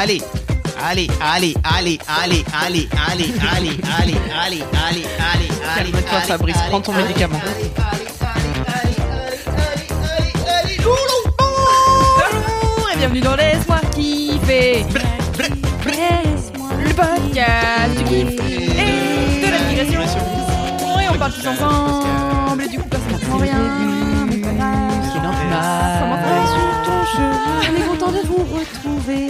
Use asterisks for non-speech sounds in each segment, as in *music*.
Allez, allez, allez, allez, allez, allez, allez, allez, allez, allez, allez, allez, allez. Calme-toi, Fabrice, prends ton médicament. Bonjour et bienvenue dans Laisse-moi kiffer Le podcast du kiff et de la digression Et on parle tous ensemble et du coup personne n'apprend rien mais pas grave. Comment ça va On est content de vous retrouver.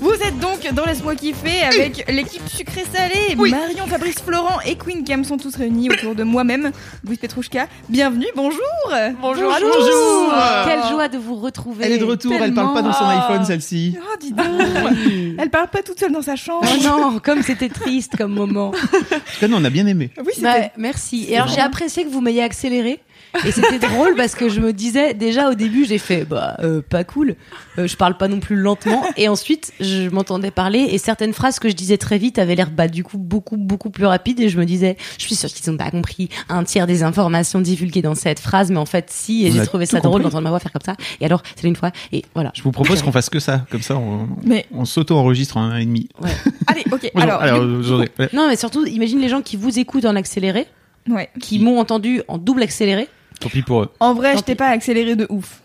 Vous êtes donc dans Laisse-moi kiffer avec l'équipe sucré-salé Marion, Fabrice, Florent et Queen Cam sont tous réunis autour de moi-même Louise Petrouchka, bienvenue, bonjour Bonjour à tous. Bonjour. Quelle joie de vous retrouver. Elle est de retour, elle parle pas dans son Tellement. iPhone celle-ci. Oh dis donc Elle parle pas toute seule dans sa chambre Oh non, comme c'était triste comme moment. En tout cas, nous, on a bien aimé. Oui, c'était Bah, merci. Et alors j'ai apprécié que vous m'ayez accéléré. Et c'était drôle parce que je me disais déjà au début j'ai fait bah euh, pas cool. Euh, je parle pas non plus lentement et ensuite je m'entendais parler et certaines phrases que je disais très vite avaient l'air bah du coup beaucoup beaucoup plus rapides et je me disais je suis sûre qu'ils ont pas compris un tiers des informations divulguées dans cette phrase mais en fait si et j'ai a trouvé ça drôle d'entendre ma voix faire comme ça et alors c'est une fois et voilà. Je vous propose qu'on fasse que ça, comme ça, on, Mais- on s'auto-enregistre en un et demi. *laughs* Allez, ok, Bonjour. alors, ouais. Non mais surtout imagine les gens qui vous écoutent en accéléré, ouais. qui m'ont entendu en double accéléré. Tant pis pour eux. En vrai, Tant je t'ai pas accéléré de ouf.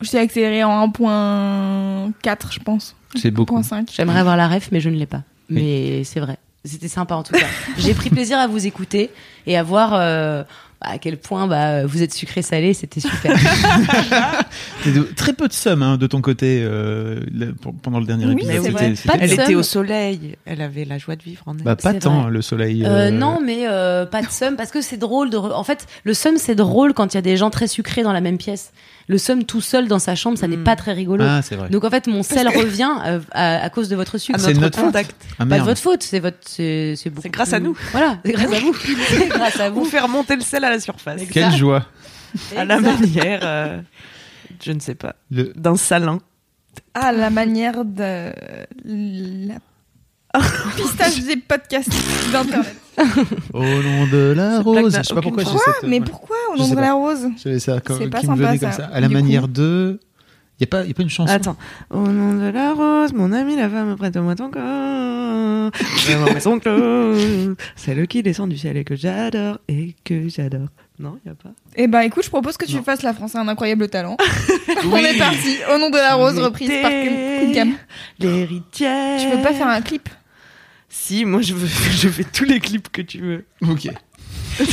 Je t'ai accéléré en 1.4, je pense. C'est beaucoup. 1.5. J'aimerais avoir la ref, mais je ne l'ai pas. Mais c'est vrai. C'était sympa en tout cas. J'ai pris plaisir à vous écouter et à voir euh, à quel point bah, vous êtes sucré salé. C'était super. *laughs* C'est de- très peu de somme hein, de ton côté euh, le- pour- pendant le dernier Oui, épisode. c'était- Pas de Elle somme. était au soleil, elle avait la joie de vivre en elle. Bah, pas tant vrai. le soleil. Euh, euh, non, mais euh, pas de somme parce que c'est drôle. De re- En fait, le somme c'est drôle quand il y a des gens très sucrés dans la même pièce. Le somme tout seul dans sa chambre, ça n'est pas très rigolo. Ah, c'est vrai. Donc en fait, mon sel revient euh, à, à cause de votre sucre. À C'est notre notre faute. contact. Ah, Pas de votre faute, c'est votre, c'est c'est beaucoup C'est grâce à nous. Voilà, c'est grâce à vous. *laughs* C'est grâce à Vous vous. faire monter le sel à la surface. Quelle joie. À la manière, euh, je ne sais pas, Le- d'un salin. À la manière de la *laughs* pistache des podcasts d'internet. Au nom de la rose. Je sais pas pourquoi j'ai cette. Mais pourquoi au nom de pas. la rose ça C'est pas qui me sympa, venait ça, comme ça. À la du manière de. Y a pas, y a pas une chanson. Attends. Au nom de la rose, mon ami la femme, prête-moi ton corps. Vraiment, son clos. C'est le qui descend du ciel et que j'adore et que j'adore. Non, y a pas. Eh ben écoute, je propose que tu Non. fasses La France a un incroyable talent. *laughs* On est parti. Au nom de la rose, reprise par Cam. L'héritière. Tu veux pas faire un clip? Si, moi je, veux, *laughs* je fais tous les clips que tu veux. Ok. *laughs*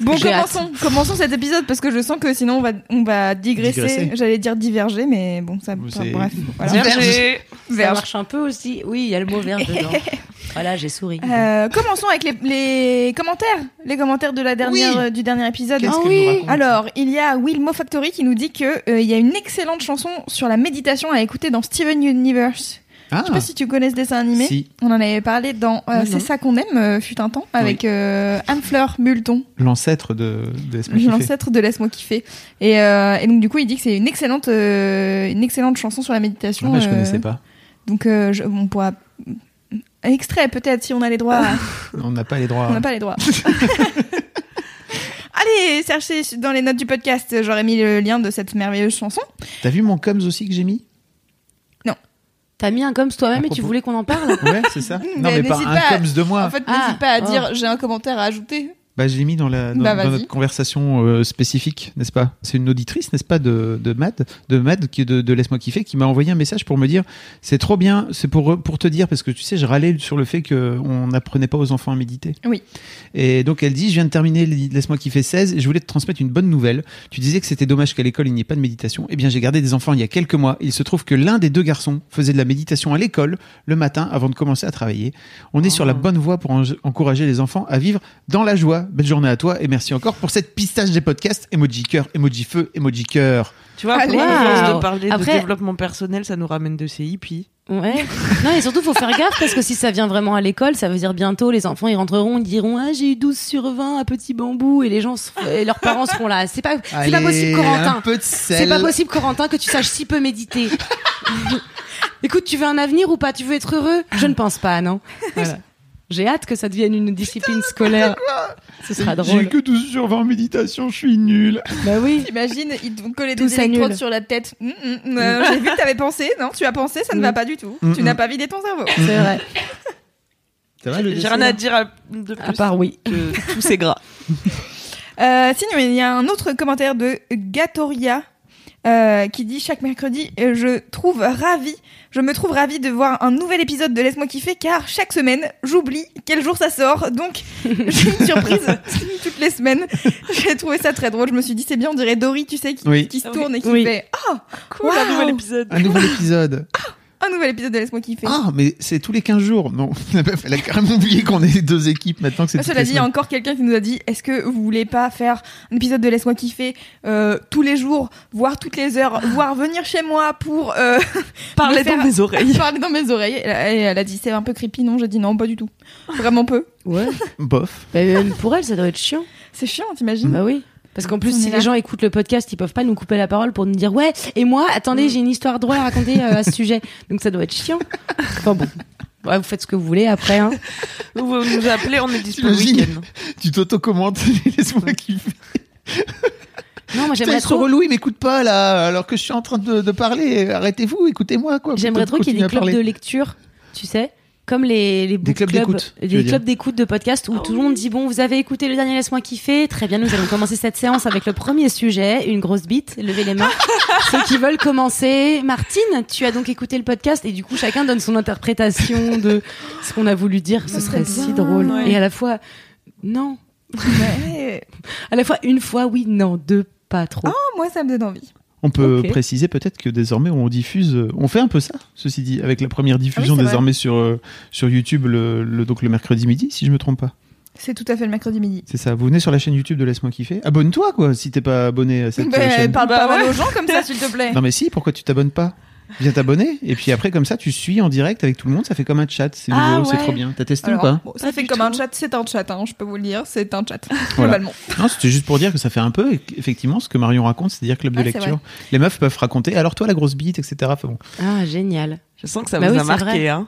Bon, commençons, commençons cet épisode parce que je sens que sinon on va, on va digresser. Digresser. J'allais dire diverger, mais bon, ça. Enfin, bref. Voilà. Verger. Ça marche un peu aussi. Oui, il y a le mot verge dedans. *laughs* voilà, j'ai souri. Euh, commençons avec les, les commentaires, les commentaires de la dernière, Oui. euh, du dernier épisode. Ah oui. Alors, il y a Wilmo Factory qui nous dit que euh, il y a une excellente chanson sur la méditation à écouter dans Steven Universe. Ah, Je sais pas si tu connais ce dessin animé. si. On en avait parlé dans euh, C'est ça qu'on aime, euh, fut un temps, avec euh, Anne-Fleur Multon, L'ancêtre de, de Laisse-moi kiffer. l'ancêtre de Laisse-moi kiffer. Et, euh, et donc du coup, il dit que c'est une excellente, une excellente chanson sur la méditation. Ah, bah, je connaissais pas. Donc je- on pourra extrait peut-être si on a les droits. *laughs* On n'a pas les droits. On n'a pas les droits. *laughs* Allez, cherchez dans les notes du podcast, j'aurais mis le lien de cette merveilleuse chanson. T'as vu mon coms aussi que j'ai mis? T'as mis un coms toi-même et tu voulais qu'on en parle Ouais, c'est ça. *laughs* non, Mais mais pas un pas à- coms de moi. En fait, Ah, n'hésite pas à oh. dire j'ai un commentaire à ajouter. Bah, je l'ai mis dans, la, dans, Bah, dans notre conversation euh, spécifique, n'est-ce pas? C'est une auditrice, n'est-ce pas, de, de Mad, de Mad qui de, de Laisse-moi kiffer, qui m'a envoyé un message pour me dire c'est trop bien, c'est pour pour te dire parce que tu sais, je râlais sur le fait que on n'apprenait pas aux enfants à méditer. Oui. Et donc elle dit je viens de terminer Laisse-moi kiffer 16 et je voulais te transmettre une bonne nouvelle. Tu disais que c'était dommage qu'à l'école il n'y ait pas de méditation. Eh bien, j'ai gardé des enfants il y a quelques mois. Il se trouve que l'un des deux garçons faisait de la méditation à l'école le matin avant de commencer à travailler. On est sur la bonne voie pour en- encourager les enfants à vivre dans la joie. Belle journée à toi et merci encore pour cette pistache des podcasts. Emoji cœur, emoji feu, emoji cœur. Tu vois, Allez. Wow. de parler Après- de développement personnel, ça nous ramène de ces hippies. Ouais. Non, et surtout, faut faire gaffe parce que si ça vient vraiment à l'école, ça veut dire bientôt les enfants ils rentreront, ils diront ah j'ai eu 12 sur 20 à petit bambou et les gens et leurs parents seront là. C'est pas c'est pas possible Corentin. C'est pas possible Corentin que tu saches si peu méditer. *laughs* Écoute, tu veux un avenir ou pas? Tu veux être heureux? Je ne pense pas, non. Voilà. J'ai hâte que ça devienne une discipline scolaire. Ce sera J'ai drôle. que 12 sur 20 en méditation, je suis nul. Bah oui. T'imagines, ils te vont coller Tout des électrodes sur la tête. Hum, hum, euh, J'ai vu que t'avais pensé. Non, tu as pensé, ça ne Mm. va pas du tout. Mm, Tu mm. n'as pas vidé ton cerveau. C'est vrai. *laughs* J'ai rien à dire à- de À plus part oui. que tous ces gras. Euh, sinon, il y a un autre commentaire de Gatoria euh, qui dit chaque mercredi, euh, je trouve ravi, je me trouve ravi de voir un nouvel épisode de Laisse-moi kiffer car chaque semaine, j'oublie quel jour ça sort. Donc, *laughs* j'ai une surprise toutes les semaines. *laughs* J'ai trouvé ça très drôle. Je me suis dit, c'est bien, on dirait Dory, tu sais, qui, Oui. qui se Ah tourne et qui Oui. fait Ah, Cool, un Wow. nouvel épisode. Un nouvel épisode. Un nouvel épisode de Laisse-moi kiffer. Ah, mais c'est tous les 15 jours. Non, *laughs* elle a carrément oublié qu'on est deux équipes maintenant que c'est Ah, Cela dit, il y a encore quelqu'un qui nous a dit est-ce que vous voulez pas faire un épisode de Laisse-moi kiffer euh, tous les jours, voire toutes les heures, voire venir chez moi pour euh, *laughs* faire- dans mes oreilles. *laughs* parler dans mes oreilles elle, a- elle a dit c'est un peu creepy, non? J'ai dit non, pas du tout. Vraiment peu. Ouais. Bof. Bah, même pour elle, ça doit être chiant. C'est chiant, t'imagines? Bah oui. Parce qu'en plus, si les gens écoutent le podcast, ils peuvent pas nous couper la parole pour nous dire ouais. Et moi, attendez, j'ai une histoire drôle à raconter euh, à ce sujet. Donc ça doit être chiant. Enfin bon. Ouais, vous faites ce que vous voulez après. Hein. Vous nous appelez, on est dispo le T'imagines week-end. Tu t'auto-commentes, *laughs* laisse-moi kiffer. Non, moi j'aimerais trop. relous, ils m'écoutent pas là, alors que je suis en train de, de parler. Arrêtez-vous, écoutez-moi quoi. J'aimerais trop qu'il y ait des clubs parler. de lecture, tu sais, comme les, les book clubs clubs, d'écoute, des clubs d'écoute de podcast où tout le monde dit bon, vous avez écouté le dernier laisse-moi kiffer, très bien, nous allons commencer cette séance avec le premier sujet, une grosse bite, levez les mains. *laughs* Ceux qui veulent commencer, Martine, tu as donc écouté le podcast et du coup chacun donne son interprétation de ce qu'on a voulu dire. Ce serait si drôle ouais. et à la fois non, Ouais. *laughs* à la fois une fois oui, non, deux pas trop. Oh, moi, ça me donne envie. On peut préciser peut-être que désormais on diffuse, on fait un peu ça, ceci dit, avec la première diffusion Ah vrai. désormais sur euh, sur YouTube le, le- donc le mercredi midi, si je me trompe pas. C'est tout à fait le mercredi midi. C'est ça. Vous venez sur la chaîne YouTube de Laisse-moi kiffer. Abonne-toi quoi, si t'es pas abonné à cette *laughs* Bah, chaîne. parle Bah pas mal ouais. aux gens comme ça, s'il te plaît. Non mais si, pourquoi tu t'abonnes pas? Viens t'abonner et puis après comme ça tu suis en direct avec tout le monde, ça fait comme un chat, c'est Ah, nouveau, c'est ouais. trop bien. T'as testé Alors, ou pas bon, ça Pas fait comme tout. un chat, c'est un chat, hein, je peux vous le dire, c'est un chat, Voilà. globalement. Non, c'était juste pour dire que ça fait un peu effectivement ce que Marion raconte, c'est-à-dire club de Ah, lecture. Les meufs peuvent raconter. Alors toi la grosse bite, etc. Enfin, bon. Ah génial. Je sens que ça Bah vous oui, a marqué. vrai. Hein.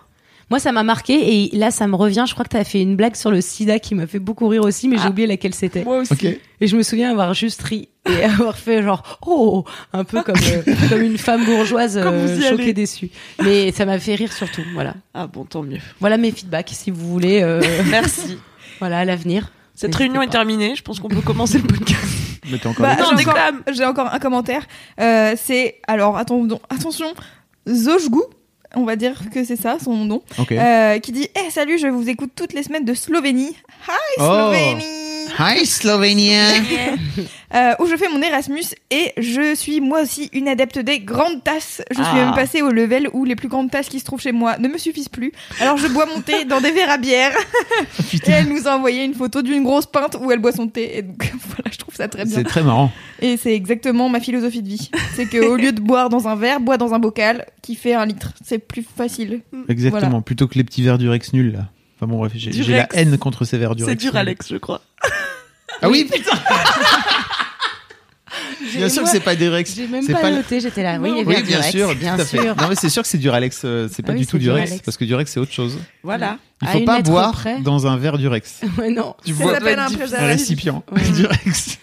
Moi, ça m'a marqué et là, ça me revient. Je crois que tu as fait une blague sur le sida qui m'a fait beaucoup rire aussi, mais j'ai Ah. oublié laquelle c'était. Moi aussi. Et je me souviens avoir juste ri et *laughs* avoir fait genre oh un peu comme euh, *laughs* comme une femme bourgeoise euh, choquée allez. déçue. Mais ça m'a fait rire surtout. Voilà. Ah bon, tant mieux. Voilà mes feedbacks si vous voulez. euh, *laughs* Merci. voilà à l'avenir. Cette réunion pas. est terminée. Je pense qu'on peut commencer le podcast. Mais t'es encore Bah, j'ai, je encore, un commentaire. Euh, c'est alors attends, attention, Zojgu, on va dire que c'est ça son nom, euh, qui dit Eh salut, je vous écoute toutes les semaines de Slovénie. Hi Oh. Hi Slovénien. *laughs* Euh, où je fais mon Erasmus et je suis moi aussi une adepte des grandes tasses. Je suis Ah. même passée au level où les plus grandes tasses qui se trouvent chez moi ne me suffisent plus. Alors je bois mon thé dans des verres à bière. *laughs* et elle nous a envoyé une photo d'une grosse pinte où elle boit son thé. Et donc *laughs* voilà, je trouve ça très bien. C'est très marrant. Et c'est exactement ma philosophie de vie. C'est qu'au lieu de boire dans un verre, bois dans un bocal qui fait un litre. C'est plus facile. Exactement. Voilà. Plutôt que les petits verres du Rex nul là. Enfin bon bref, j'ai Du j'ai la Rex. haine contre ces verres du C'est Rex. dur, nul. Alex, je crois. Ah oui *laughs* putain. Bien sûr que c'est pas du Rex. J'ai même pas, noté. J'étais là. Oui, bien sûr, bien tout à fait. sûr. Non mais c'est sûr que c'est du Alex, euh, c'est pas Ah oui, du tout du du Rex Alex. parce que du Rex c'est autre chose. Voilà. Il faut pas boire près. dans un verre du Rex. *laughs* Ouais, non. Tu Ça s'appelle un récipient Ouais. *laughs* du Rex.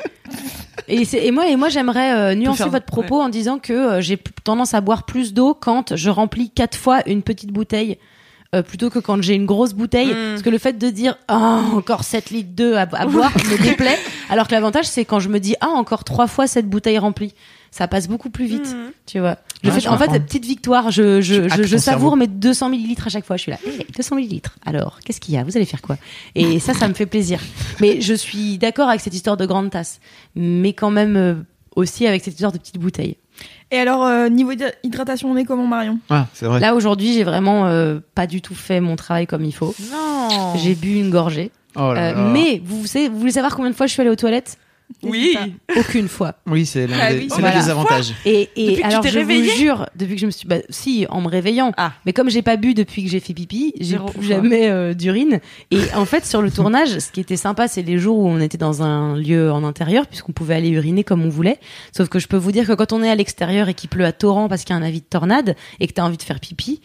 Et, moi, et moi j'aimerais euh, nuancer votre propos en disant que euh, j'ai tendance à boire plus d'eau quand je remplis quatre fois une petite bouteille. Euh, plutôt que quand j'ai une grosse bouteille, Mm. parce que le fait de dire ah encore 7 litres d'eau à, à boire me *laughs* déplaît, alors que l'avantage c'est quand je me dis ah encore trois fois cette bouteille remplie, ça passe beaucoup plus vite, Mhm. tu vois. Je Ouais, fais, je en fait comprends. petite victoire, je je, Tu je, je savoure mes 200 millilitres à chaque fois. Je suis là, Eh, 200 millilitres. Alors qu'est-ce qu'il y a? Vous allez faire quoi? Et ça, ça me fait plaisir. Mais je suis d'accord avec cette histoire de grande tasse, mais quand même euh, aussi avec cette histoire de petite bouteille. Et alors, euh, niveau hydra- hydratation, on est comment, Marion? Ah, c'est vrai. Là aujourd'hui, j'ai vraiment euh, pas du tout fait mon travail comme il faut. Non. J'ai bu une gorgée. Oh là Euh, là. mais vous, savez, vous voulez savoir combien de fois je suis allée aux toilettes? Oui. Aucune fois. Oui, c'est l'un Ah des, oui. c'est Voilà. l'un des avantages. Et, et alors je vous jure, depuis que je me suis, bah, si, en me réveillant. Ah. Mais comme j'ai pas bu depuis que j'ai fait pipi, j'ai plus fois. jamais euh, d'urine. Et en fait, sur le tournage, ce qui était sympa, c'est les jours où on était dans un lieu en intérieur, puisqu'on pouvait aller uriner comme on voulait. Sauf que je peux vous dire que quand on est à l'extérieur et qu'il pleut à torrent parce qu'il y a un avis de tornade et que t'as envie de faire pipi.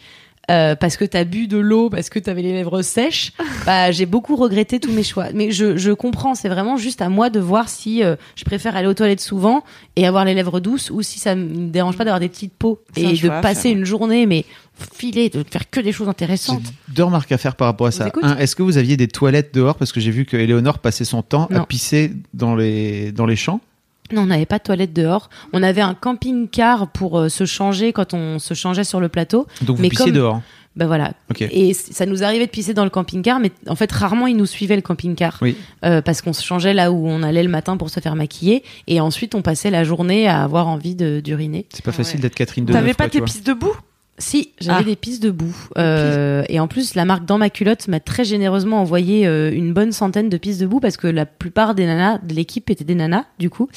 Euh, parce que t'as bu de l'eau, parce que t'avais les lèvres sèches, *laughs* bah j'ai beaucoup regretté tous mes choix. Mais je, je comprends, c'est vraiment juste à moi de voir si euh, je préfère aller aux toilettes souvent et avoir les lèvres douces ou si ça me dérange pas d'avoir des petites peaux un et de choix passer une journée mais filer, de faire que des choses intéressantes. Deux remarques à faire par rapport à ça. Un, est-ce que vous aviez des toilettes dehors? Parce que j'ai vu que Eleonore passait son temps à pisser dans les, dans les champs. Non, on n'avait pas de toilettes dehors. On avait un camping-car pour euh, se changer quand on se changeait sur le plateau. Donc vous Mais comme- dehors. Ben voilà. Ok. Et ça nous arrivait de pisser dans le camping-car, mais en fait rarement ils nous suivaient le camping-car, Oui. Euh, parce qu'on se changeait là où on allait le matin pour se faire maquiller, et ensuite on passait la journée à avoir envie de d'uriner. C'est pas Ah facile ouais. d'être Catherine de T'avais pas quoi, tes vois. pistes debout? Si, j'avais Ah. des pistes debout. Euh, et en plus, la marque Dans ma culotte m'a très généreusement envoyé euh, une bonne centaine de pistes debout parce que la plupart des nanas de l'équipe étaient des nanas, du coup.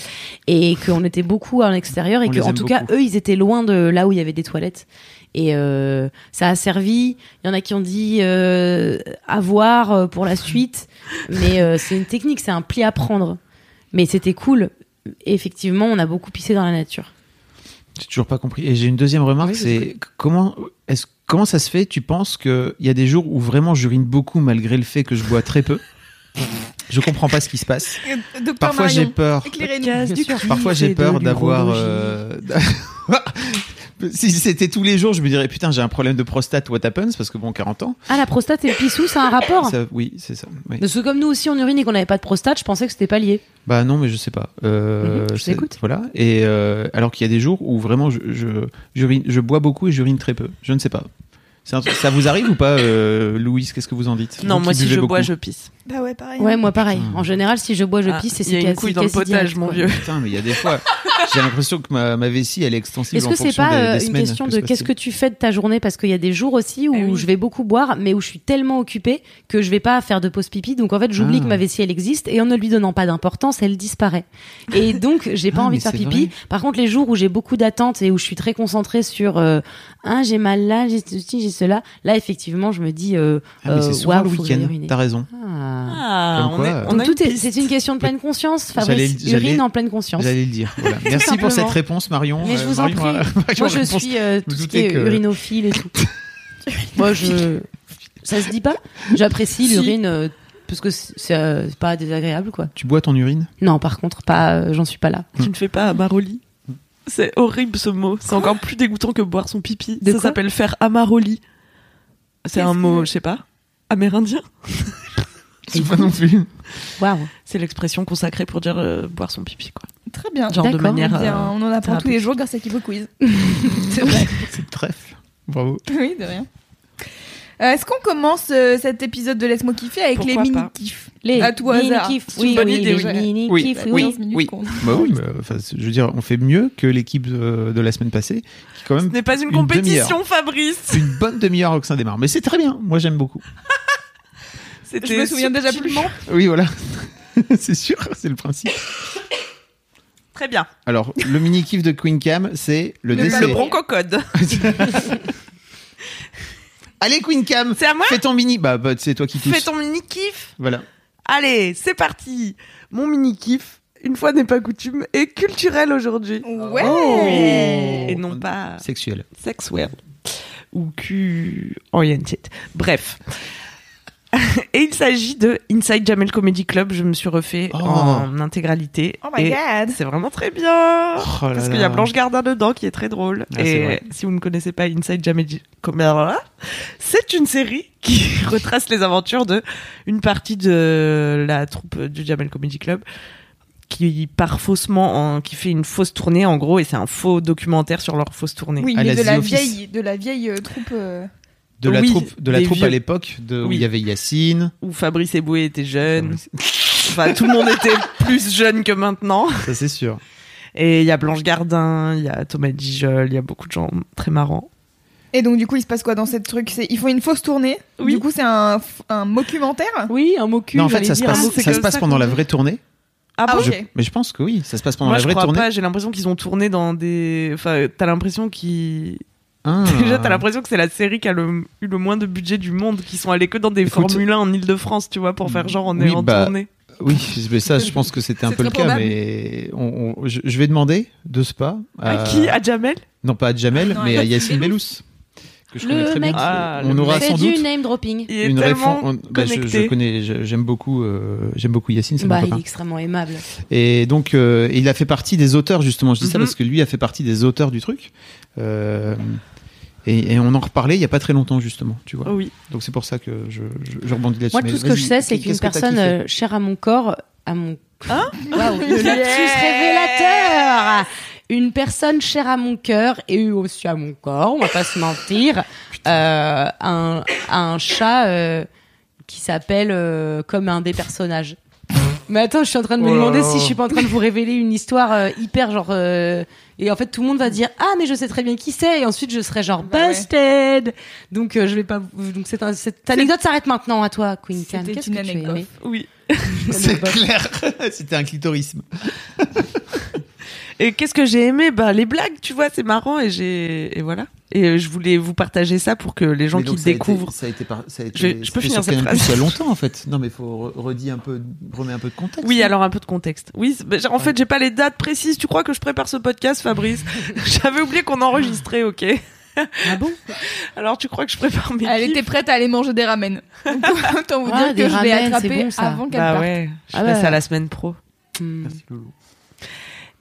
Et qu'on était beaucoup à l'extérieur et que, en tout cas, eux, ils étaient loin de là où il y avait des toilettes. Et euh, ça a servi. Il y en a qui ont dit euh, à voir euh, pour la suite. Mais euh, c'est une technique, c'est un pli à prendre. Mais c'était cool. Effectivement, on a beaucoup pissé dans la nature. J'ai toujours pas compris. Et j'ai une deuxième remarque, Oui, c'est comment, est-ce, comment ça se fait Tu penses qu'il y a des jours où vraiment j'urine beaucoup malgré le fait que je bois très peu? *laughs* Je comprends pas ce qui se passe. Docteur Parfois j'ai peur. Parfois j'ai peur d'avoir. euh, *laughs* si c'était tous les jours, je me dirais putain j'ai un problème de prostate. What happens? Parce que bon 40 ans. Ah, la prostate et le pissou, ça a un rapport? Ça- oui c'est ça. oui. Parce que comme nous aussi on urine et qu'on n'avait pas de prostate, je pensais que c'était pas lié. Bah non, mais je sais pas. Euh, Mhm, je c'est- t'écoute. Voilà. Et euh, alors qu'il y a des jours où vraiment je, je, j'urine- je bois beaucoup et j'urine très peu. Je ne sais pas. C'est un truc- ça vous arrive ou pas, euh, Louise? Qu'est-ce que vous en dites? Non, Vous moi qui si buvez je bois, je pisse. Bah ouais, pareil. Ouais, moi pareil. Putain. En général, si je bois, je Ah, pisse et Il y a c'est une couille dans le potage, direct, mon quoi. vieux. Putain, mais il y a des fois, *laughs* j'ai l'impression que ma, ma vessie elle est extensible. Est-ce que c'est pas des- euh, des une semaines. question Que de qu'est-ce que tu fais de ta journée? Parce qu'il y a des jours aussi où Eh oui. je vais beaucoup boire, mais où je suis tellement occupée que je vais pas faire de pause pipi. Donc en fait, j'oublie Ah. que ma vessie elle existe et en ne lui donnant pas d'importance, elle disparaît. Et *laughs* donc j'ai pas Ah, envie de faire c'est pipi. vrai. Par contre, les jours où j'ai beaucoup d'attentes et où je suis très concentrée sur euh, ah j'ai mal là, j'ai ceci, j'ai cela, là effectivement je me dis euh, Ah, c'est euh, waouh, le faut que. T'as raison. Ah. Ah, on, quoi, est, euh, on Donc a tout une est, piste. c'est une question de pleine conscience. Fabrice urine en pleine conscience. J'allais le dire. Voilà. *laughs* Merci pour cette réponse, Marion. Mais je Euh, vous en prie. Marion Moi, je réponse. suis euh, Vous tout ce qui est que- urinophile et tout. *laughs* Moi, je. Ça se dit pas J'apprécie Si. l'urine euh, parce que c'est euh, pas désagréable, quoi. Tu bois ton urine? Non, par contre, pas. euh, J'en suis pas là. Tu ne fais pas Amaroli. C'est horrible ce mot. C'est encore plus dégoûtant que boire son pipi. De ça s'appelle faire Amaroli. C'est un mot, que- je sais pas, amérindien. Sais pas non plus. Waouh. C'est l'expression consacrée pour dire euh, boire son pipi, quoi. Très bien. Genre de manière. Eh bien, euh, on en apprend tous les jours grâce à Kibo Quiz. *laughs* C'est vrai. C'est trèfle. Bravo. oui, de rien. Euh, Est-ce qu'on commence euh, cet épisode de Laisse-moi kiffer avec Pourquoi les pas mini-kifs Les À tout hasard. C'est Oui, une bonne oui, idée, les oui. mini-kifs, Oui, oui. 15 minutes oui. qu'on- Bah oui, mais c'est- je veux dire, on fait mieux que l'équipe de, la semaine passée, qui quand Ce même n'est pas une Une compétition, Fabrice. une bonne demi-heure au sein des Mais c'est très bien. Moi, j'aime beaucoup. *laughs* Je me souviens déjà plus. Oui, voilà. *laughs* c'est sûr, c'est le principe. Très bien. Alors, le mini kiff de Queen Cam, c'est le, Le décès. Le broncocode. *laughs* Allez, Queen Cam, C'est à moi fais ton mini. Bah, bah, c'est toi qui tousse. Fais ton mini kiff. Voilà. Allez, c'est parti. Mon mini kiff, une fois n'est pas coutume, est culturel aujourd'hui. Ouais. Oh. Et non pas Sexuel. sex world ou Q-oriented. Bref. *laughs* Et il s'agit de Inside Jamel Comedy Club. Je me suis refait Oh. en intégralité. Oh my god. C'est vraiment très bien. Oh là Parce qu'il y a Blanche Gardin dedans qui est très drôle. Ah, et si vous ne connaissez pas Inside Jamel Comedy c'est une série *laughs* qui retrace les aventures de une partie de la troupe du Jamel Comedy Club qui part faussement, en, qui fait une fausse tournée en gros, et c'est un faux documentaire sur leur fausse tournée. Oui, mais la de la vieille, de la vieille euh, troupe. euh, De la Oui, troupe, de la des troupe vieux. à l'époque, de, où il y avait Yacine. Où Fabrice Eboué était jeune. *laughs* Enfin, tout le monde était plus jeune que maintenant. Ça, c'est sûr. Et il y a Blanche Gardin, il y a Thomas Dijol, il y a beaucoup de gens très marrants. Et donc, du coup, il se passe quoi dans cette truc? C'est Ils font une fausse tournée. Oui. Du coup, c'est un, un documentaire. Oui, un mot cul. Non, en fait, ça se passe, ça se passe pendant la vraie tournée. Ah Ah bon. Je- mais je pense que oui, ça se passe pendant Moi, la je vraie crois tournée. pas. J'ai l'impression qu'ils ont tourné dans des. Enfin, t'as l'impression qu'ils. Ah. *laughs* Déjà, t'as l'impression que c'est la série qui a le- eu le moins de budget du monde, qui sont allés que dans des Écoute- Formule 1 en Ile-de-France, tu vois, pour faire genre on est Oui, en bah, tournée. Oui, mais ça, je pense que c'était un peu le cas, mais on- on- je, je vais demander de ce pas. À qui? À Jamel? Non, pas à Jamel, Non, mais à à Yacine Bellous. Que je Le connais très mec- bien. Ah, on le aura sans du doute name dropping. Il est une tellement référence. on- bah, je, connais, j'aime beaucoup, euh, j'aime beaucoup Yacine, c'est Bah, il est extrêmement aimable. Et donc, euh, il a fait partie des auteurs, justement. Je dis ça Mhm. parce que lui a fait partie des auteurs du truc. Euh, et, et on en reparlait il y a pas très longtemps, justement, tu vois. Oh oui. Donc c'est pour ça que je, je, je rebondis là-dessus. Moi, tout ce que je sais, c'est qu'une personne euh, chère à mon corps, à mon. Hein *laughs* Waouh, le lapsus révélateur Une personne chère à mon cœur et aussi à mon corps, on va pas se mentir. *laughs* Euh, un, un chat euh, qui s'appelle euh, comme un des personnages. Mais attends, je suis en train de me Oh demander si je suis pas en train de vous révéler une histoire euh, hyper genre. euh, et en fait, tout le monde va dire ah mais je sais très bien qui c'est et ensuite je serai genre Bah ouais. busted. Donc euh, je vais pas. Donc c'est un- cette anecdote s'arrête maintenant à toi, Queen Can. C'était Qu'est-ce une que anecdote. Oui. C'est clair. *laughs* C'était un clitorisme. *laughs* Et qu'est-ce que j'ai aimé? Bah les blagues, tu vois, c'est marrant et j'ai et voilà. Et euh, je voulais vous partager ça pour que les gens Mais qui ça a été- découvrent. ça a été, par- ça a été- Je- je peux finir cette phrase Il y a *laughs* longtemps en fait. Non mais il faut re- redire un peu, remet un peu de contexte. Oui, alors un peu de contexte. Oui, bah, j'ai- en fait, j'ai pas les dates précises. Tu crois que je prépare ce podcast, Fabrice? *laughs* J'avais oublié qu'on enregistrait, ok. Ah bon? *laughs* Alors tu crois que je prépare mes Elle kiffs? était prête à aller manger des ramen. Donc, autant vous Ah, dire que je l'ai attrapé bon, ça. avant qu'elle Bah parte. ouais, je Ah fais ouais. ça la semaine pro. Hmm. Merci, Loulou.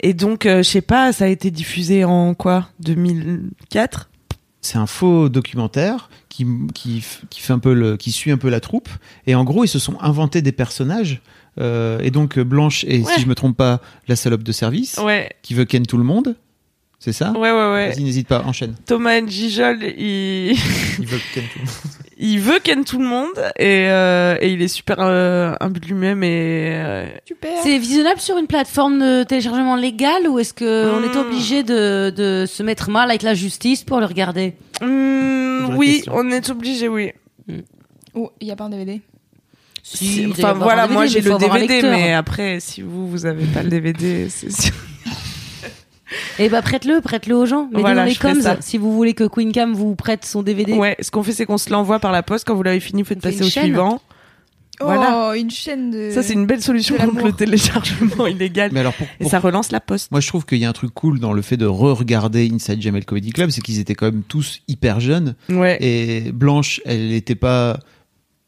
Et donc, euh, je sais pas, ça a été diffusé en quoi? 2004 C'est un faux documentaire qui, qui, qui fait un peu le, qui suit un peu la troupe. Et en gros, ils se sont inventés des personnages. Euh, et donc Blanche et Ouais. si je me trompe pas, la salope de service Ouais, qui veut ken tout le monde. C'est ça ouais, ouais, ouais. Vas-y, n'hésite pas, enchaîne. Thomas Gijol, il... Il veut ken tout le monde. *laughs* il veut ken tout le monde et, euh, et il est super euh, imbu de lui-même et euh, Super. C'est visionnable sur une plateforme de téléchargement légal ou est-ce que on est Hmm. obligé de, de se mettre mal avec la justice pour le regarder? Hmm, oui, question. on est obligé, oui. Oh, il y a pas un DVD. Si, enfin voilà, DVD, moi j'ai le DVD, mais après si vous vous avez pas le DVD, c'est sûr. Eh bah prête-le, prête-le aux gens. Mettez Voilà, dans les coms si vous voulez que Queen Cam vous prête son DVD. Ouais, ce qu'on fait c'est qu'on se l'envoie par la poste quand vous l'avez fini, vous faites passer au chaîne. suivant. Voilà. Oh, une chaîne de. Ça c'est une belle solution contre le téléchargement *laughs* illégal. Mais alors, pour, Et ça relance la poste. moi je trouve qu'il y a un truc cool dans le fait de re-regarder Inside Jamel Comedy Club, c'est qu'ils étaient quand même tous hyper jeunes. Ouais. Et Blanche, elle n'était pas,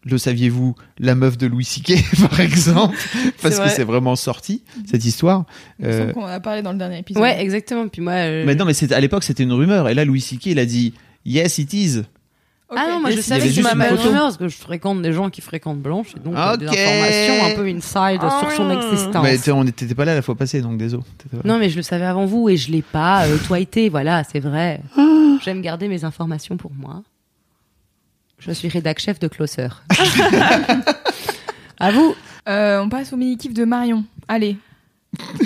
le saviez-vous, la meuf de Louis C.K. *laughs* par exemple, parce que c'est vraiment sorti cette histoire. Euh, qu'on en a parlé dans le dernier épisode. Ouais, exactement. Puis moi. euh, mais non, mais à l'époque c'était une rumeur. Et là, Louis C.K. il a dit Yes, it is. Ah non, moi je savais que juste ma une mère photo rumeur parce que je fréquente des gens qui fréquentent Blanche et donc euh, des Ok. informations un peu inside Ah sur son oui. existence. Mais on n'était pas là la fois passée, donc désolé. Non, mais je le savais avant vous et je l'ai pas euh, toité. Voilà, c'est vrai. Ah. J'aime garder mes informations pour moi. Je suis rédac chef de Closer. *laughs* à vous. Euh, on passe au mini-kiff de Marion. Allez.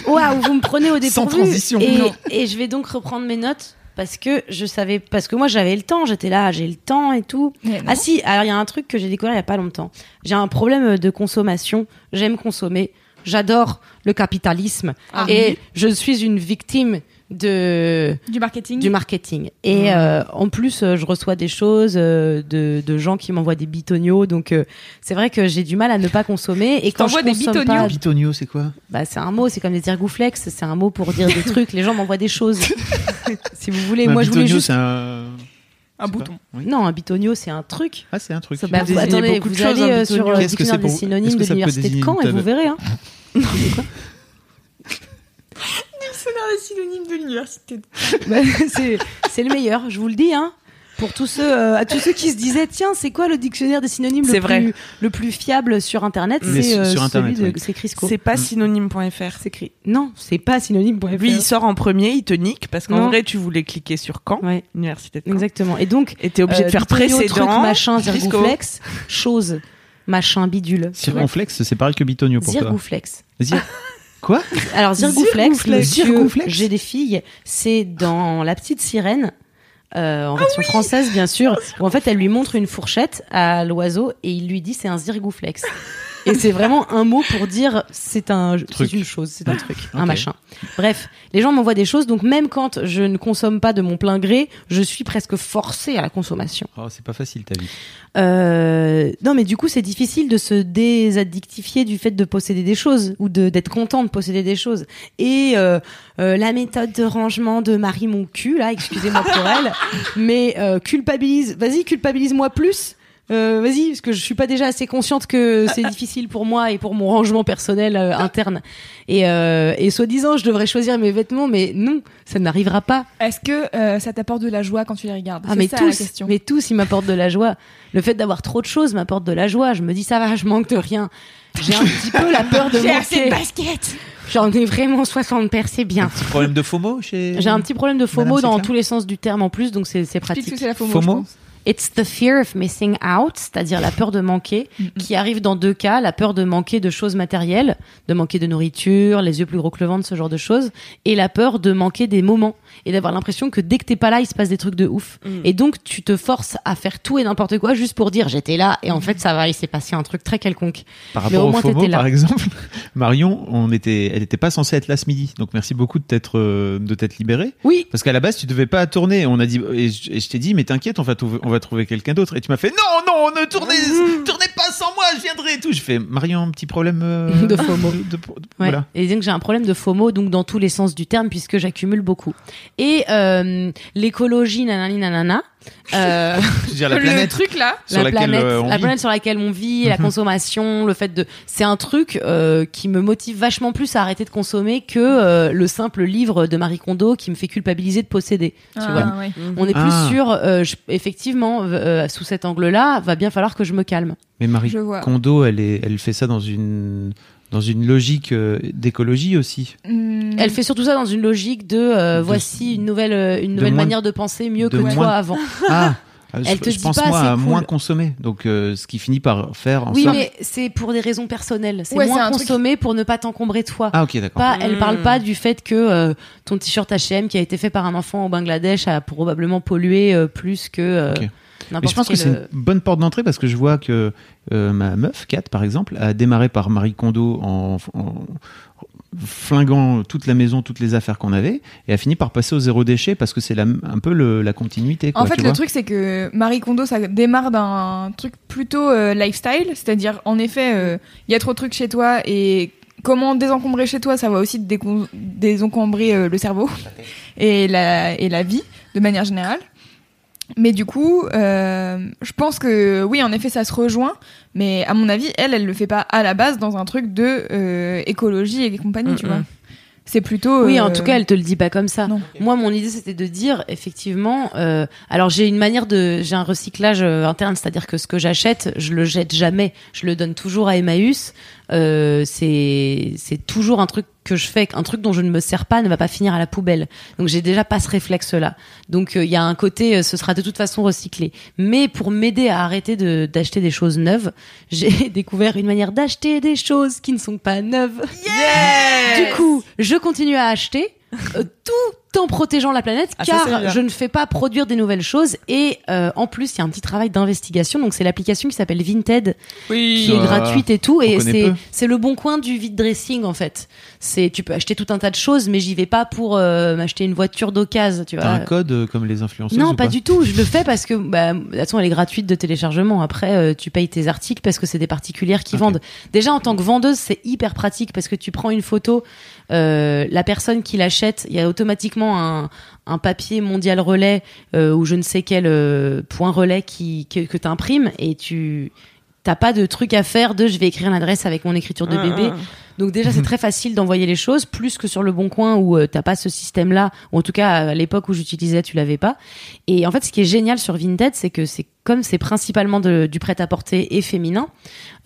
Waouh, vous me prenez au Sans dépourvu. transition. Et, Non. et je vais donc reprendre mes notes parce que je savais, parce que moi j'avais le temps, j'étais là, j'ai le temps et tout. Mais non. Ah si, alors il y a un truc que j'ai découvert il y a pas longtemps. J'ai un problème de consommation. J'aime consommer. J'adore le capitalisme Ah. et je suis une victime de Du marketing. du marketing. Et euh, en plus, euh, je reçois des choses euh, de, de gens qui m'envoient des bitonios. Donc, euh, c'est vrai que j'ai du mal à ne pas consommer. Et quand je des consomme bitonios pas, Bitonio, c'est quoi? Bah, c'est un mot, c'est comme les ergouflex, c'est un mot pour dire des trucs. Les gens m'envoient des choses. *laughs* si vous voulez, moi je voulais bitonio, juste. c'est un. Un bouton. Oui. Non, un bitonio, c'est un truc. Ah, c'est un truc. Ça Bah, vous, attendez, vous choses, allez euh, sur bitonio. le dictionnaire des synonymes de l'université de Caen et vous verrez. Hein. *laughs* Dictionnaire des synonymes de l'université. *laughs* Bah, c'est le meilleur, je vous le dis. Hein. Pour tous ceux, euh, à tous ceux qui se disaient, tiens, c'est quoi le dictionnaire des synonymes C'est le vrai. plus, le plus fiable sur Internet C'est sur- euh, celui de oui. c'est Crisco. C'est pas synonyme.fr. C'est écrit. Non, c'est pas synonyme.fr. Lui, il sort en premier, il te nique parce qu'en vrai, tu voulais cliquer sur Caen, Ouais, université de Caen. exactement. Et donc, Et t'es obligé euh, de faire bitonio, précédent. truc, machin, zirgouflex, chose, machin, bidule. Circonflexe, c'est pareil que Bitonio pour toi. Zirgouflex. *laughs* Quoi Alors, zirgouflex, Zirgouflex. monsieur, Zirgouflex j'ai des filles, c'est dans La Petite Sirène. euh, en version française bien sûr, où en fait elle lui montre une fourchette à l'oiseau et il lui dit c'est un zirgouflex. Et c'est vraiment un mot pour dire c'est un Truc. une chose, c'est un truc, un machin. Bref, les gens m'envoient des choses donc même quand je ne consomme pas de mon plein gré, je suis presque forcée à la consommation. Oh, c'est pas facile ta vie. Euh, non, mais du coup, c'est difficile de se désaddictifier du fait de posséder des choses ou d'être content de posséder des choses. Et euh, euh, la méthode de rangement de Marie mon cul, là, excusez-moi pour elle, *laughs* mais euh, culpabilise. Vas-y, culpabilise-moi plus. Euh, Vas-y, parce que je suis pas déjà assez consciente que c'est *laughs* difficile pour moi et pour mon rangement personnel euh, interne. Et, euh, et soi-disant, je devrais choisir mes vêtements, mais non, ça n'arrivera pas. Est-ce que euh, ça t'apporte de la joie quand tu les regardes? Ah mais ça, tous, la question. mais tous, ils m'apportent de la joie. Le fait d'avoir trop de choses m'apporte de la joie. Je me dis ça va, je manque de rien. J'ai un petit peu la peur de *laughs* J'ai assez de manquer. baskets J'en ai vraiment 60 paires, c'est bien. Petit problème de FOMO chez. J'ai un petit problème de FOMO Madame dans tous les sens du terme en plus, donc c'est c'est Explique ce que pratique. c'est la FOMO, FOMO? je pense. It's the fear of missing out, c'est-à-dire la peur de manquer, qui arrive dans deux cas. La peur de manquer de choses matérielles, de manquer de nourriture, les yeux plus gros que le ventre, ce genre de choses. Et la peur de manquer des moments et d'avoir l'impression que dès que t'es pas là, il se passe des trucs de ouf. Et donc, tu te forces à faire tout et n'importe quoi juste pour dire j'étais là et en fait, ça va, il s'est passé un truc très quelconque. Par Mais rapport au au moins, FOMO, t'étais là. par exemple, *laughs* Marion, on était, elle n'était pas censée être là ce midi. Donc merci beaucoup de t'être, euh, de t'être libérée. Oui, Parce qu'à la base, tu devais pas tourner. On a dit, et je, et je t'ai dit, mais t'inquiète, on va trouver, on va trouver quelqu'un d'autre. Et tu m'as fait, non, non, ne tournez, tournez pas sans moi, je viendrai et tout. Je fais, Marion, un petit problème euh, *laughs* *laughs* De FOMO. de- de- de- Ouais. Voilà. Et disons que j'ai un problème de FOMO, donc dans tous les sens du terme, puisque j'accumule beaucoup. Et euh, l'écologie, nanani nanana. Euh, *laughs* Je veux dire, la *laughs* le planète truc là, sur la laquelle planète, euh, on la vit. planète sur laquelle on vit, la Mhm. *laughs* consommation, le fait de, c'est un truc euh, qui me motive vachement plus à arrêter de consommer que euh, le simple livre de Marie Kondo qui me fait culpabiliser de posséder. Tu Ah, vois. ouais. On est plus Ah. sûr, euh, je- effectivement, euh, sous cet angle-là, va bien falloir que je me calme. Mais Marie. Kondo, elle, est, elle fait ça dans une, dans une logique euh, d'écologie aussi. Hmm. Elle fait surtout ça dans une logique de, euh, De- voici une nouvelle, euh, une nouvelle manière de penser mieux de que moins- toi avant. Ah, *laughs* Elle je, te je dit pense pas, moi à cool. moins consommer. Donc, euh, ce qui finit par faire en Oui, sorte. mais c'est pour des raisons personnelles. C'est Ouais, moins truc- consommer pour ne pas t'encombrer toi. Ah, ok, d'accord. Pas, elle Mm. parle pas du fait que euh, ton t-shirt H&M qui a été fait par un enfant au Bangladesh a probablement pollué euh, plus que euh. Mais je pense que c'est euh, une bonne porte d'entrée parce que je vois que euh, ma meuf, Kat, par exemple, a démarré par Marie Kondo en, en flinguant toute la maison, toutes les affaires qu'on avait, et a fini par passer au zéro déchet parce que c'est un peu le- la continuité. Quoi, En fait, tu le vois. truc, c'est que Marie Kondo, ça démarre d'un truc plutôt euh, lifestyle, c'est-à-dire, en effet, euh, il y a trop de trucs chez toi et comment désencombrer chez toi, ça va aussi te désencombrer euh, le cerveau et la, et la vie de manière générale. Mais du coup, euh, je pense que oui, en effet, ça se rejoint. Mais à mon avis, elle, elle le fait pas à la base dans un truc de euh, écologie et compagnie, tu Mm, vois. mm. C'est plutôt. Oui, en euh, tout cas, elle te le dit pas comme ça. Non. Moi, mon idée, c'était de dire, effectivement, euh, alors j'ai une manière de, j'ai un recyclage euh, interne, c'est-à-dire que ce que j'achète, je le jette jamais, je le donne toujours à Emmaüs. Euh, c'est, c'est toujours un truc que je fais, un truc dont je ne me sers pas ne va pas finir à la poubelle. Donc j'ai déjà pas ce réflexe-là. Donc euh, il y a un côté, euh, ce sera de toute façon recyclé. Mais pour m'aider à arrêter de d'acheter des choses neuves, *laughs* j'ai découvert une manière d'acheter des choses qui ne sont pas neuves. Du coup, je continue à acheter euh, tout en protégeant la planète Ah, car je ne fais pas produire des nouvelles choses et euh, en plus il y a un petit travail d'investigation donc c'est l'application qui s'appelle Vinted Oui. qui est gratuite et tout et c'est le bon coin du vide dressing en fait c'est tu peux acheter tout un tas de choses mais j'y vais pas pour euh, m'acheter une voiture d'occasion tu vois T'as un code euh, comme les influenceurs non, pas du tout. Je le fais parce que, bah, de toute façon, elle est gratuite de téléchargement. Après, euh, tu payes tes articles parce que c'est des particulières qui vendent. Déjà, en tant que vendeuse, c'est hyper pratique parce que tu prends une photo, euh, la personne qui l'achète, il y a automatiquement un, un papier mondial relais euh, ou je ne sais quel euh, point relais qui, que, que tu imprimes et tu t'as pas de truc à faire de je vais écrire l'adresse avec mon écriture de Ah, bébé. ah. Donc déjà c'est *laughs* très facile d'envoyer les choses, plus que sur le bon coin où euh, t'as pas ce système-là, ou en tout cas à l'époque où j'utilisais tu l'avais pas. Et en fait ce qui est génial sur Vinted, c'est que c'est comme c'est principalement de- du prêt-à-porter et féminin,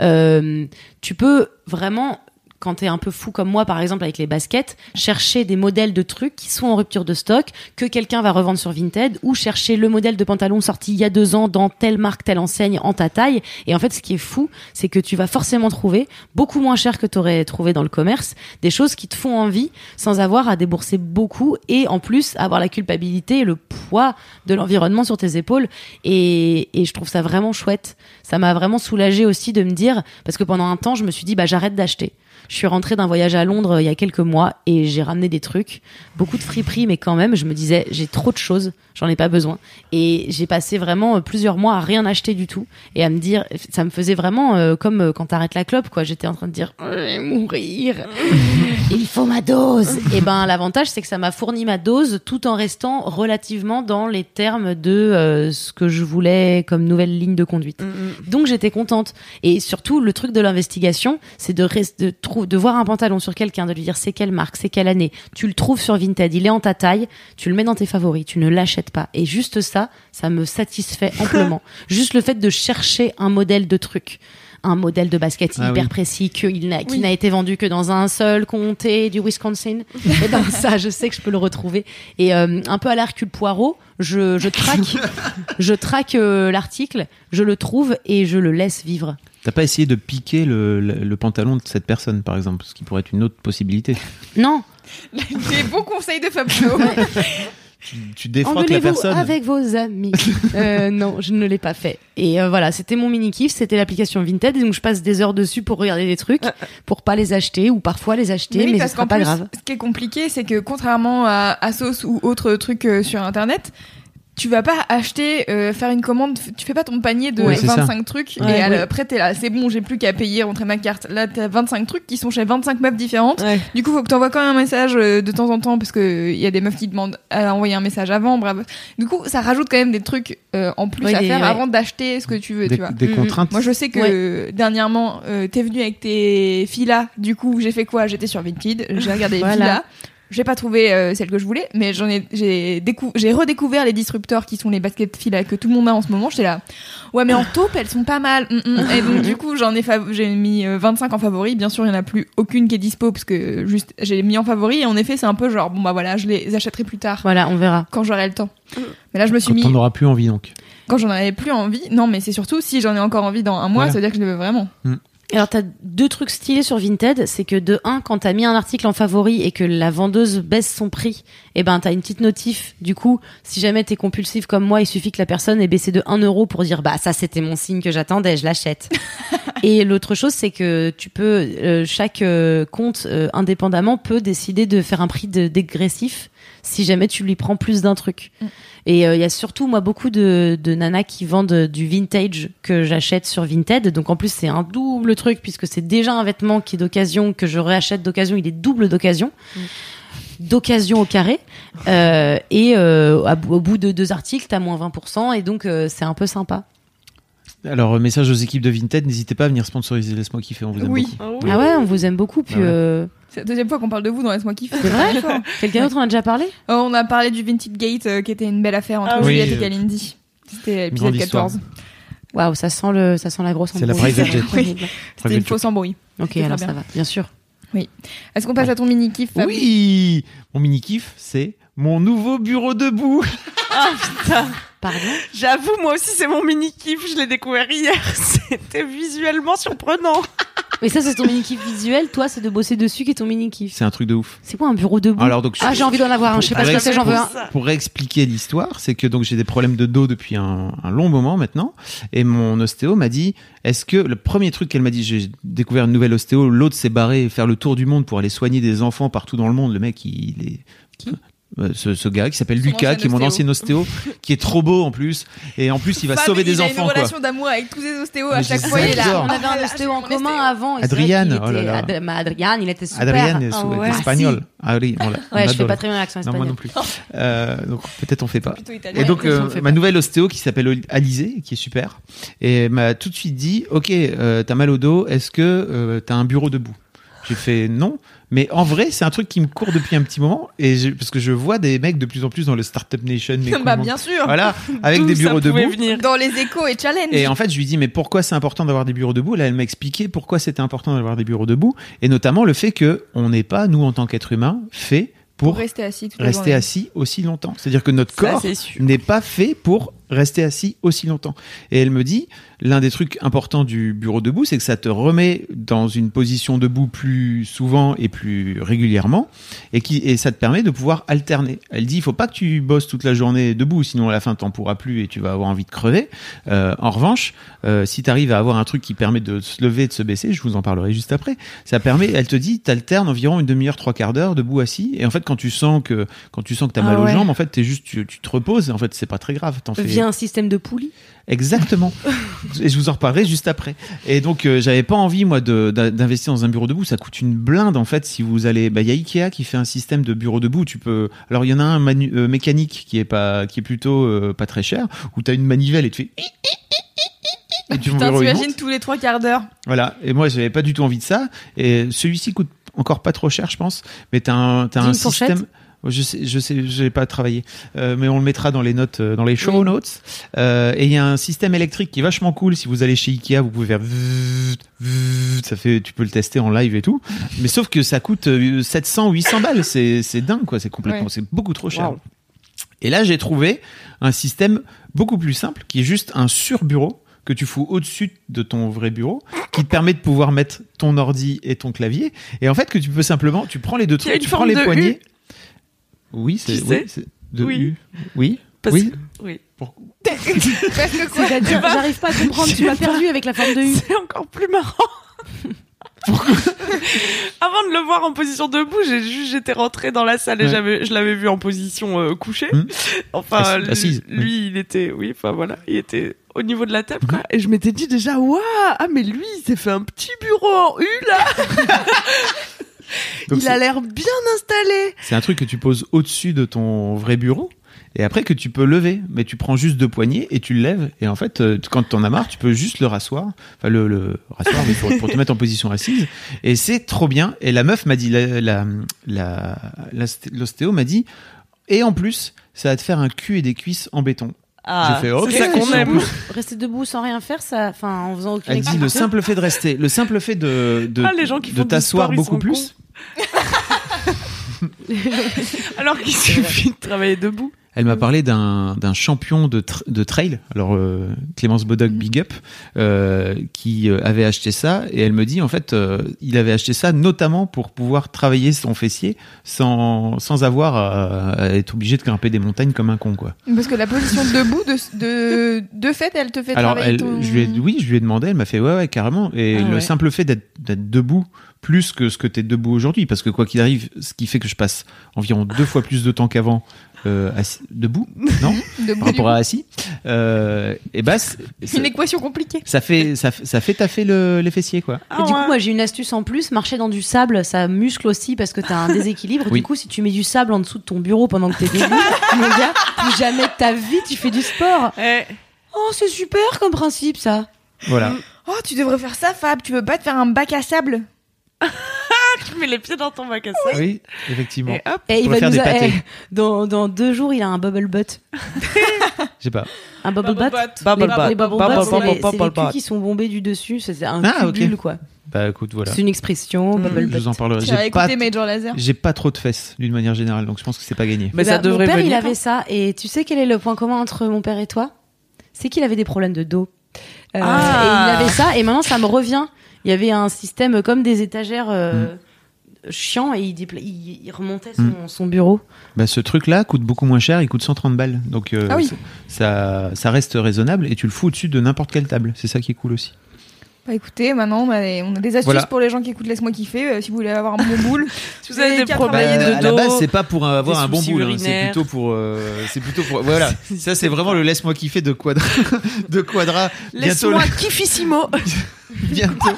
euh, tu peux vraiment quand t'es un peu fou comme moi, par exemple avec les baskets, chercher des modèles de trucs qui sont en rupture de stock, que quelqu'un va revendre sur Vinted, ou chercher le modèle de pantalon sorti il y a deux ans dans telle marque, telle enseigne, en ta taille. Et en fait, ce qui est fou, c'est que tu vas forcément trouver, beaucoup moins cher que t'aurais trouvé dans le commerce, des choses qui te font envie sans avoir à débourser beaucoup et en plus avoir la culpabilité et le poids de l'environnement sur tes épaules. Et, et je trouve ça vraiment chouette. Ça m'a vraiment soulagé aussi de me dire, parce que pendant un temps, je me suis dit, bah, j'arrête d'acheter. Je suis rentrée d'un voyage à Londres euh, il y a quelques mois et j'ai ramené des trucs, beaucoup de friperies, mais quand même, je me disais, j'ai trop de choses, j'en ai pas besoin. Et j'ai passé vraiment euh, plusieurs mois à rien acheter du tout et à me dire, ça me faisait vraiment euh, comme quand t'arrêtes la clope, quoi. J'étais en train de dire, je vais mourir, *laughs* il faut ma dose. et ben, l'avantage, c'est que ça m'a fourni ma dose tout en restant relativement dans les termes de euh, ce que je voulais comme nouvelle ligne de conduite. Donc j'étais contente. Et surtout, le truc de l'investigation, c'est de, de, de voir un pantalon sur quelqu'un, de lui dire c'est quelle marque, c'est quelle année. Tu le trouves sur Vinted, il est en ta taille, tu le mets dans tes favoris, tu ne l'achètes pas. Et juste ça, ça me satisfait *laughs* amplement. juste le fait de chercher un modèle de truc. Un modèle de basket Ah hyper oui. précis n'a- qui Oui. n'a été vendu que dans un seul comté du Wisconsin. *laughs* Et ben ça, je sais que je peux le retrouver. Et euh, un peu à l'Hercule Poirot, je, je traque, *laughs* je traque euh, l'article, je le trouve et je le laisse vivre. T'as pas essayé de piquer le, le- le pantalon de cette personne, par exemple, ce qui pourrait être une autre possibilité. Non, *laughs* Des bons conseils de Fabio. Tu, tu défroques la personne. avec vos amis. Euh, non, je ne l'ai pas fait. Et euh, voilà, c'était mon mini kiff, c'était l'application Vinted, et donc je passe des heures dessus pour regarder des trucs, pour pas les acheter ou parfois les acheter, mais, oui, ce parce sera pas plus, grave. ce qui est compliqué, c'est que contrairement à Asos ou autres trucs euh, sur Internet, tu vas pas acheter, euh, faire une commande, tu fais pas ton panier de Ouais, c'est ça. 25 trucs Ouais, et après t'es là, c'est bon, j'ai plus qu'à payer, rentrer ma carte. Là, t'as 25 trucs qui sont chez 25 meufs différentes. Ouais. Du coup, faut que t'envoies quand même un message euh, de temps en temps parce que il y a des meufs qui demandent à envoyer un message avant. Bref. Du coup, ça rajoute quand même des trucs euh, en plus à faire avant d'acheter ce que tu veux, des, tu vois. des Mm, mm. contraintes. Moi, je sais que dernièrement, euh, t'es venu avec tes filas. Du coup, j'ai fait quoi? J'étais sur Vinted, j'ai regardé les Voilà. filas. J'ai pas trouvé euh, celle que je voulais, mais j'en ai, j'ai décou- j'ai redécouvert les disrupteurs qui sont les baskets filas que tout le monde a en ce moment. J'étais là, ouais, mais en *coughs* taupe, elles sont pas mal. Mm, mm. Et donc, du coup, j'en ai, j'ai mis euh, 25 en favori. Bien sûr, il y en a plus aucune qui est dispo parce que juste, j'ai mis en favori. Et en effet, c'est un peu genre, bon bah voilà, je les achèterai plus tard Voilà, on verra. quand j'aurai le temps. Mais là, je me suis Quand mis t'en auras plus envie, donc. quand j'en avais plus envie. Non, mais c'est surtout si j'en ai encore envie dans un mois, Ouais. ça veut dire que je le veux vraiment. Alors t'as deux trucs stylés sur Vinted, c'est que de un, quand t'as mis un article en favori et que la vendeuse baisse son prix, eh ben t'as une petite notif. Du coup, si jamais t'es compulsif comme moi, il suffit que la personne ait baissé de 1 euro pour dire bah ça c'était mon signe que j'attendais, je l'achète. *laughs* et l'autre chose, c'est que tu peux euh, chaque euh, compte euh, indépendamment peut décider de faire un prix de- dégressif si jamais tu lui prends plus d'un truc. Mm. Et euh, il y a surtout moi beaucoup de, de nanas qui vendent du vintage que j'achète sur Vinted. Donc en plus c'est un double truc puisque c'est déjà un vêtement qui est d'occasion que je réachète d'occasion. Il est double d'occasion. D'occasion au carré Euh, et euh, au bout de deux articles t'as moins 20% et donc euh, c'est un peu sympa. Alors, message aux équipes de Vinted, n'hésitez pas à venir sponsoriser Laisse-moi kiffer, on vous aime Oui. beaucoup. Ah ouais on vous aime beaucoup puis Ah ouais. C'est la deuxième fois qu'on parle de vous dans Laisse-moi kiffer. C'est vrai quelqu'un d'autre en a déjà parlé? Euh, On a parlé du Vintage Gate euh, qui était une belle affaire entre Ah oui. Juliette Oui, et Kalindi. C'était histoire. 14. Waouh ça sent le ça sent la grosse C'est la embrouille. private jet. *laughs* Horrible. C'était une fausse embrouille. Ok alors ça va bien sûr. Est-ce qu'on passe à ton mini kiff Oui Mon mini-kiff, c'est mon nouveau bureau debout. *laughs* Ah putain. Pardon? J'avoue, moi aussi, c'est mon mini kiff. Je l'ai découvert hier. *laughs* C'était visuellement surprenant. Mais ça c'est ton mini kiff visuel. Toi c'est de bosser dessus qui est ton mini kiff. C'est un truc de ouf. C'est quoi un bureau debout? Alors, donc, Ah j'ai envie d'en avoir un. Je sais pas ce que c'est. J'en veux un. Pour réexpliquer l'histoire, c'est que donc j'ai des problèmes de dos depuis un, un long moment maintenant, et mon ostéo m'a dit est-ce que le premier truc qu'elle m'a dit, j'ai découvert une nouvelle ostéo, l'autre s'est barré faire le tour du monde pour aller soigner des enfants partout dans le monde. Le mec, il est Qui? Ce, ce gars qui s'appelle Lucas, qui est mon ancien ostéo, qui est trop beau en plus, et en plus il va Fab, sauver des il a enfants une quoi. relation d'amour avec tous les ostéos à chaque fois. Il j'adore. On avait un *laughs* Ah, ostéo en mon commun ostéo. avant. vrai Adriane, qu'il oh là était- là. Ad- il était super. Adrienne est Ah sous- ouais. espagnol. Ah oui, *laughs* on l'a- on Ouais, je fais adore. pas très bien l'accent Non, moi espagnol. non plus. Euh, donc peut-être on fait pas. Plutôt italien. Et donc Ouais, euh, ma nouvelle ostéo qui s'appelle Alizé, qui est super, et m'a tout de suite dit, ok, euh, t'as mal au dos, est-ce que euh, t'as un bureau debout? J'ai fait non, Mais en vrai, c'est un truc qui me court depuis un petit moment, et je- parce que je vois des mecs de plus en plus dans le Startup Nation. mais *laughs* bah comment- bien sûr. Voilà, avec des bureaux debout. venir. Dans les échos et challenge. Et en fait, je lui dis, mais pourquoi c'est important d'avoir des bureaux debout? Là, elle m'a expliqué pourquoi c'était important d'avoir des bureaux debout, et notamment le fait que on n'est pas, nous, en tant qu'être humain, fait pour pour rester assis rester aussi longtemps. C'est-à-dire que notre Ça, corps n'est pas fait pour rester assis aussi longtemps. Et elle me dit, l'un des trucs importants du bureau debout, c'est que ça te remet dans une position debout plus souvent et plus régulièrement, et qui et ça te permet de pouvoir alterner. Elle dit, il faut pas que tu bosses toute la journée debout, sinon à la fin t'en pourras plus et tu vas avoir envie de crever. Euh, en revanche, euh, si tu arrives à avoir un truc qui permet de se lever et de se baisser, je vous en parlerai juste après. Ça permet, elle te dit, t'alternes environ une demi-heure, trois quarts d'heure debout assis, et en fait quand tu sens que quand tu sens que t'as Ah mal ouais. aux jambes, en fait t'es juste, tu, tu te reposes, et en fait c'est pas très grave. T'en fais Via un système de poulie. Exactement. *laughs* Et je vous en reparlerai juste après. Et donc, euh, j'avais pas envie, moi, d'investir dans un bureau debout. Ça coûte une blinde, en fait, si vous allez. Bah, il y a Ikea qui fait un système de bureau debout. Tu peux. Alors, il y en a un manu- euh, mécanique qui est pas, qui est plutôt euh, pas très cher, où t'as une manivelle et tu fais. Et tu Putain, t'imagines tous les trois quarts d'heure. Voilà. Et moi, j'avais pas du tout envie de ça. Et celui-ci coûte encore pas trop cher, je pense. Mais t'as un, Dis un système. Je sais, je sais, j'ai pas travaillé, euh, mais on le mettra dans les notes, euh, dans les show notes. Euh, et il y a un système électrique qui est vachement cool. Si vous allez chez Ikea, vous pouvez faire, ça fait, tu peux le tester en live et tout. Mais sauf que ça coûte euh, 700, 800 balles. C'est, c'est dingue, quoi. C'est complètement, Ouais. c'est beaucoup trop cher. Wow. Et là, j'ai trouvé un système beaucoup plus simple, qui est juste un surbureau que tu fous au-dessus de ton vrai bureau, qui te permet de pouvoir mettre ton ordi et ton clavier. Et en fait, que tu peux simplement, tu prends les deux trucs, tu prends les de poignets. Oui, c'est oui, de Oui. U. Oui. Parce oui. que- oui. *laughs* Parce que quoi C'est-à-dire, j'arrive pas à comprendre. Tu *laughs* m'as perdu avec la forme de U. C'est encore plus marrant. *laughs* Avant de le voir en position debout, j'ai juste j'étais rentrée dans la salle et Ouais. j'avais je l'avais vu en position euh, couchée. Hmm. Enfin Assis- assise, lui, il était oui, enfin voilà, il était au niveau de la table quoi. Et je m'étais dit déjà waouh, ah mais lui, il s'est fait un petit bureau en U là. Donc il a l'air bien installé. C'est un truc que tu poses au-dessus de ton vrai bureau. Et après que tu peux lever, mais tu prends juste deux poignées et tu le lèves. Et en fait, euh, quand t'en as marre, tu peux juste le rasseoir, enfin le, le rasseoir, mais pour, pour te mettre en position assise. Et c'est trop bien. Et la meuf m'a dit, la, la, l'ostéo m'a dit, et en plus, ça va te faire un cul et des cuisses en béton. Ah, J'ai fait, ok, c'est ça qu'on aime. Rester debout sans rien faire, ça, enfin, en faisant aucune Elle dit le simple fait de rester, le simple fait de, de, Ah, les gens qui de font du t'asseoir beaucoup plus. *laughs* Alors qu'il suffit de travailler debout. Elle m'a parlé d'un champion de, de trail, alors euh, Clémence Bodoc Big Up, euh, qui euh, avait acheté ça et elle me dit en fait euh, il avait acheté ça notamment pour pouvoir travailler son fessier sans, sans avoir à, à être obligé de grimper des montagnes comme un con quoi. Parce que la position debout, de, de, de fait, elle te fait Alors travailler ton... je lui ai, oui je lui ai demandé, elle m'a fait ouais ouais carrément et Ah le ouais. simple fait d'être d'être debout plus que ce que tu es debout aujourd'hui parce que quoi qu'il arrive ce qui fait que je passe environ deux fois plus de temps qu'avant euh, assis- debout *laughs* non debout, par rapport à assis euh, et bah c'est- Une équation compliquée. ça fait ça, fait- ça fait taffer le, les fessiers quoi. Ah Et du ouais. coup, moi, j'ai une astuce en plus. Marcher dans du sable, ça muscle aussi parce que t'as un *laughs* déséquilibre. Oui. Du coup, si tu mets du sable en dessous de ton bureau pendant que t'es debout, mon gars, plus jamais de ta vie tu fais du sport. Eh, Oh, c'est super comme principe, ça. Voilà. Oh, tu devrais faire ça, Fab. Tu veux pas te faire un bac à sable? *laughs* mets les pieds dans ton bac à sable. Oui, effectivement. Et hop. Et il va faire nous des a- pâtés. eh, dans, dans deux jours, il a un bubble butt. *laughs* Je sais pas. Un bubble, butt. Bubble butt. les bubble Bubble butt, c'est butt, les, bubble culs qui sont bombés du dessus. C'est un Ah, quoi. Bah écoute, voilà. C'est une expression, Mm. bubble Je vous en parlerai. J'ai pas, écouté Major Laser? j'ai pas trop de fesses d'une manière générale, donc je pense que c'est pas gagné. Mais ça ben, devrait Mon père, venir. il avait ça. Et tu sais quel est le point commun entre mon père et toi? C'est qu'il avait des problèmes de dos. Euh, Ah. Et il avait ça. Et maintenant, ça me revient. Il y avait un système comme des étagères euh, chiants et il, dépla- il, il remontait son, Mm. son bureau. Bah ce truc-là coûte beaucoup moins cher, il coûte 130 balles, donc euh, Ah oui. ça, ça reste raisonnable et tu le fous au-dessus de n'importe quelle table. C'est ça qui est cool aussi. Bah écoutez, maintenant on a des, on a des astuces Voilà. pour les gens qui écoutent Laisse-moi kiffer. euh, si vous voulez avoir un bon boule, *laughs* Si vous avez des problèmes travailler de à la dos, base, c'est pas pour avoir un bon boule, hein, c'est plutôt pour, euh, c'est plutôt pour, voilà. *laughs* Ça c'est vraiment le laisse-moi kiffer de Quadra, *laughs* de Quadra. Laisse-moi kiffissimo. *laughs* bientôt.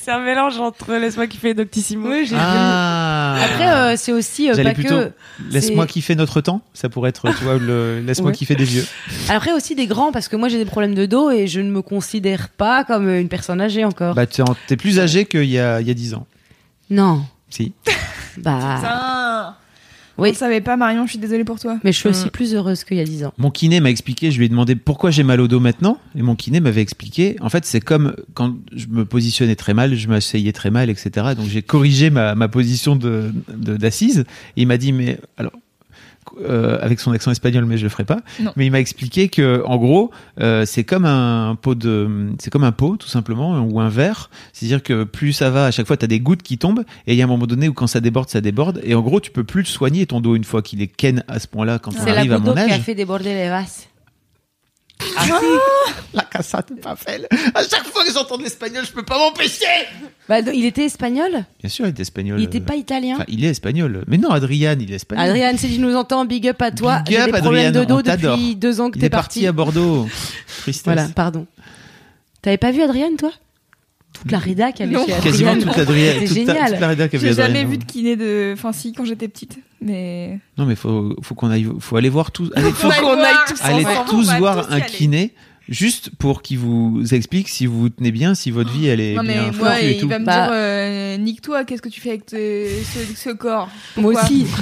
c'est un mélange entre laisse-moi kiffer et Doctissimo. Oui, j'ai Ah. Après, euh, c'est aussi euh, pas plutôt- que. Laisse-moi kiffer notre temps. Ça pourrait être, tu vois, le laisse-moi Ouais. kiffer des vieux. Après aussi des grands parce que moi j'ai des problèmes de dos et je ne me considère pas comme une personne âgée encore. Bah, t'es, en- t'es plus âgé qu'il y a, il y a 10 ans. Non. Si. Bah. Putain. Oui. On le savait pas, Marion, je suis désolée pour toi. Mais je suis aussi Mm. plus heureuse qu'il y a 10 ans. Mon kiné m'a expliqué, je lui ai demandé pourquoi j'ai mal au dos maintenant, et mon kiné m'avait expliqué, en fait c'est comme quand je me positionnais très mal, je m'asseyais très mal, etc. Donc j'ai corrigé ma, ma position de de- d'assise, et il m'a dit, mais alors, euh, avec son accent espagnol, mais je le ferai pas, Non. mais il m'a expliqué que en gros euh, c'est comme un pot de, c'est comme un pot tout simplement, ou un verre, c'est-à-dire que plus ça va, à chaque fois tu as des gouttes qui tombent, et il y a un moment donné où quand ça déborde, ça déborde, et en gros tu peux plus le soigner ton dos une fois qu'il est ken à ce point-là quand on C'est la arrive à mon d'eau qui a âge. fait déborder les vases. La casa de papel. À chaque fois que j'entends de l'espagnol, je peux pas m'empêcher. Bah, il était espagnol? Bien sûr, il est espagnol. Il était pas italien Enfin, il est espagnol. Mais non, Adrian, il est espagnol. Adrien, si tu nous entends, big up à toi. Big J'ai up, des problèmes Adrien, de dos on t'adore. depuis deux ans que il t'es est parti parti. à Bordeaux. Tristesse. Voilà, pardon. T'avais pas vu Adrien, toi? Toute la rédac avait Non. chez Adrien. Quasiment toute Adrien. C'est toute, ta- génial. toute la rédac avait J'ai Adrien. jamais vu de kiné de. Enfin, si, quand j'étais petite. Mais. Non, mais faut, faut qu'on aille, faut aller voir tous. Allez, faut aille qu'on voir. aille tous, ensemble, tous voir un aller. kiné. Juste pour qu'il vous explique si vous vous tenez bien, si votre vie elle est Non, mais bien moi, foutue et il tout. va me Bah. dire euh, nique-toi, qu'est-ce que tu fais avec te- ce, ce corps? Moi aussi. *laughs*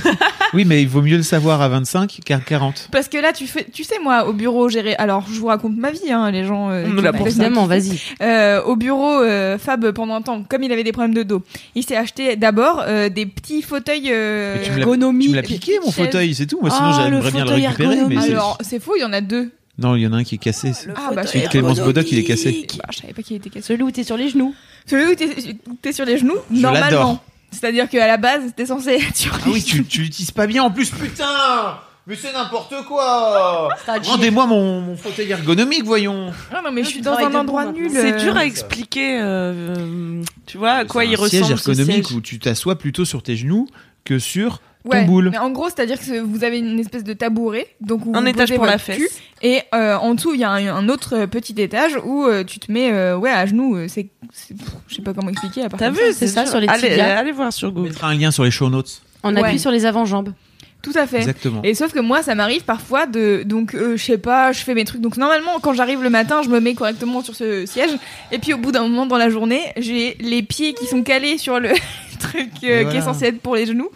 Oui, mais il vaut mieux le savoir à 25 qu'à 40. Parce que là, tu fais, tu sais, moi, au bureau, j'ai. Alors, je vous raconte ma vie, hein, les gens. euh, pour. Évidemment, vas-y. Euh, au bureau, euh, Fab, pendant un temps, comme il avait des problèmes de dos, il s'est acheté d'abord euh, des petits fauteuils. euh, Mais tu me l'as- piqué mon chaise. fauteuil, c'est tout. Moi, sinon Ah, j'aimerais le bien le fauteuil récupérer. Mais Alors, c'est faux, il y en a deux. Non, il y en a un qui est cassé. Ah, bah, je Celui de Clémence. Bodoc, il est cassé. Bah, je savais pas qu'il était cassé. Celui où t'es sur les genoux. Celui où t'es t'es sur les genoux, Je normalement. C'est-à-dire qu'à la base, t'es censé être sur Ah les oui, tu, tu l'utilises pas bien en plus, putain Mais c'est n'importe quoi Rendez-moi mon, mon fauteuil ergonomique, voyons Ah non, mais je suis dans un endroit nul. C'est euh. dur à expliquer, euh, euh, tu vois, à quoi C'est il un ressemble siège ce ergonomique siège. où tu t'assois plutôt sur tes genoux que sur Ouais, boule. mais en gros, c'est-à-dire que vous avez une espèce de tabouret, donc où Un vous étage pour la fesse. cul, et euh, en dessous il y a un, un autre euh, petit étage où euh, tu te mets euh, ouais à genoux. c'est, je sais pas comment expliquer. à part T'as vu, c'est ça, sur les allez, tibias. allez voir sur On Google. mettra un lien sur les show notes. On Ouais. appuie sur les avant-jambes. Tout à fait. Exactement. Et sauf que moi, ça m'arrive parfois de, donc, euh, je sais pas, je fais mes trucs. Donc normalement, quand j'arrive le matin, je me mets correctement sur ce siège. Et puis au bout d'un moment dans la journée, j'ai les pieds qui sont calés sur le *laughs* truc euh, Et qui voilà. est censé être pour les genoux.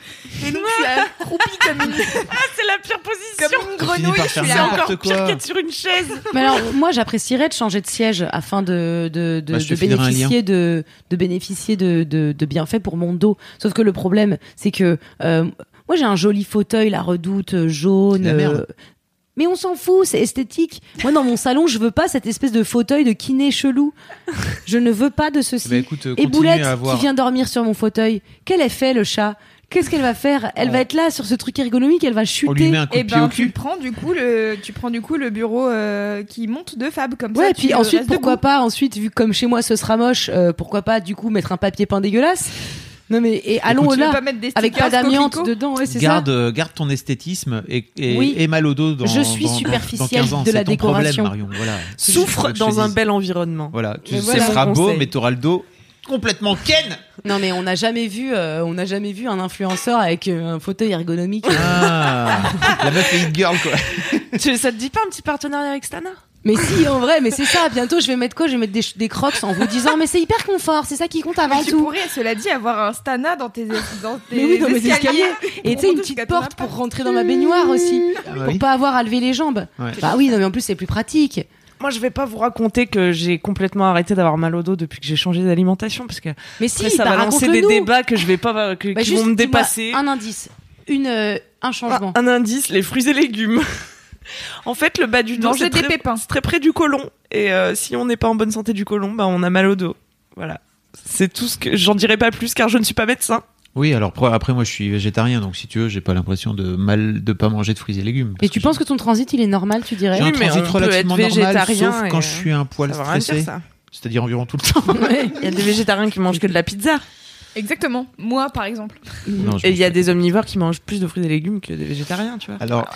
Et donc je suis *laughs* accroupie comme une, *laughs* C'est la pire position. comme une grenouille. Je suis là. encore pire quoi. qu'être sur une chaise. Mais alors, moi, j'apprécierais de changer de siège afin de, de, de, Bah, de bénéficier, de, de bénéficier de, de, de bienfaits pour mon dos. Sauf que le problème, c'est que euh, moi, j'ai un joli fauteuil, la redoute euh, jaune. La merde. euh, mais on s'en fout, c'est esthétique. Moi, dans mon salon, je veux pas cette espèce de fauteuil de kiné chelou. Je ne veux pas de ceci. Eh écoute, euh, Et Boulette, à avoir. qui vient dormir sur mon fauteuil, quel effet le chat? Qu'est-ce qu'elle va faire? Elle On- va être là sur ce truc ergonomique, elle va On lui chuter. met un coup Et pied au ben tu prends du coup le, tu prends du coup le bureau euh, qui monte de Fab comme Ouais, ça. et puis tu ensuite, pourquoi debout. pas, ensuite, vu comme chez moi ce sera moche, euh, pourquoi pas du coup mettre un papier peint dégueulasse? Non mais, et allons veux là, pas mettre des avec pas d'amiante dedans, ouais, c'est ça. Garde, euh, garde ton esthétisme et, et, Oui. et mal au dos dans Je suis dans- superficielle dans 15 ans. de la problème, décoration. Marion. Voilà. *laughs* Souffre dans un bel environnement. Voilà, tu voilà. sera beau, mais t'auras le dos complètement ken. Non mais on n'a jamais vu, euh, on n'a jamais vu un influenceur avec euh, un fauteuil ergonomique. Ah, la meuf est hit girl quoi. *laughs* Tu- ça te dit pas un petit partenariat avec Stana? Mais si, en vrai, mais c'est ça. Bientôt, je vais mettre quoi? Je vais mettre des, des crocs en vous disant, mais c'est hyper confort, c'est ça qui compte avant Tu tout. pourrais, cela dit, avoir un Stana dans tes, dans tes *laughs* Mais oui, dans mes escaliers. Et tu sais, une petite porte pour rentrer dans ma baignoire aussi, Ah bah pour oui. pas avoir à lever les jambes. Ouais. Bah oui, non mais en plus c'est plus pratique. Moi, je vais pas vous raconter que j'ai complètement arrêté d'avoir mal au dos depuis que j'ai changé d'alimentation parce que Mais si, après, ça bah, va lancer des débats que je vais pas, *laughs* que, Bah, qui juste, vont me dépasser. Un indice, une, euh, un changement. Un indice, les fruits et légumes. En fait, le bas du dos, Manger c'est des très, pépins. c'est très près du côlon. Et euh, si on n'est pas en bonne santé du côlon, bah, on a mal au dos. Voilà. C'est tout ce que j'en dirai pas plus car je ne suis pas médecin. Oui, alors après moi je suis végétarien, donc si tu veux, j'ai pas l'impression de mal de pas manger de fruits et légumes. Et tu penses que ton transit il est normal, tu dirais j'ai un Oui, mais transit on peut relativement être normal, végétarien sauf quand je suis un poil stressé, ça. c'est-à-dire environ tout le temps. Ouais. Il y a des végétariens qui mangent que de la pizza. Exactement. Moi, par exemple. Non, Et il y a des omnivores qui mangent plus de fruits et légumes que des végétariens, tu vois. Alors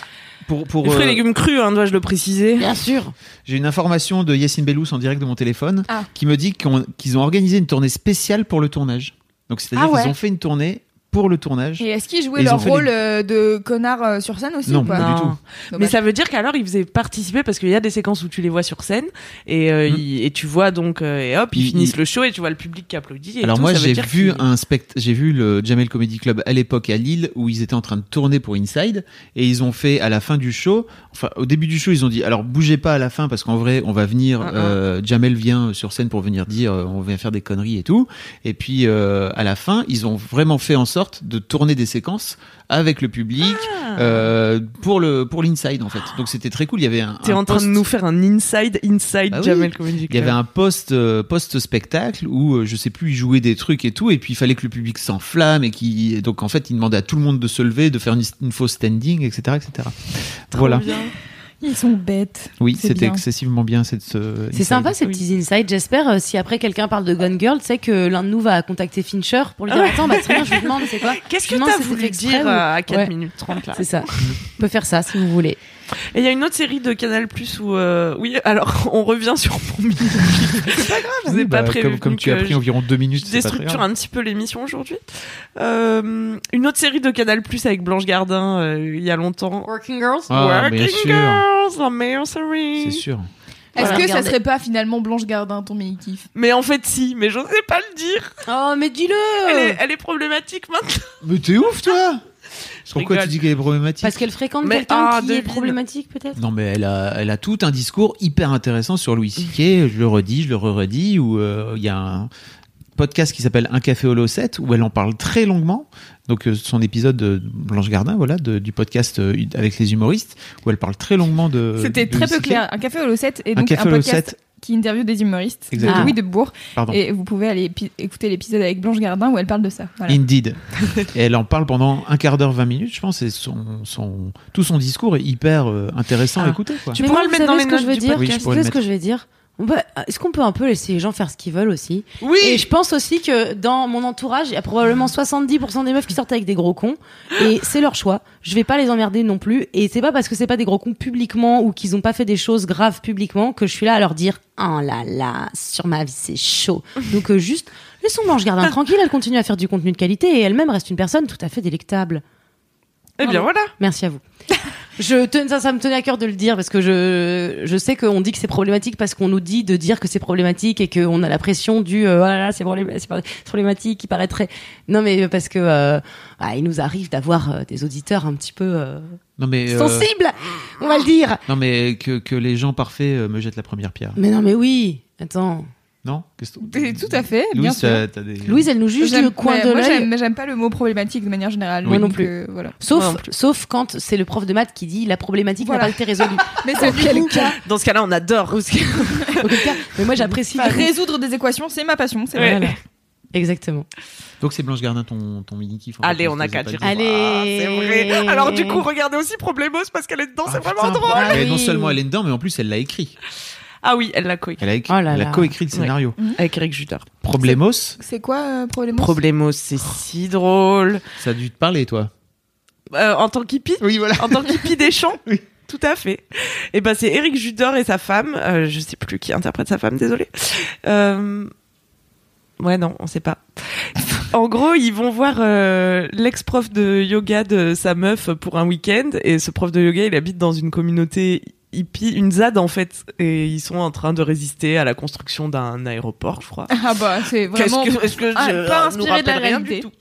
pour pour Les fruits et euh, légumes crus, hein, dois-je le préciser? Bien sûr. j'ai une information de Yacine Bellous en direct de mon téléphone Ah. qui me dit qu'ils ont organisé une tournée spéciale pour le tournage. Donc c'est-à-dire Ah ouais. qu'ils ont fait une tournée pour le tournage. Et est-ce qu'ils Et jouaient ont leur fait rôle les- euh, de connard euh, sur scène aussi Non, ou pas pas du Non. tout. Mais Dommage. ça veut dire qu'alors ils faisaient participer parce qu'il y a des séquences où tu les vois sur scène et, euh, Mm. ils- et tu vois donc euh, et hop ils, Ils- finissent ils- le show et tu vois le public qui applaudit. Et Alors tout, moi ça veut j'ai dire vu qu'ils- un spect j'ai vu le Jamel Comedy Club à l'époque à Lille où ils étaient en train de tourner pour Inside et ils ont fait à la fin du show enfin au début du show ils ont dit alors bougez pas à la fin parce qu'en vrai on va venir Uh-uh. euh, Jamel vient sur scène pour venir dire euh, on vient faire des conneries et tout et puis euh, à la fin ils ont vraiment fait en sorte de tourner des séquences avec le public Ah. euh, pour le pour l'Inside en fait donc c'était très cool il y avait un T'es en train de post- nous faire un inside inside Bah oui. Jamel Comedy Club. il y avait un post euh, post spectacle où euh, je sais plus ils jouaient des trucs et tout et puis il fallait que le public s'enflamme et qui donc en fait il demandait à tout le monde de se lever de faire une, une fausse standing etc etc Trop voilà bien. Ils sont bêtes. oui C'est c'était bien. excessivement bien cette euh, C'est sympa ces petits insights. J'espère euh, si après quelqu'un parle de Gun Girl, tu sais que l'un de nous va contacter Fincher pour lui dire Attends, bah très bien, je vous demande, c'est quoi *laughs* Qu'est-ce Je que t'as voulu dire ou- euh, à 4 Ouais. minutes 30 là C'est ça. *laughs* On peut faire ça si vous voulez. Et il y a une autre série de Canal Plus où euh, oui alors *laughs* on revient sur mon mini C'est pas grave, je vous ai Oui, pas bah, prévu. comme, comme tu as pris environ deux minutes Je déstructure un petit peu l'émission aujourd'hui. Euh, une autre série de Canal Plus avec Blanche Gardin euh, il y a longtemps. Working Girls Ah, Working. Girls, la meilleure série. c'est sûr Est-ce Voilà, que ça regardez. serait pas finalement Blanche Gardin ton mini kiff? Mais en fait si, mais j'osais pas le dire. Oh, mais dis-le elle est problématique maintenant. mais t'es ouf toi Je pourquoi rigole. tu dis qu'elle est problématique Parce qu'elle fréquente quelqu'un ah, qui est devine. problématique, peut-être? Non, mais elle a, elle a tout un discours hyper intéressant sur Louis C.K. Je le redis, je le re-redis, où euh, il y a un podcast qui s'appelle Un café au 7 où elle en parle très longuement. Donc euh, son épisode de Blanche Gardin, voilà, de- du podcast euh, avec les humoristes, où elle parle très longuement de. C'était très peu clair. Un café au 7 et Un donc un, café au podcast 7, qui interviewe des humoristes Exactement. de Louis de Bourg. pardon. Et vous pouvez aller écouter l'épisode avec Blanche Gardin où elle parle de ça. Voilà. Indeed. *laughs* et elle en parle pendant un quart d'heure, 20 minutes, je pense, et son, son, tout son discours est hyper euh, intéressant à Ah. écouter. Quoi. Tu pourras le mettre dans les ce que notes je veux du dire Oui, je Vous pourrais savez le ce que je vais dire? Est-ce qu'on peut un peu laisser les gens faire ce qu'ils veulent aussi? Oui. Et je pense aussi que dans mon entourage, il y a probablement 70% des meufs qui sortent avec des gros cons. *gasps* Et c'est leur choix. Je vais pas les emmerder non plus. Et c'est pas parce que c'est pas des gros cons publiquement ou qu'ils ont pas fait des choses graves publiquement que je suis là à leur dire Oh là là, sur ma vie, c'est chaud. *laughs* Donc euh, juste, laissons Blanche Gardin tranquille. Elle continue à faire du contenu de qualité et elle-même reste une personne tout à fait délectable. Eh bien voilà. Merci à vous. *laughs* Je ten- ça, ça me tenait à cœur de le dire parce que je, je sais qu'on dit que c'est problématique parce qu'on nous dit de dire que c'est problématique et qu'on a la pression du euh, oh là là c'est problématique qui paraîtrait. Non mais parce que euh, ah, il nous arrive d'avoir euh, des auditeurs un petit peu euh, Non, mais, euh, sensibles on va le dire. non, mais que, que les gens parfaits euh, me jettent la première pierre. mais non mais oui attends Non Tout à fait, bien Louise, sûr. t'as- t'as des... Louise elle nous juge du coin de moi, l'œil mais j'aime pas le mot problématique de manière générale. Moi non plus. euh, voilà. sauf Moi non plus. sauf quand c'est le prof de maths qui dit la problématique n'a pas été résolue *laughs* Mais c'est quel cas Dans ce cas-là, on adore. Auquel cas- mais moi j'apprécie Enfin, vraiment. résoudre des équations, c'est ma passion. C'est Ouais. vrai. Voilà. *laughs* exactement Donc c'est Blanche Gardin ton, ton mini kiff. Allez, on a qu'à dire. Allez. Ah, c'est vrai. Alors du coup, regardez aussi Problemos parce qu'elle est dedans, c'est Ah, vraiment putain. drôle. Et non seulement elle est dedans, mais en plus elle l'a écrit. Ah oui, elle l'a coécrit Elle a, écrit, Oh là elle a là. coécrit le scénario. avec Eric Juter. Problemos, C'est quoi euh, Problemos Problemos, c'est si drôle. ça a dû te parler toi. Euh, en tant qu'hippie Oui, voilà. En tant qu'hippie des champs *laughs* Oui. Tout à fait. Et ben c'est Eric Judor et sa femme. euh, je sais plus qui interprète sa femme, désolé. Euh... Ouais, non, on sait pas. *laughs* En gros, ils vont voir euh, l'ex-prof de yoga de sa meuf pour un week-end. Et ce prof de yoga, il habite dans une communauté hippie, une ZAD en fait. Et ils sont en train de résister à la construction d'un aéroport, je crois. Ah bah c'est vraiment. Qu'est-ce que, est-ce que Ah, je pas nous inspiré de la rien du réalité. tout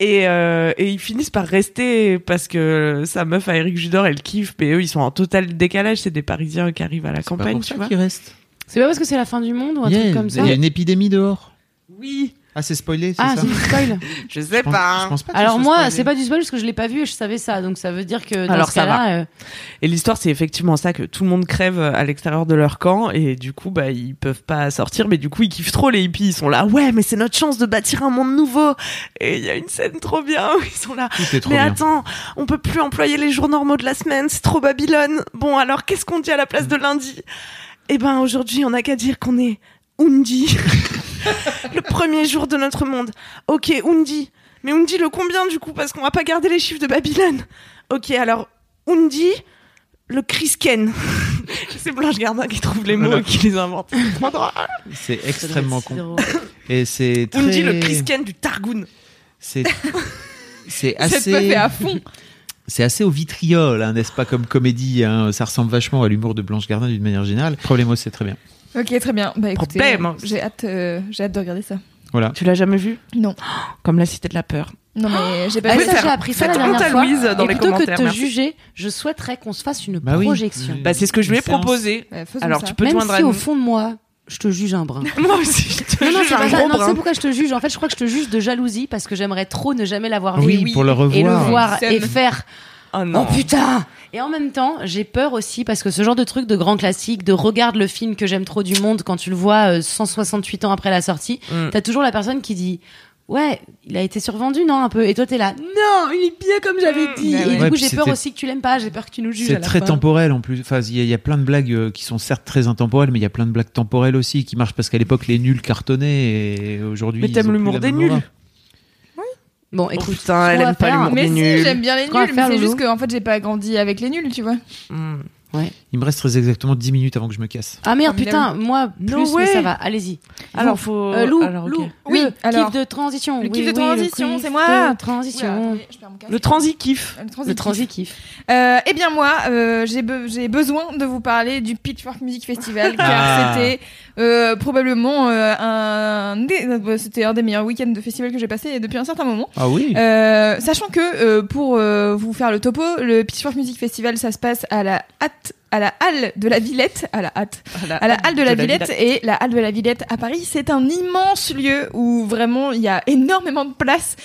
et, euh, et ils finissent par rester parce que sa meuf à Eric Judor, elle kiffe, mais eux, ils sont en total décalage. C'est des Parisiens qui arrivent à la C'est pas campagne, pour tu ça vois. qu'il reste. c'est pas parce que c'est la fin du monde ou un Yeah, truc comme ça Il y a une épidémie dehors. Oui, Ah, c'est spoilé, c'est ah ça c'est du spoil *laughs* je sais Je pense- pas. je pense pas Alors moi, c'est pas du spoil parce que je l'ai pas vu et je savais ça, donc ça veut dire que dans Alors, ce ça cas-là, euh, Et l'histoire, c'est effectivement ça que tout le monde crève à l'extérieur de leur camp et du coup, bah, ils peuvent pas sortir, mais du coup, ils kiffent trop les hippies. Ils sont là, ouais, mais c'est notre chance de bâtir un monde nouveau. Et il y a une scène trop bien où ils sont là. Mais bien. attends, on peut plus employer les jours normaux de la semaine, c'est trop Babylone. Bon, alors qu'est-ce qu'on dit à la place de lundi? Eh ben, aujourd'hui, on n'a qu'à dire qu'on est Undi, *laughs* *laughs* le premier jour de notre monde. Ok, Undi. Mais Undi le combien du coup? Parce qu'on va pas garder les chiffres de Babylone. Ok, alors Undi, le Crisken. c'est *laughs* Blanche Gardin qui trouve les mots Voilà. et qui les invente. C'est extrêmement con. Et c'est très... Undi, le Crisken du Targoun. C'est c'est *laughs* Cette meuf est assez à fond. c'est assez au vitriol, hein, n'est-ce pas comme comédie. hein. Ça ressemble vachement à l'humour de Blanche Gardin d'une manière générale. Problemos, c'est très bien. Ok, très bien. Bah écoutez, Problème. euh, j'ai hâte, euh, j'ai hâte de regarder ça. Voilà. Tu l'as jamais vu? Non, *gasps* Comme la cité de la peur. non mais *gasps* j'ai pas Ah, vu ça, j'ai appris ça la faites honte dernière à fois. Louise dans et les plutôt que de commentaires, te merci. juger, je souhaiterais qu'on se fasse une Bah oui. projection. Bah, c'est ce que je lui ai une séance. proposé. Faisons Alors ça. tu peux te Même joindre si à au nous. fond de moi, je te juge un brin. *laughs* Moi aussi, je te Non, non, juge c'est un pas ça. gros Non, brin. c'est pourquoi je te juge. En fait, je crois que je te juge de jalousie parce que j'aimerais trop ne jamais l'avoir vu. Oui, pour le revoir. Et le voir Seum. et faire Oh non. Oh putain Et en même temps, j'ai peur aussi parce que ce genre de truc de grand classique, de regarde le film que j'aime trop du monde quand tu le vois euh, 168 ans après la sortie, Mm. t'as toujours la personne qui dit Ouais, il a été survendu, non, un peu. Et toi, t'es là, non, il est bien comme j'avais dit. bah et ouais. du coup, j'ai peur aussi que tu l'aimes pas, j'ai peur que tu nous juges. C'est très fin. temporel en plus. Enfin, il y, y a plein de blagues euh, qui sont certes très intemporelles, mais il y a plein de blagues temporelles aussi qui marchent parce qu'à l'époque les nuls cartonnaient et aujourd'hui. Mais t'aimes l'humour des nuls. Bon, Oh écoute, putain, elle aime pas. Mais des si, nuls. j'aime bien les Ce qu'on va nuls, mais faire, c'est Loulou. juste qu'en fait j'ai pas grandi avec les nuls, tu vois. Hmm. Il me reste très exactement 10 minutes avant que je me casse. Ah merde, Formidable. putain, moi, plus, No mais ça va, allez-y. Alors faut. euh, Lou, alors, ok. Lou, Oui, le alors. kiff de transition. Le Oui, kiff de transition, c'est moi. de transition. Attendez. Le transi kiff. Le transi Le kiff. transi kiff. Euh, eh bien moi, euh, j'ai be- j'ai besoin de vous parler du Pitchfork Music Festival car Ah. c'était euh, probablement euh, un des, euh, c'était un des meilleurs week-ends de festival que j'ai passé depuis un certain moment. Ah oui. Euh, sachant que euh, pour euh, vous faire le topo, le Pitchfork Music Festival, ça se passe à la à la halle de la Villette, à la hâte, à la halle de la Villette et la halle de la Villette à Paris, c'est un immense lieu où vraiment il y a énormément de place.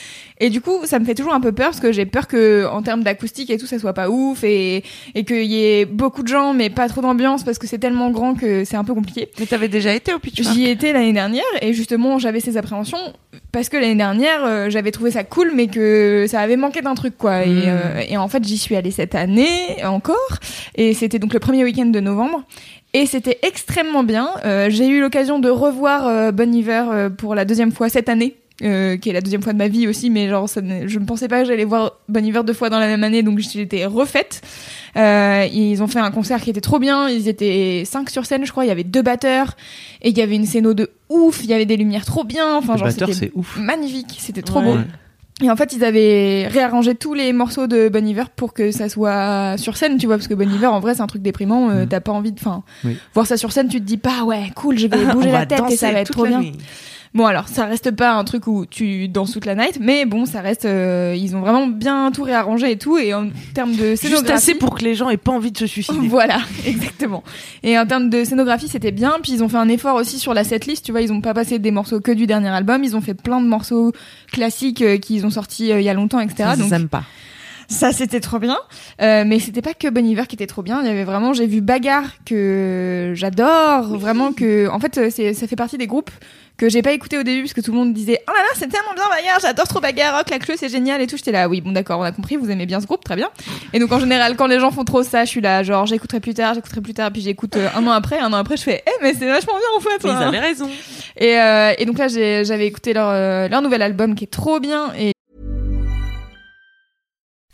Et du coup, ça me fait toujours un peu peur parce que j'ai peur que, en termes d'acoustique et tout, ça soit pas ouf et, et qu'il y ait beaucoup de gens mais pas trop d'ambiance parce que c'est tellement grand que c'est un peu compliqué. Mais t'avais déjà été au Pitchfork J'y étais l'année dernière et justement j'avais ces appréhensions parce que l'année dernière euh, j'avais trouvé ça cool mais que ça avait manqué d'un truc quoi. Et, Mm. euh, et en fait j'y suis allée cette année encore et c'était donc le premier week-end de novembre. Et c'était extrêmement bien. Euh, j'ai eu l'occasion de revoir euh, Bon Iver euh, pour la deuxième fois cette année. Euh, qui est la deuxième fois de ma vie aussi, mais genre ça je ne pensais pas que j'allais voir Bon Iver deux fois dans la même année, donc j'étais refaite. Euh, ils ont fait un concert qui était trop bien. Ils étaient cinq sur scène, je crois. Il y avait deux batteurs et il y avait une scéno de ouf. Il y avait des lumières trop bien. Enfin, genre c'était c'est ouf. magnifique. C'était trop Ouais. beau. Et en fait, ils avaient réarrangé tous les morceaux de Bon Iver pour que ça soit sur scène, tu vois, parce que Bon Iver, en vrai, c'est un truc déprimant. euh, Mm. T'as pas envie de, enfin, Oui. voir ça sur scène, tu te dis pas, ouais, cool, je vais *laughs* On bouger la tête et ça va être trop bien. nuit. Bon alors, ça reste pas un truc où tu danses toute la night, mais bon, ça reste. euh, ils ont vraiment bien tout réarrangé et tout, et en termes de Juste scénographie. assez pour que les gens aient pas envie de se *laughs* suicider. Voilà, *laughs* exactement. Et en termes de scénographie, c'était bien. Puis ils ont fait un effort aussi sur la setlist. Tu vois, ils ont pas passé des morceaux que du dernier album. Ils ont fait plein de morceaux classiques euh, qu'ils ont sortis euh, il y a longtemps, etc. Ça, Donc ça pas. ça, c'était trop bien. Euh, mais c'était pas que Bon Iver qui était trop bien. Il y avait vraiment, j'ai vu Bagarre que j'adore. Vraiment que, en fait, euh, ça fait partie des groupes que j'ai pas écouté au début parce que tout le monde disait oh là là c'est tellement bien Bagarre j'adore trop Bagarre rock la queue c'est génial et tout j'étais là oui bon d'accord on a compris vous aimez bien ce groupe très bien et donc en général quand les gens font trop ça je suis là genre j'écouterai plus tard j'écouterai plus tard puis j'écoute euh, un an après un an après je fais eh mais c'est vachement bien en fait Ils hein. avaient raison. et, euh, et donc là j'avais écouté leur, euh, leur nouvel album qui est trop bien et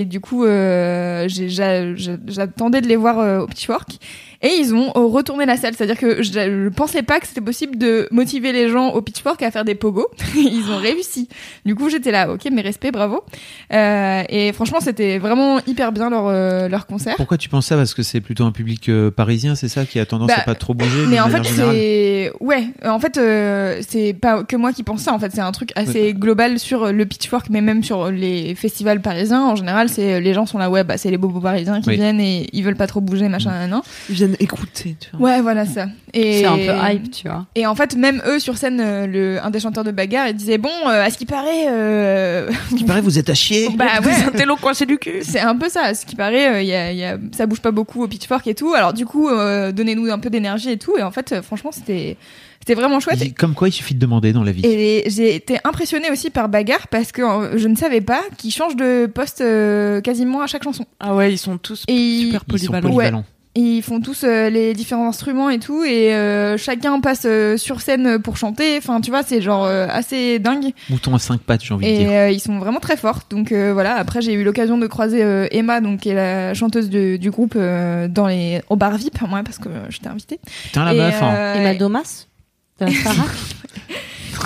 Et du coup, euh, j'attendais de les voir euh, au Pitchfork. Et ils ont euh, retourné la salle. C'est-à-dire que je, je pensais pas que c'était possible de motiver les gens au Pitchfork à faire des pogos. *laughs* ils ont réussi. Du coup, j'étais là, ok, mes respects, bravo. Euh, et franchement, c'était vraiment hyper bien leur, euh, leur concert. Pourquoi tu penses ça? Parce que c'est plutôt un public euh, parisien, c'est ça qui a tendance Bah, à pas trop bouger. Mais en fait, c'est ouais. En fait, euh, c'est pas que moi qui pense ça. En fait, c'est un truc assez global sur le Pitchfork, mais même sur les festivals parisiens. En général, c'est les gens sont là, ouais, bah c'est les bobos parisiens qui Oui. viennent et ils veulent pas trop bouger, machin, nan, nan. Ils viennent écouter, tu vois. Ouais, voilà ça. Et C'est un peu hype, tu vois. Et en fait, même eux sur scène, euh, le un des chanteurs de bagarre, il disait bon, euh, à ce qui paraît, euh, Il paraît, vous êtes à chier. bah ouais, Des intellos coincés du cul. c'est un peu ça. À ce qui paraît, euh, il y a, y a, ça bouge pas beaucoup au pitchfork et tout. Alors du coup, euh, donnez-nous un peu d'énergie et tout. Et en fait, franchement, c'était c'était vraiment chouette. Comme quoi, il suffit de demander dans la vie. Et j'ai été impressionnée aussi par Bagarre parce que je ne savais pas qu'ils changent de poste quasiment à chaque chanson. Ah ouais, ils sont tous Et super Ils sont polyvalents. polyvalents. Ils font tous euh, les différents instruments et tout, et euh, chacun passe euh, sur scène pour chanter. Enfin, tu vois, c'est genre euh, assez dingue. Mouton à cinq pattes, j'ai envie de Et dire. euh, ils sont vraiment très forts. Donc euh, voilà. Après, j'ai eu l'occasion de croiser euh, Emma, donc qui est la chanteuse de- du groupe euh, dans les au bar VIP, moi parce que j'étais invitée. Putain, la et, meuf. hein. euh, Et Domas de la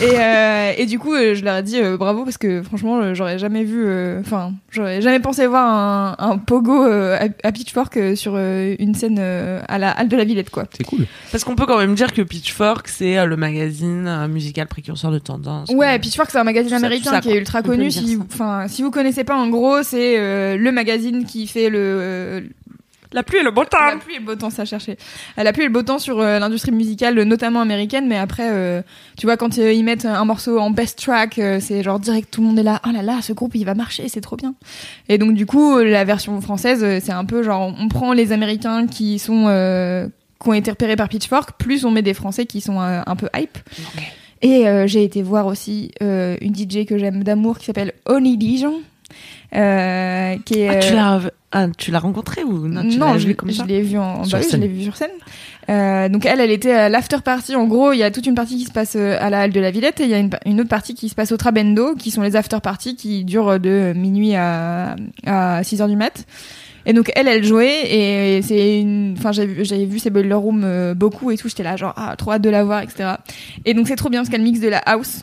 Et, euh, et du coup, euh, je leur ai dit euh, bravo parce que franchement, j'aurais jamais vu, euh, enfin, j'aurais jamais pensé voir un, un pogo euh, à, à Pitchfork euh, sur euh, une scène euh, à la halle de la Villette, quoi. C'est cool. Parce qu'on peut quand même dire que Pitchfork, c'est euh, le magazine euh, musical précurseur de tendance. Ouais, Pitchfork c'est un magazine ça, américain ça, qui est ultra connu. Si, enfin, si vous connaissez pas, en gros, c'est euh, le magazine qui fait le euh, La pluie et le beau temps. la pluie et le beau temps, ça cherchait. La pluie et le beau temps sur euh, l'industrie musicale, notamment américaine, mais après, euh, tu vois, quand euh, ils mettent un morceau en best track, euh, c'est genre direct, tout le monde est là, oh là là, ce groupe il va marcher, c'est trop bien. Et donc du coup, la version française, c'est un peu genre, on prend les Américains qui sont euh, qui ont été repérés par Pitchfork, plus on met des Français qui sont euh, un peu hype. Et euh, j'ai été voir aussi euh, une DJ que j'aime d'amour qui s'appelle Oni Dijon. Euh, qui est, Ah, tu euh, l'as ah, tu l'as rencontré ou non, tu l'as je, vu comme je ça l'ai vu en, Sur bah oui, je l'ai vu sur scène. Euh, donc elle, elle était à l'after party. En gros, il y a toute une partie qui se passe euh, à la halle de la Villette et il y a une, une autre partie qui se passe au Trabendo, qui sont les after parties qui durent de minuit à, à 6 heures du mat. Et donc elle, elle jouait et c'est une, enfin j'avais vu, ces Boiler Room euh, beaucoup et tout. J'étais là genre ah trop hâte de la voir, etc. Et donc c'est trop bien parce qu'elle mixe de la house.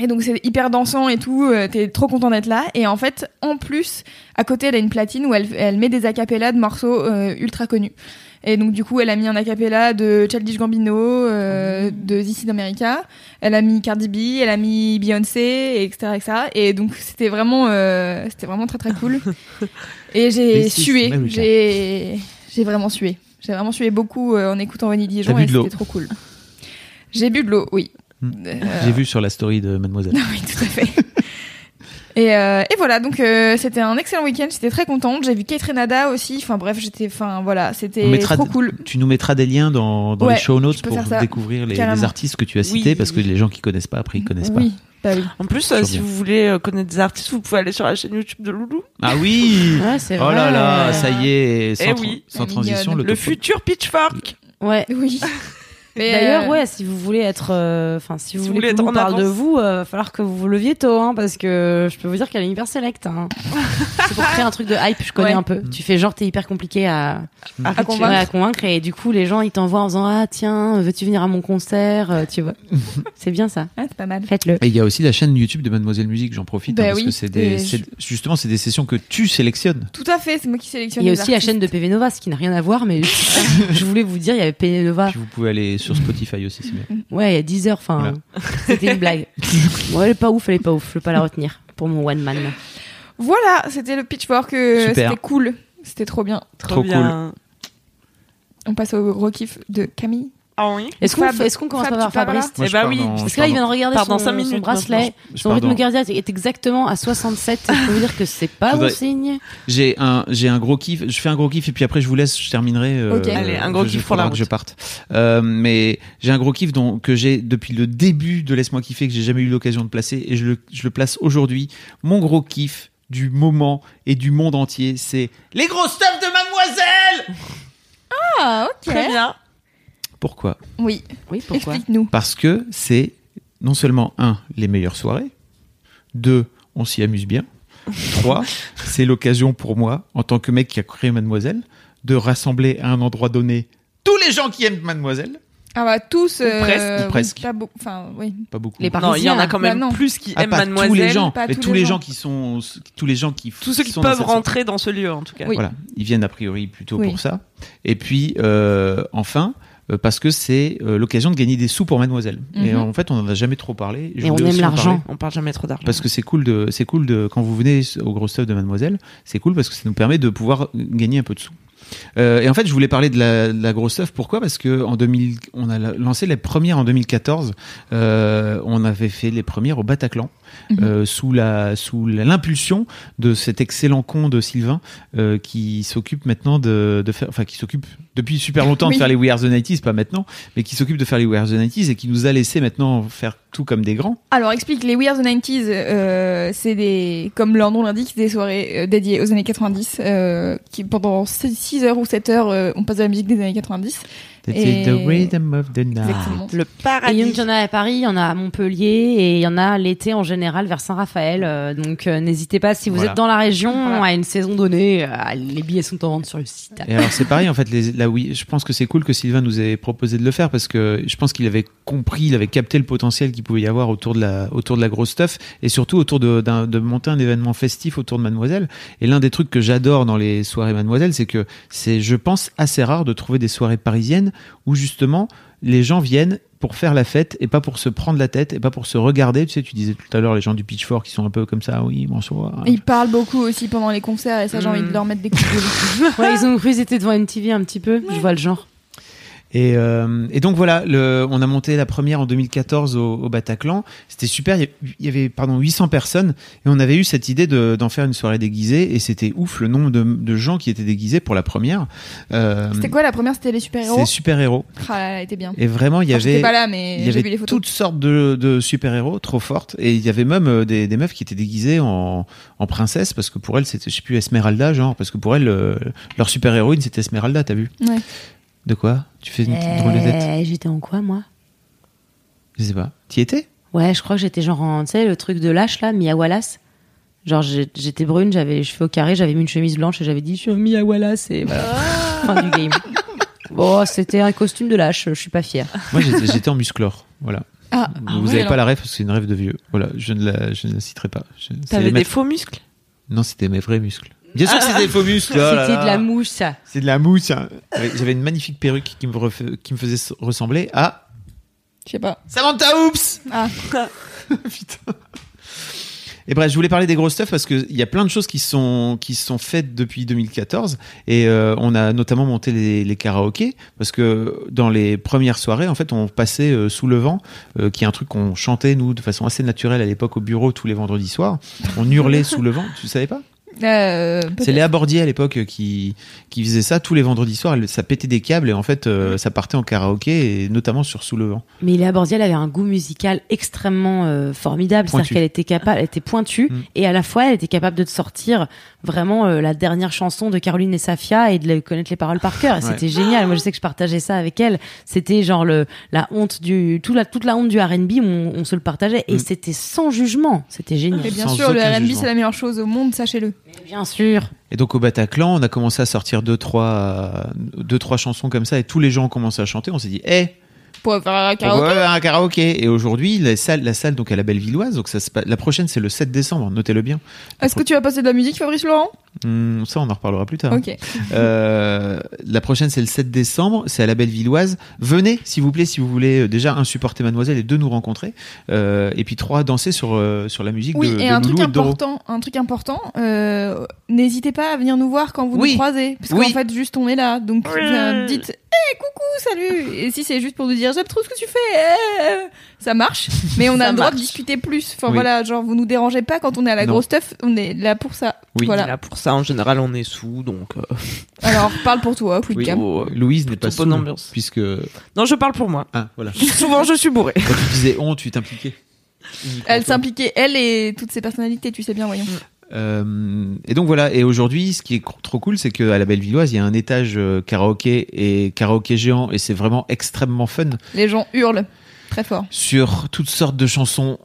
Et donc c'est hyper dansant et tout, euh, t'es trop content d'être là. Et en fait, en plus, à côté, elle a une platine où elle, elle met des acapellas de morceaux euh, ultra connus. Et donc du coup, elle a mis un acapella de Childish Gambino, euh, de This is America. Elle a mis Cardi B, elle a mis Beyoncé, etc., etc. Et donc c'était vraiment, euh, c'était vraiment très très cool. *laughs* Et j'ai sué, j'ai, j'ai vraiment sué. J'ai vraiment sué beaucoup en écoutant Vanille Dijon et c'était trop cool. J'ai bu de l'eau, oui. Hmm. Euh, J'ai vu sur la story de Mademoiselle. *laughs* oui, tout à fait. Et, euh, et voilà, donc euh, c'était un excellent week-end. J'étais très contente. J'ai vu Kate Renada aussi. Enfin bref, j'étais, enfin voilà, c'était trop cool. Tu nous mettras des liens dans, dans Ouais, les show notes pour découvrir les, artistes que tu as cités Oui, parce que oui. les gens qui connaissent pas après ils connaissent Oui, bah oui. En plus, euh, si vous voulez connaître des artistes, vous pouvez aller sur la chaîne YouTube de Loulou. pas. Ah oui. *laughs* Ouais, c'est Oh vrai. là là, ça y est, sans, Eh tra- sans transition, le, Le futur Pitchfork. Ouais. *laughs* Oui. Mais, D'ailleurs, euh, ouais, si vous voulez être, euh, enfin, si vous Si vous voulez voulez qu'on parle de vous, euh, va falloir que vous vous leviez tôt, hein, parce que je peux vous dire qu'elle est hyper select. Hein. *laughs* C'est pour créer un truc de hype, je connais Ouais. un peu. Tu fais genre t'es hyper compliqué à, À À convaincre. ouais, à convaincre, et du coup les gens ils t'envoient en disant ah tiens veux-tu venir à mon concert, euh, tu vois. *laughs* c'est bien ça. ah, c'est pas mal. Faites-le. Et il y a aussi la chaîne YouTube de Mademoiselle Musique, j'en profite Bah hein, parce oui, que c'est des, et c'est- je- justement c'est des sessions que tu sélectionnes. Tout à fait, c'est moi qui sélectionne. Il y a aussi la chaîne de PV Nova, ce qui n'a rien à voir, mais *laughs* je voulais vous dire il y avait PV Nova. Puis vous pouvez aller sur Spotify aussi, c'est bien. Ouais, il y a 10 heures, enfin Voilà. *laughs* c'était une blague. *laughs* Ouais, elle est pas ouf, elle est pas ouf, je peux pas la retenir pour mon one man. Voilà, c'était le pitchfork. euh, Super. C'était cool. C'était trop bien. Trop bien. On passe au gros kiff de Camille. Ah oui. Est-ce qu'on commence Fab, par tu pars Fabrice Eh bah oui, Parce que là, il vient de regarder son, dans son bracelet. maintenant. je Son pars rythme dans- cardiaque est exactement à 67. Je peux vous dire que c'est pas bon signe. J'ai un, j'ai un gros kiff. Je fais un gros kiff et puis après je vous laisse. Je terminerai. euh, Ok. Allez, un gros je- kiff pour la que je parte. Euh, mais j'ai un gros kiff dont, que j'ai depuis le début de Laisse-moi kiffer que j'ai jamais eu l'occasion de placer et je le, je le place aujourd'hui. Mon gros kiff du moment et du monde entier, c'est les gros stuff de Mademoiselle. Ah, ok. Très bien. Pourquoi Oui, Oui, pourquoi explique-nous. Parce que c'est non seulement un les meilleures soirées, deux on s'y amuse bien, *laughs* trois c'est l'occasion pour moi en tant que mec qui a créé Mademoiselle de rassembler à un endroit donné tous les gens qui aiment Mademoiselle. Ah bah tous. euh, presque, ou oui, presque. pas oui. Pas beaucoup. Les Non, il y en a quand même Bah plus qui Ah, aiment pas Mademoiselle. tous les gens, pas mais tous tous les gens. gens qui sont tous les gens qui Tous ceux qui sont dans peuvent cette rentrer dans ce lieu, en tout cas. Oui. Voilà, ils viennent a priori plutôt Oui. pour ça. Et puis euh, enfin, euh, parce que c'est euh, l'occasion de gagner des sous pour Mademoiselle. Et Mhm. en fait, on en a jamais trop parlé. Je Et on aime l'argent. On parle jamais trop d'argent. Parce que c'est cool de, c'est cool de, quand vous venez au gros stuff de Mademoiselle, c'est cool parce que ça nous permet de pouvoir gagner un peu de sous. Euh, et en fait, je voulais parler de la, grosse stuff. Pourquoi? Parce que en 2000, on a lancé les premières en 2014. Euh, on avait fait les premières au Bataclan mhm. euh, sous la sous l'impulsion de cet excellent con de Sylvain qui s'occupe maintenant de, faire, enfin qui s'occupe depuis super longtemps de faire les We Are the 90s, pas maintenant, mais qui s'occupe de faire les We Are the 90s et qui nous a laissé maintenant faire tout comme des grands. Alors explique les We Are the 90s, c'est des comme leur nom l'indique, des soirées dédiées aux années 90 qui pendant six 6h ou 7h, euh, on passe à la musique des années 90. That's Et- it, the rhythm of the night. Exactement. Le Et paradis. il y en a à Paris, il y en a à Montpellier et il y en a l'été en général vers Saint-Raphaël. euh, donc euh, n'hésitez pas si vous Voilà. êtes dans la région Voilà. à une saison donnée, euh, les billets sont en vente sur le site. Et alors c'est pareil en fait, les, là oui, je pense que c'est cool que Sylvain nous ait proposé de le faire parce que je pense qu'il avait compris, il avait capté le potentiel qu'il pouvait y avoir autour de la autour de la grosse stuff et surtout autour de, de monter un événement festif autour de Mademoiselle. Et l'un des trucs que j'adore dans les soirées Mademoiselle, c'est que c'est, je pense, assez rare de trouver des soirées parisiennes où justement les gens viennent pour faire la fête et pas pour se prendre la tête et pas pour se regarder. Tu sais, tu disais tout à l'heure les gens du Pitchfork qui sont un peu comme ça, oui, bonsoir. Ils parlent beaucoup aussi pendant les concerts et ça, j'ai Hmm. envie de leur mettre des coups de. *laughs* Ouais, ils ont cru qu'ils étaient devant une TV un petit peu, je vois le genre. Et, euh, et donc voilà, le, on a monté la première en 2014 au, au Bataclan. C'était super. Il y avait pardon 800 personnes et on avait eu cette idée de- d'en faire une soirée déguisée et c'était ouf le nombre de, de gens qui étaient déguisés pour la première. Euh, C'était quoi la première? C'était les super-héros? C'est super héros. Ah là là, elle était bien. Et vraiment, il y avait pas là, mais il y j'ai avait vu les photos. toutes sortes de, de super héros trop fortes et il y avait même euh, des, des meufs qui étaient déguisées en, en princesse parce que pour elles c'était je sais plus Esmeralda genre parce que pour elles euh, leur super héroïne c'était Esmeralda t'as vu Ouais. De quoi tu fais une petite drôle de tête Eh, J'étais en quoi moi je sais pas t'y étais Ouais, je crois que j'étais genre en, tu sais, le truc de lâche là, Mia Wallace. Genre j'étais brune, j'avais les cheveux au carré, j'avais mis une chemise blanche et j'avais dit je suis Mia Wallace et voilà. fin du game. Bon, c'était un costume de lâche, je suis pas fière. Moi, j'étais en musclore. Voilà. Ah, Vous ouais, avez alors. pas la rêve parce que c'est une rêve de vieux. Voilà, je ne la, je ne la citerai pas. T'avais des faux muscles? Non, c'était mes vrais muscles. Bien sûr que c'était *laughs* des faux muscles. C'était de la mouche ça. C'est de la mousse. hein. J'avais- J'avais une magnifique perruque qui me, qui me faisait s- ressembler à Je sais pas. Samantha Oops. Ah, *laughs* Putain. Et bref, je voulais parler des grosses stuff parce qu'il y a plein de choses qui sont qui sont faites depuis 2014 et euh, on a notamment monté les, les karaokés parce que dans les premières soirées, en fait, on passait euh, sous le vent, euh, qui est un truc qu'on chantait nous de façon assez naturelle à l'époque au bureau tous les vendredis soirs. On hurlait sous le vent. Tu savais pas? Euh, C'est. Léa Bordier à l'époque qui qui faisait ça tous les vendredis soirs. Elle- Ça pétait des câbles et en fait, euh, ça partait en karaoké et notamment sur sous le vent. Mais Léa Bordiel avait un goût musical extrêmement euh, formidable, Pointu. c'est-à-dire qu'elle était capable, elle était pointue Mm. et à la fois elle était capable de te sortir vraiment euh, la dernière chanson de Caroline et Safia et de connaître les paroles par cœur. Et C'était génial. Moi je sais que je partageais ça avec elle. C'était genre le la honte du toute la toute la honte du R&B, on, on se le partageait et Mm. c'était sans jugement. C'était génial. Et bien Sans sûr, le R&B c'est la meilleure chose au monde, sachez-le. Bien sûr. Et donc au Bataclan, on a commencé à sortir deux trois deux trois chansons comme ça et tous les gens ont commencé à chanter. On s'est dit, eh, Pour faire un karaoké. un karaoké. Et aujourd'hui, la salle, la salle donc à la Bellevilloise. Donc ça, se la prochaine c'est le 7 décembre. Notez-le bien. Est-ce que tu vas passer de la musique, Fabrice Laurent? Hum, ça, on en reparlera plus tard. Euh, la prochaine, c'est le 7 décembre. C'est à la Bellevilloise. Venez, s'il vous plaît, si vous voulez euh, déjà un supporter Mademoiselle et deux nous rencontrer. Euh, et puis trois danser sur sur la musique Oui, de, et de un Loulou truc et important, un truc important, euh, n'hésitez pas à venir nous voir quand vous Oui. nous croisez, parce Oui. qu'en fait, juste on est là, donc euh, dites, hé, coucou, salut, et si c'est juste pour nous dire, j'aime trop ce que tu fais, eh, ça marche, mais on a le droit de discuter plus, enfin Oui. voilà, genre vous nous dérangez pas quand on est à la Non. grosse stuff, on est là pour ça, Oui. voilà. Là, pour ça, en général, on est sous, donc. euh, *laughs* Alors parle pour toi, quick Oui. cam. oh, euh, Louise n'est Plutôt pas bonne saoule, ambiance. puisque Non, je parle pour moi. ah voilà. *laughs* Souvent, je suis bourré. Quand tu disais on, tu t'impliquais. Elle s'impliquait, elle et toutes ses personnalités, tu sais bien, voyons. Euh, et donc voilà. Et aujourd'hui, ce qui est trop cool, c'est qu'à la Bellevilloise, il y a un étage euh, karaoké et karaoké géant, et c'est vraiment extrêmement fun Les gens hurlent très fort. sur toutes sortes de chansons.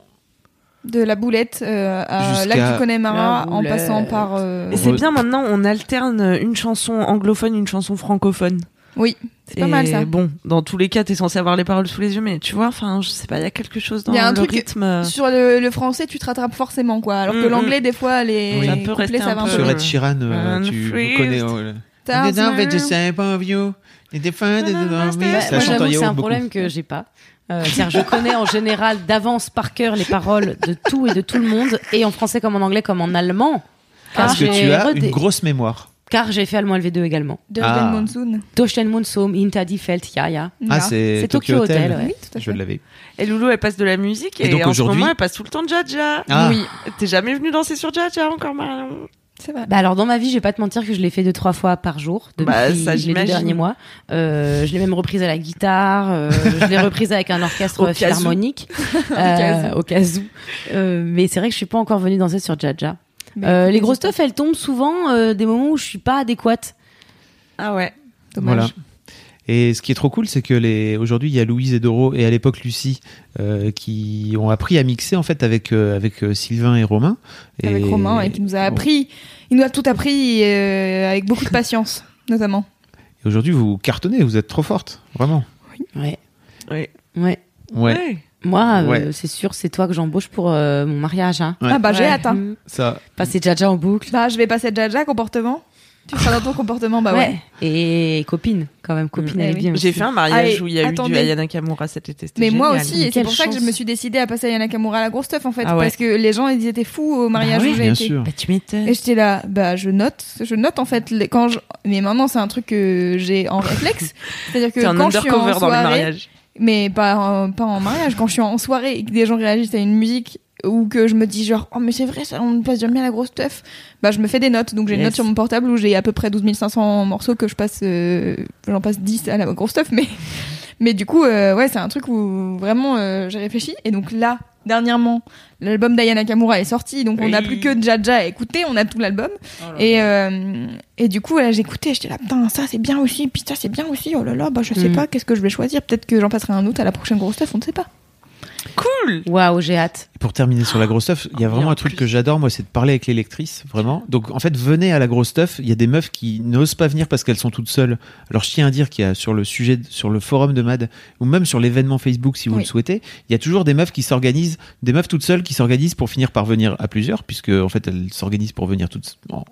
De la boulette euh, à Lac du Connemara, La en passant par... euh, Et c'est bien maintenant, on alterne une chanson anglophone, une chanson francophone. Oui, c'est pas Et mal ça. Bon, dans tous les cas, t'es censé avoir les paroles sous les yeux, mais tu vois, enfin, je sais pas, il y a quelque chose dans Il y a un le truc- rythme. Sur le, le français, tu te rattrapes forcément, quoi. Alors que Mm, l'anglais, des fois, les Oui. Ça peut rester ça un va un peu-. Sur Ed Sheeran, euh, tu free. connais. c'est un problème que j'ai pas. Euh, c'est-à-dire, je connais en général d'avance par cœur les paroles de tout et de tout le monde, et en français comme en anglais comme en allemand. Car Parce que j'ai tu as redé- une grosse mémoire. Car j'ai fait allemand LV2 également. Ah. Durch hinter die Feld, ja, ja. Ah, Ja. c'est C'est Tokyo, Tokyo Hotel. Hotel, ouais. Oui, tout à Je l'avais. Et Loulou, elle passe de la musique Et et, donc en ce aujourd'hui- moment, elle passe tout le temps Jaja. Ah. Oui, T'es jamais venu danser sur Jaja encore, Marion? C'est vrai. Bah alors dans ma vie, je vais pas te mentir que je l'ai fait deux trois fois par jour depuis Bah, ça, les deux derniers mois. Euh, je l'ai même reprise à la guitare, euh, je l'ai reprise avec un orchestre *laughs* philharmonique *laughs* euh, au cas où. Euh, mais c'est vrai que je suis pas encore venue danser sur Jaja. Euh, les grosses stuff, elles tombent souvent euh, des moments où je suis pas adéquate. Ah ouais. Dommage. Voilà. Et ce qui est trop cool, c'est que les aujourd'hui il y a Louise et Doro et à l'époque Lucie euh, qui ont appris à mixer en fait avec euh, avec euh, Sylvain et Romain. Et Avec Romain, et qui nous a appris. Il nous a tout appris euh, avec beaucoup de patience, *laughs* notamment. Et aujourd'hui vous cartonnez, vous êtes trop forte, vraiment. Ouais, Ouais. ouais. Ouais. Moi, euh, Ouais. c'est sûr, c'est toi que j'embauche pour euh, mon mariage. Hein. Ouais. Ah bah j'ai Ouais. hâte. hein. Ça. Passer Jaja en boucle. Bah je vais passer Jaja comportement. Tu seras dans ton comportement, bah ouais. Et copine, quand même, copine, Mm. elle Eh est oui. bien. J'ai fait un mariage Allez, où il y a eu du Ayana Kamura cet été. Mais moi aussi, et c'est pour ça que je me suis décidée à passer à Yana Kamura à la grosse stuff en fait, Ah ouais. parce que les gens ils étaient fous au mariage Bah oui, où j'ai Bien été. sûr. Bah, tu m'étonnes. Et j'étais là, bah je note, je note en fait les- quand je, mais maintenant c'est un truc que j'ai en réflexe, *laughs* c'est-à-dire que quand je suis en undercover dans le soirée, mariage. mais pas en, pas en mariage, quand je suis en soirée et que des gens réagissent à une musique ou que je me dis genre oh mais c'est vrai ça on passe jamais à la grosse stuff, bah je me fais des notes, donc j'ai une Yes. note sur mon portable où j'ai à peu près 12 500 morceaux que je passe, euh, j'en passe 10 à la grosse stuff, mais mais du coup euh, ouais c'est un truc où vraiment euh, j'ai réfléchi. Et donc là dernièrement l'album d'Ayana Kamura est sorti. Donc on n'a plus que Jaja à écouter, on a tout l'album. Et, euh, et du coup, là, j'écoutais, j'étais là, putain, ça c'est bien aussi, puis ça c'est bien aussi, oh là là, bah je sais Mm. pas, qu'est-ce que je vais choisir? Peut-être que j'en passerai un autre à la prochaine grosse stuff, on ne sait pas. Cool Waouh, j'ai hâte. Et pour terminer sur la grosse stuff, il y a vraiment Bien un truc que j'adore, moi, c'est de parler avec les lectrices, vraiment. Donc, en fait, venez à la grosse stuff. Il y a des meufs qui n'osent pas venir parce qu'elles sont toutes seules. Alors, je tiens à dire qu'il y a sur le sujet, sur le forum de Mad, ou même sur l'événement Facebook, si vous Oui. le souhaitez, il y a toujours des meufs qui s'organisent, des meufs toutes seules qui s'organisent pour finir par venir à plusieurs, puisque, en fait, elles s'organisent pour venir toutes, en-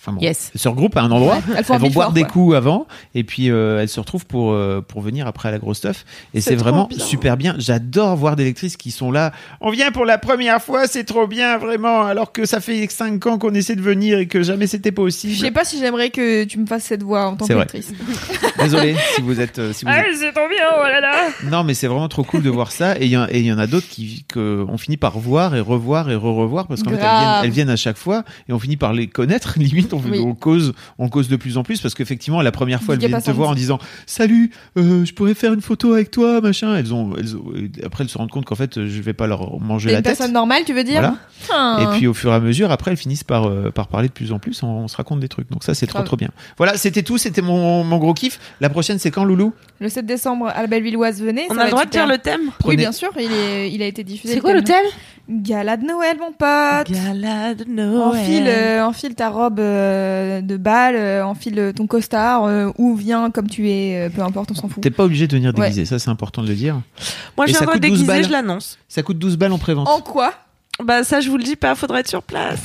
enfin bon, Yes. elles se regroupent à un endroit. *laughs* Elles un Elles vont boire des quoi. coups avant et puis euh, elles se retrouvent pour euh, pour venir après à la grosse stuff et C'est vraiment bien. super bien. J'adore voir des lectrices qui sont là. On vient pour la première fois, c'est trop bien vraiment alors que ça fait 5 ans qu'on essaie de venir et que jamais c'était Je possible. sais pas si j'aimerais que tu me fasses cette voix en tant vrai. qu'actrice. *laughs* Désolé si vous êtes euh, si vous êtes- c'est trop bien, oh là là Non mais c'est vraiment trop cool de voir ça et il y, en- y a d'autres qui que on finit par voir et revoir et re-revoir parce qu'en fait elles Grave. viennent, elles viennent à chaque fois et on finit par les connaître limite on, Oui. on cause on cause de plus en plus parce qu'effectivement la première fois elles viennent te voir en disant salut euh, je pourrais faire une photo avec toi machin elles ont, elles ont- et après elles se rendent compte qu'en fait je vais pas leur manger la une tête. personne normale, tu veux dire Voilà. Ah. et puis au fur et à mesure après elles finissent par euh, par parler de plus en plus. On, on se raconte des trucs. Donc ça c'est trop trop bien. Voilà c'était tout. C'était mon, mon gros kiff. La prochaine c'est quand Loulou? Le 7 décembre à la Bellevilloise, venez. On a le droit de dire le thème? Oui, bien sûr, il, est, il a été diffusé. C'est quoi le thème? Gala de Noël, mon pote Gala de Noël. Enfile, euh, enfile ta robe euh, de bal, euh, enfile ton costard, euh, ou viens comme tu es, euh, peu importe, on s'en fout. t'es pas obligé de venir Ouais. déguisé ça c'est important de le dire Moi, je viendrai coûte 12 déguisée, balles. je l'annonce. ça coûte 12 balles en prévente En quoi? Bah, ça, je vous le dis pas, faudrait être sur place.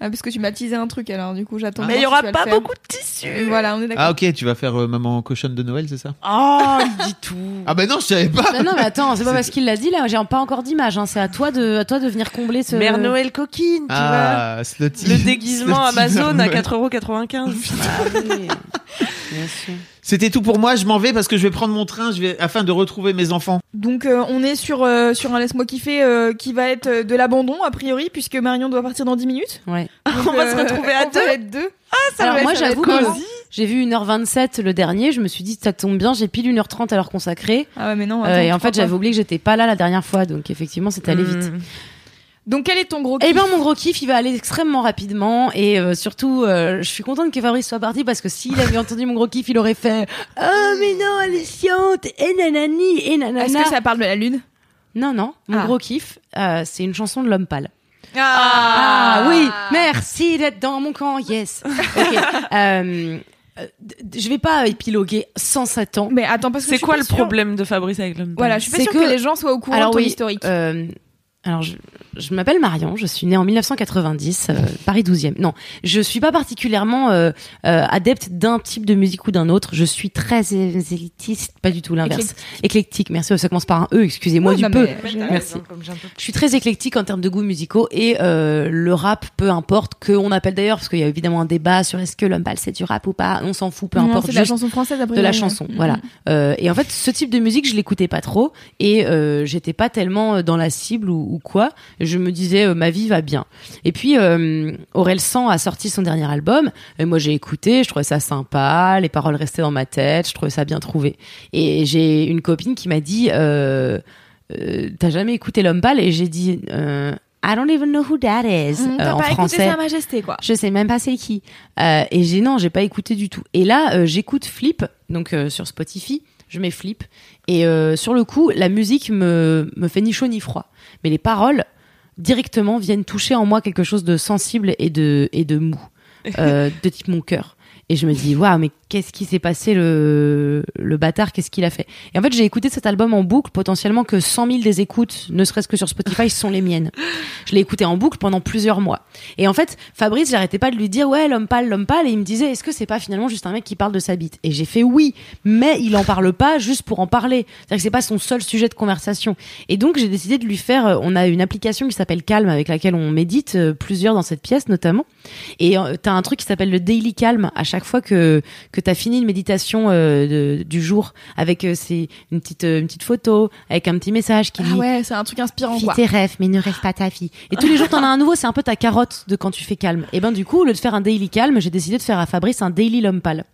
Ah, Parce que tu m'as teasé un truc, alors du coup j'attends. Mais il y voir aura pas beaucoup de tissus. Voilà, on est d'accord. Ah ok, tu vas faire euh, maman cochonne de Noël, c'est ça? Oh, il dit tout. Ah bah non, je savais pas. Bah non, mais attends, c'est pas parce qu'il l'a dit là, j'ai pas encore d'image. Hein. C'est à toi de, à toi de venir combler ce. Mère Noël coquine, tu Ah, slutty. Le déguisement *laughs* Amazon à Noël. 4,95€. Ah oui. Bien sûr. C'était tout pour moi, je m'en vais parce que je vais prendre mon train, je vais afin de retrouver mes enfants. Donc euh, on est sur, euh, sur un laisse-moi kiffer euh, qui va être de l'abandon a priori puisque Marion doit partir dans 10 minutes. Ouais. Donc, On va se retrouver à deux. être deux. ça Alors va- moi, j'avoue j'ai vu 1h27 le dernier, je me suis dit ça tombe bien, j'ai pile 1h30 à leur consacrer. Ah ouais mais non. Euh, attends, et en fait, j'avais oublié que j'étais pas là la dernière fois, donc effectivement, c'était allé vite. Donc quel est ton gros Eh kiff bien, mon gros kiff, il va aller extrêmement rapidement et euh, surtout, euh, je suis contente que Fabrice soit parti parce que s'il avait *laughs* entendu mon gros kiff, il aurait fait Oh mais non, elle est chiante et nanani et nanana. Est-ce que ça parle de la lune? Non, non, mon Ah. gros kiff, euh, c'est une chanson de l'homme pâle. Ah, Ah, oui, merci d'être dans mon camp, yes. *laughs* Ok. euh, je vais pas épiloguer 107 ans. Mais attends parce que C'est quoi le sûre- problème de Fabrice avec l'homme Voilà, je suis pas C'est sûre que- que... les gens soient au courant Alors de ton oui, historique. euh, alors je, je m'appelle Marion, je suis née en 1990, euh, Paris 12e. Non, je suis pas particulièrement euh, euh, adepte d'un type de musique ou d'un autre. Je suis très élitiste, pas du tout l'inverse. Éclectique. merci. Ça commence par un E, excusez-moi Ouais, du non, peu. mais Merci. Je suis très éclectique en termes de goûts musicaux et euh, le rap, peu importe, qu'on appelle d'ailleurs, parce qu'il y a évidemment un débat sur est-ce que l'homme pâle c'est du rap ou pas, on s'en fout, peu Non, importe. c'est de la chanson française après. de la chanson, Mm. voilà. Euh, et en fait, ce type de musique, je l'écoutais pas trop et euh, j'étais pas tellement dans la cible ou, ou quoi. Je me disais, euh, ma vie va bien. Et puis, euh, Aurel San a sorti son dernier album. Et moi, j'ai écouté, je trouvais ça sympa, les paroles restaient dans ma tête, je trouvais ça bien trouvé. Et j'ai une copine qui m'a dit, euh, t'as jamais écouté l'homme pâle? Et j'ai dit, I don't even know who that is Mm, euh, en pas écouté français. Sa Majesté, quoi. Je sais même pas c'est qui. Euh, et j'ai non, j'ai pas écouté du tout. Et là, euh, j'écoute Flip, donc sur Spotify, je mets Flip. Et sur le coup, la musique me, me fait ni chaud ni froid. Mais les paroles, directement, viennent toucher en moi quelque chose de sensible et de, et de mou, *laughs* euh, de type mon cœur. Et je me dis, waouh, mais qu'est-ce qui s'est passé, le, le bâtard, qu'est-ce qu'il a fait? Et en fait, j'ai écouté cet album en boucle, potentiellement que 100 000 des écoutes, ne serait-ce que sur Spotify, sont les miennes. Je l'ai écouté en boucle pendant plusieurs mois. Et en fait, Fabrice, j'arrêtais pas de lui dire, ouais, l'homme pâle, l'homme pâle, et il me disait, est-ce que c'est pas finalement juste un mec qui parle de sa bite? Et j'ai fait oui, mais il en parle pas juste pour en parler. C'est-à-dire que c'est pas son seul sujet de conversation. Et donc, j'ai décidé de lui faire, euh, on a une application qui s'appelle Calm, avec laquelle on médite, euh, plusieurs dans cette pièce notamment. Et euh, t'as un truc qui s'appelle le Daily Calm à chaque fois que, que t'as fini une méditation euh, de- du jour, avec euh, c'est une petite, euh, une petite photo, avec un petit message qui Ah dit ouais, c'est un truc inspirant, quoi. tes rêves, mais ne rêve pas ta vie. Et tous les jours, t'en as un nouveau, c'est un peu ta carotte de quand tu fais calme. Et ben, du coup, au lieu de faire un daily calme, j'ai décidé de faire à Fabrice un daily l'homme pâle.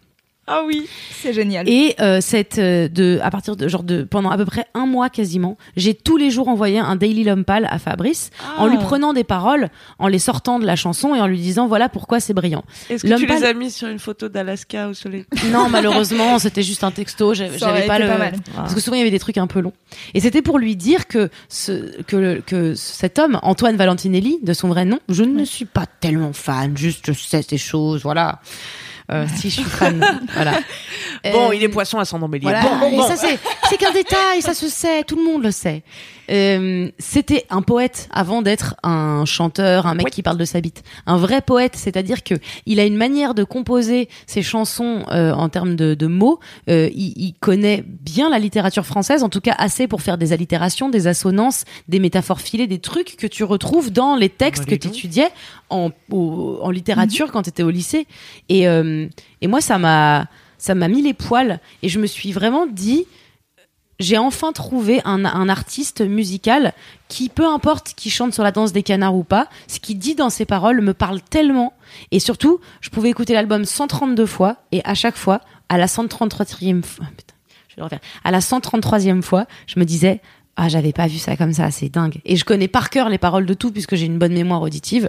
Ah oui, c'est génial. Et euh, cette euh, de à partir de genre de pendant à peu près un mois quasiment, j'ai tous les jours envoyé un daily l'homme pâle à Fabrice en lui prenant des paroles, en les sortant de la chanson et en lui disant voilà pourquoi c'est brillant. Est-ce que L'homme tu les as mis sur une photo d'Alaska au soleil *laughs* Non, malheureusement, c'était juste un texto. J'avais pas le. pas mal. Parce que souvent il y avait des trucs un peu longs. Et c'était pour lui dire que ce que le- que cet homme Antoine Valentinelli, de son vrai nom, je ne suis pas tellement fan. Juste je sais ces choses, voilà. Euh, si je suis fan, voilà. Bon, Euh, il est poisson à son embellir. voilà. Bon, bon, Et bon. ça c'est c'est qu'un détail, ça se sait, tout le monde le sait. Euh, c'était un poète avant d'être un chanteur, un mec qui parle de sa bite. Un vrai poète, c'est-à-dire que il a une manière de composer ses chansons euh, en termes de, de mots. Euh, il, il connaît bien la littérature française, en tout cas assez pour faire des allitérations, des assonances, des métaphores filées, des trucs que tu retrouves dans les textes que tu étudiais en, au- en littérature quand tu étais au lycée. Et, euh, et moi, ça m'a ça m'a mis les poils et je me suis vraiment dit j'ai enfin trouvé un, un artiste musical qui, peu importe qui chante sur la danse des canards ou pas, ce qu'il dit dans ses paroles me parle tellement. Et surtout, je pouvais écouter l'album 132 fois et à chaque fois, à la 133e fois, putain, je vais le refaire. À la 133e fois, je me disais, ah, j'avais pas vu ça comme ça, c'est dingue. Et je connais par cœur les paroles de tout puisque j'ai une bonne mémoire auditive.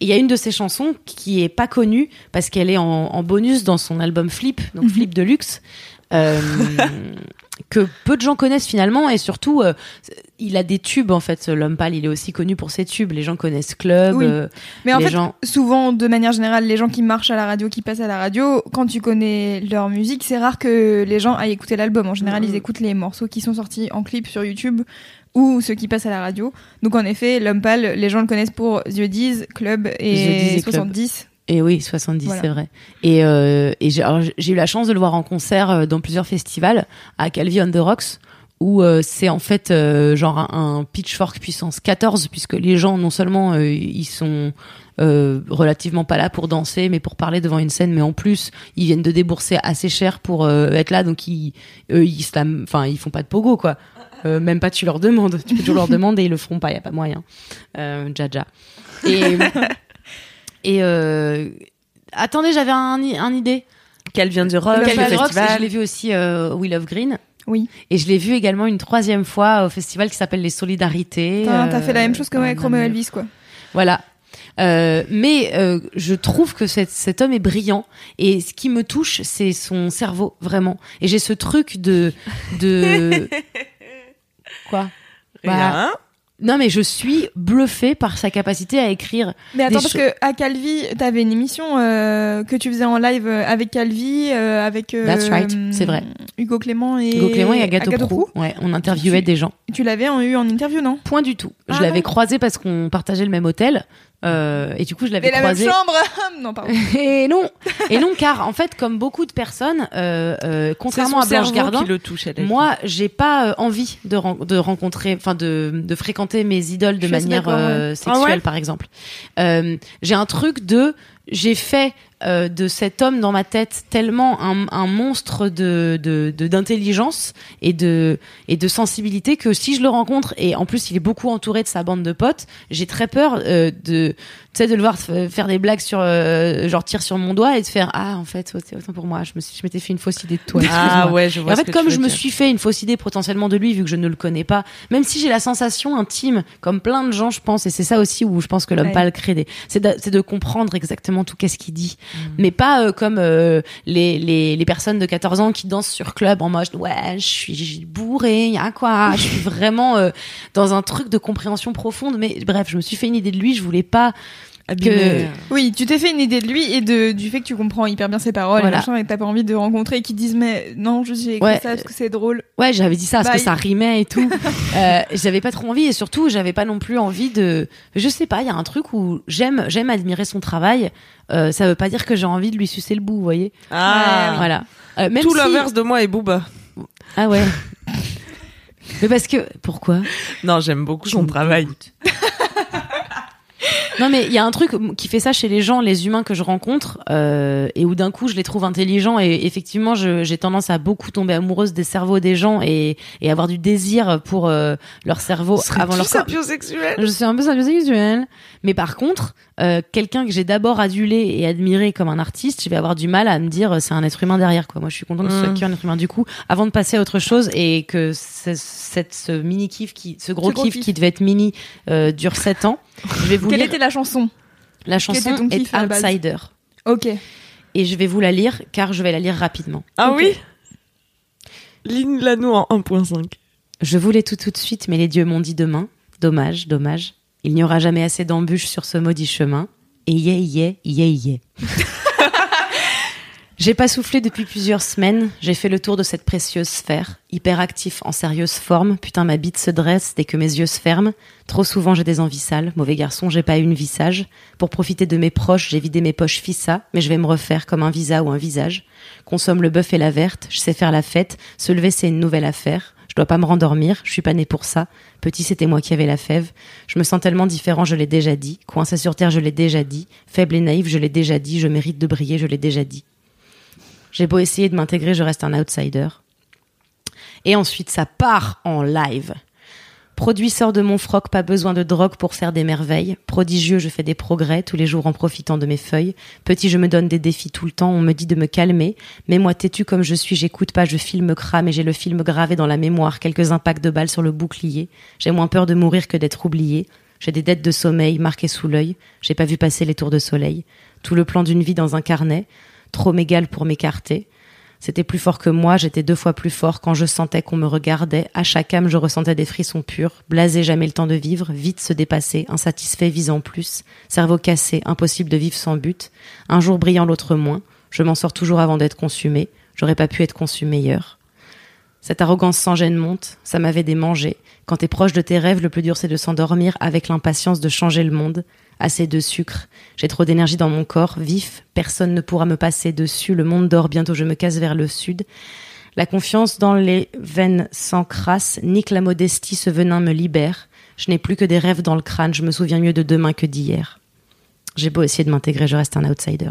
Et il y a une de ces chansons qui est pas connue parce qu'elle est en, en bonus dans son album Flip, donc Flip Deluxe. Euh, *laughs* que peu de gens connaissent finalement et surtout euh, il a des tubes en fait l'homme pâle il est aussi connu pour ses tubes les gens connaissent Club Oui. euh, Mais en les fait, gens- souvent, de manière générale, les gens qui marchent à la radio, qui passent à la radio, quand tu connais leur musique, c'est rare que les gens aillent écouter l'album. En général, ils écoutent les morceaux qui sont sortis en clip sur YouTube ou ceux qui passent à la radio. Donc, en effet, l'homme pâle, les gens le connaissent pour The Diz, Club The et et Club. 70. Et oui, 70, Voilà. c'est vrai. Et, euh, et j'ai eu la chance de le voir en concert euh, dans plusieurs festivals, à Calvi on the Rocks, où euh, c'est en fait euh, genre un, un pitchfork puissance 14, puisque les gens, non seulement euh, ils sont euh, relativement pas là pour danser, mais pour parler devant une scène, mais en plus, ils viennent de débourser assez cher pour euh, être là, donc ils, eux, ils, enfin, ils font pas de pogo, quoi. Euh, même pas tu leur demandes, tu peux toujours leur *laughs* demander, ils le feront pas, y a pas moyen. Euh. Et, *laughs* et euh, attendez, j'avais un, i- un idée. Calvin the Rock, Le Calvin festival. je l'ai vu aussi euh, au Will of Green. Oui. Et je l'ai vu également une troisième fois au festival qui s'appelle Les Solidarités. T'as euh, fait la même chose que moi avec Romeo. Elvis, quoi. Voilà. Euh, mais euh, je trouve que cet, cet homme est brillant et ce qui me touche c'est son cerveau vraiment et j'ai ce truc de de *laughs* quoi? Rien. Non mais je suis bluffée par sa capacité à écrire Mais attends, parce que à Calvi, t'avais une émission euh, que tu faisais en live euh, avec Calvi, euh, avec. euh, That's right, c'est vrai. Hugo Clément et Hugo Clément et Agathe Agathe Prou. Ouais, on interviewait Tu- des gens. Tu l'avais eu en interview, non? Point du tout. Je Ah l'avais croisé parce qu'on partageait le même hôtel. Euh, et du coup, je l'avais Et la même croisé. chambre *laughs* Non, pardon. *laughs* Et non, et non, car en fait, comme beaucoup de personnes, euh, euh, contrairement à Blanche Gardin, qui le touche. elle moi, j'ai pas euh, envie de, ren- de rencontrer, enfin de, de fréquenter mes idoles de Je manière euh, Ah sexuelle, ouais par exemple. Euh, j'ai un truc de, j'ai fait euh, de cet homme dans ma tête tellement un, un monstre de de- de- d'intelligence et de et de sensibilité que si je le rencontre et en plus il est beaucoup entouré de sa bande de potes, j'ai très peur euh, de tu sais de le voir faire des blagues sur euh, genre tire sur mon doigt et de faire ah en fait c'est autant pour moi je me suis je m'étais fait une fausse idée de toi Ah ouais, je vois. en fait, comme je me dire. suis fait une fausse idée potentiellement de lui, vu que je ne le connais pas, même si j'ai la sensation intime, comme plein de gens, je pense, et c'est ça aussi où je pense que l'homme Ouais. pâle crée des, c'est de, c'est de comprendre exactement tout qu'est-ce qu'il dit, Mm. mais pas euh, comme euh, les, les les personnes de 14 ans qui dansent sur club en mode ouais, je suis bourré, y a quoi, *laughs* je suis vraiment euh, dans un truc de compréhension profonde. Mais bref, je me suis fait une idée de lui, je voulais pas Abîmer. Oui, tu t'es fait une idée de lui et de, du fait que tu comprends hyper bien ses paroles Voilà. et machin, et que t'as pas envie de rencontrer et qu'ils disent mais non, je j'ai écrit Ouais. ça parce que c'est drôle. Ouais, j'avais dit ça parce que ça rimait et tout. *laughs* euh, j'avais pas trop envie et surtout, j'avais pas non plus envie de. Je sais pas, il y a un truc où j'aime, j'aime admirer son travail. Euh, ça veut pas dire que j'ai envie de lui sucer le bout, vous voyez. Ah, Voilà. Euh, même tout si- l'inverse de moi et Booba. Ah ouais. *laughs* Mais parce que pourquoi? Non, j'aime beaucoup son travail. *laughs* Non mais il y a un truc qui fait ça chez les gens, les humains que je rencontre, euh, et où d'un coup je les trouve intelligents et effectivement j'ai tendance à beaucoup tomber amoureuse des cerveaux des gens et, et avoir du désir pour euh, leur cerveau avant leur corps. Je suis un peu sapiosexuelle. Mais par contre, euh, quelqu'un que j'ai d'abord adulé et admiré comme un artiste, je vais avoir du mal à me dire euh, c'est un être humain derrière quoi. Moi, je suis contente que ce soit Mm. qu'un être humain du coup, avant de passer à autre chose et que ce, cette, ce mini kiff qui, ce gros, Ce gros kiff, kiff. qui devait être mini euh, dure 7 ans. Je vais vous Quelle lire était la chanson la chanson ton est kiff Outsider Ok. et je vais vous la lire car je vais la lire rapidement. Ah Ok. oui Line-la nous en 1.5. Je voulais tout tout de suite, mais les dieux m'ont dit demain. Dommage, dommage. Il n'y aura jamais assez d'embûches sur ce maudit chemin. Et yeah, yeah, yeah, yeah. *laughs* J'ai pas soufflé depuis plusieurs semaines. J'ai fait le tour de cette précieuse sphère. Hyperactif en sérieuse forme. Putain, ma bite se dresse dès que mes yeux se ferment. Trop souvent, j'ai des envies sales. Mauvais garçon, j'ai pas eu une vie sage. Pour profiter de mes proches, j'ai vidé mes poches fissa. Mais je vais me refaire comme un visa ou un visage. Consomme le bœuf et la verte. Je sais faire la fête. Se lever, c'est une nouvelle affaire. Je dois pas me rendormir, je suis pas né pour ça. Petit, c'était moi qui avais la fève. Je me sens tellement différent, je l'ai déjà dit. Coincé sur terre, je l'ai déjà dit. Faible et naïf, je l'ai déjà dit. Je mérite de briller, je l'ai déjà dit. J'ai beau essayer de m'intégrer, je reste un outsider. Et ensuite, ça part en live. Produit sort de mon froc, pas besoin de drogue pour faire des merveilles. Prodigieux, je fais des progrès, tous les jours en profitant de mes feuilles. Petit, je me donne des défis tout le temps, on me dit de me calmer. Mais moi, têtu comme je suis, j'écoute pas, je filme crame et j'ai le film gravé dans la mémoire, quelques impacts de balles sur le bouclier. J'ai moins peur de mourir que d'être oublié. J'ai des dettes de sommeil marquées sous l'œil. J'ai pas vu passer les tours de soleil. Tout le plan d'une vie dans un carnet. Trop mégal pour m'écarter. C'était plus fort que moi, j'étais deux fois plus fort quand je sentais qu'on me regardait. À chaque âme, je ressentais des frissons purs. Blasé, jamais le temps de vivre. Vite se dépasser. Insatisfait, visant plus. Cerveau cassé, impossible de vivre sans but. Un jour brillant, l'autre moins. Je m'en sors toujours avant d'être consumé. J'aurais pas pu être conçu meilleur. Cette arrogance sans gêne monte, ça m'avait démangé. Quand t'es proche de tes rêves, le plus dur c'est de s'endormir avec l'impatience de changer le monde. Assez de sucre, j'ai trop d'énergie dans mon corps, vif, personne ne pourra me passer dessus, le monde dort, bientôt je me casse vers le sud. La confiance dans les veines s'encrasse, nique la modestie, ce venin me libère. Je n'ai plus que des rêves dans le crâne, je me souviens mieux de demain que d'hier. J'ai beau essayer de m'intégrer, je reste un outsider.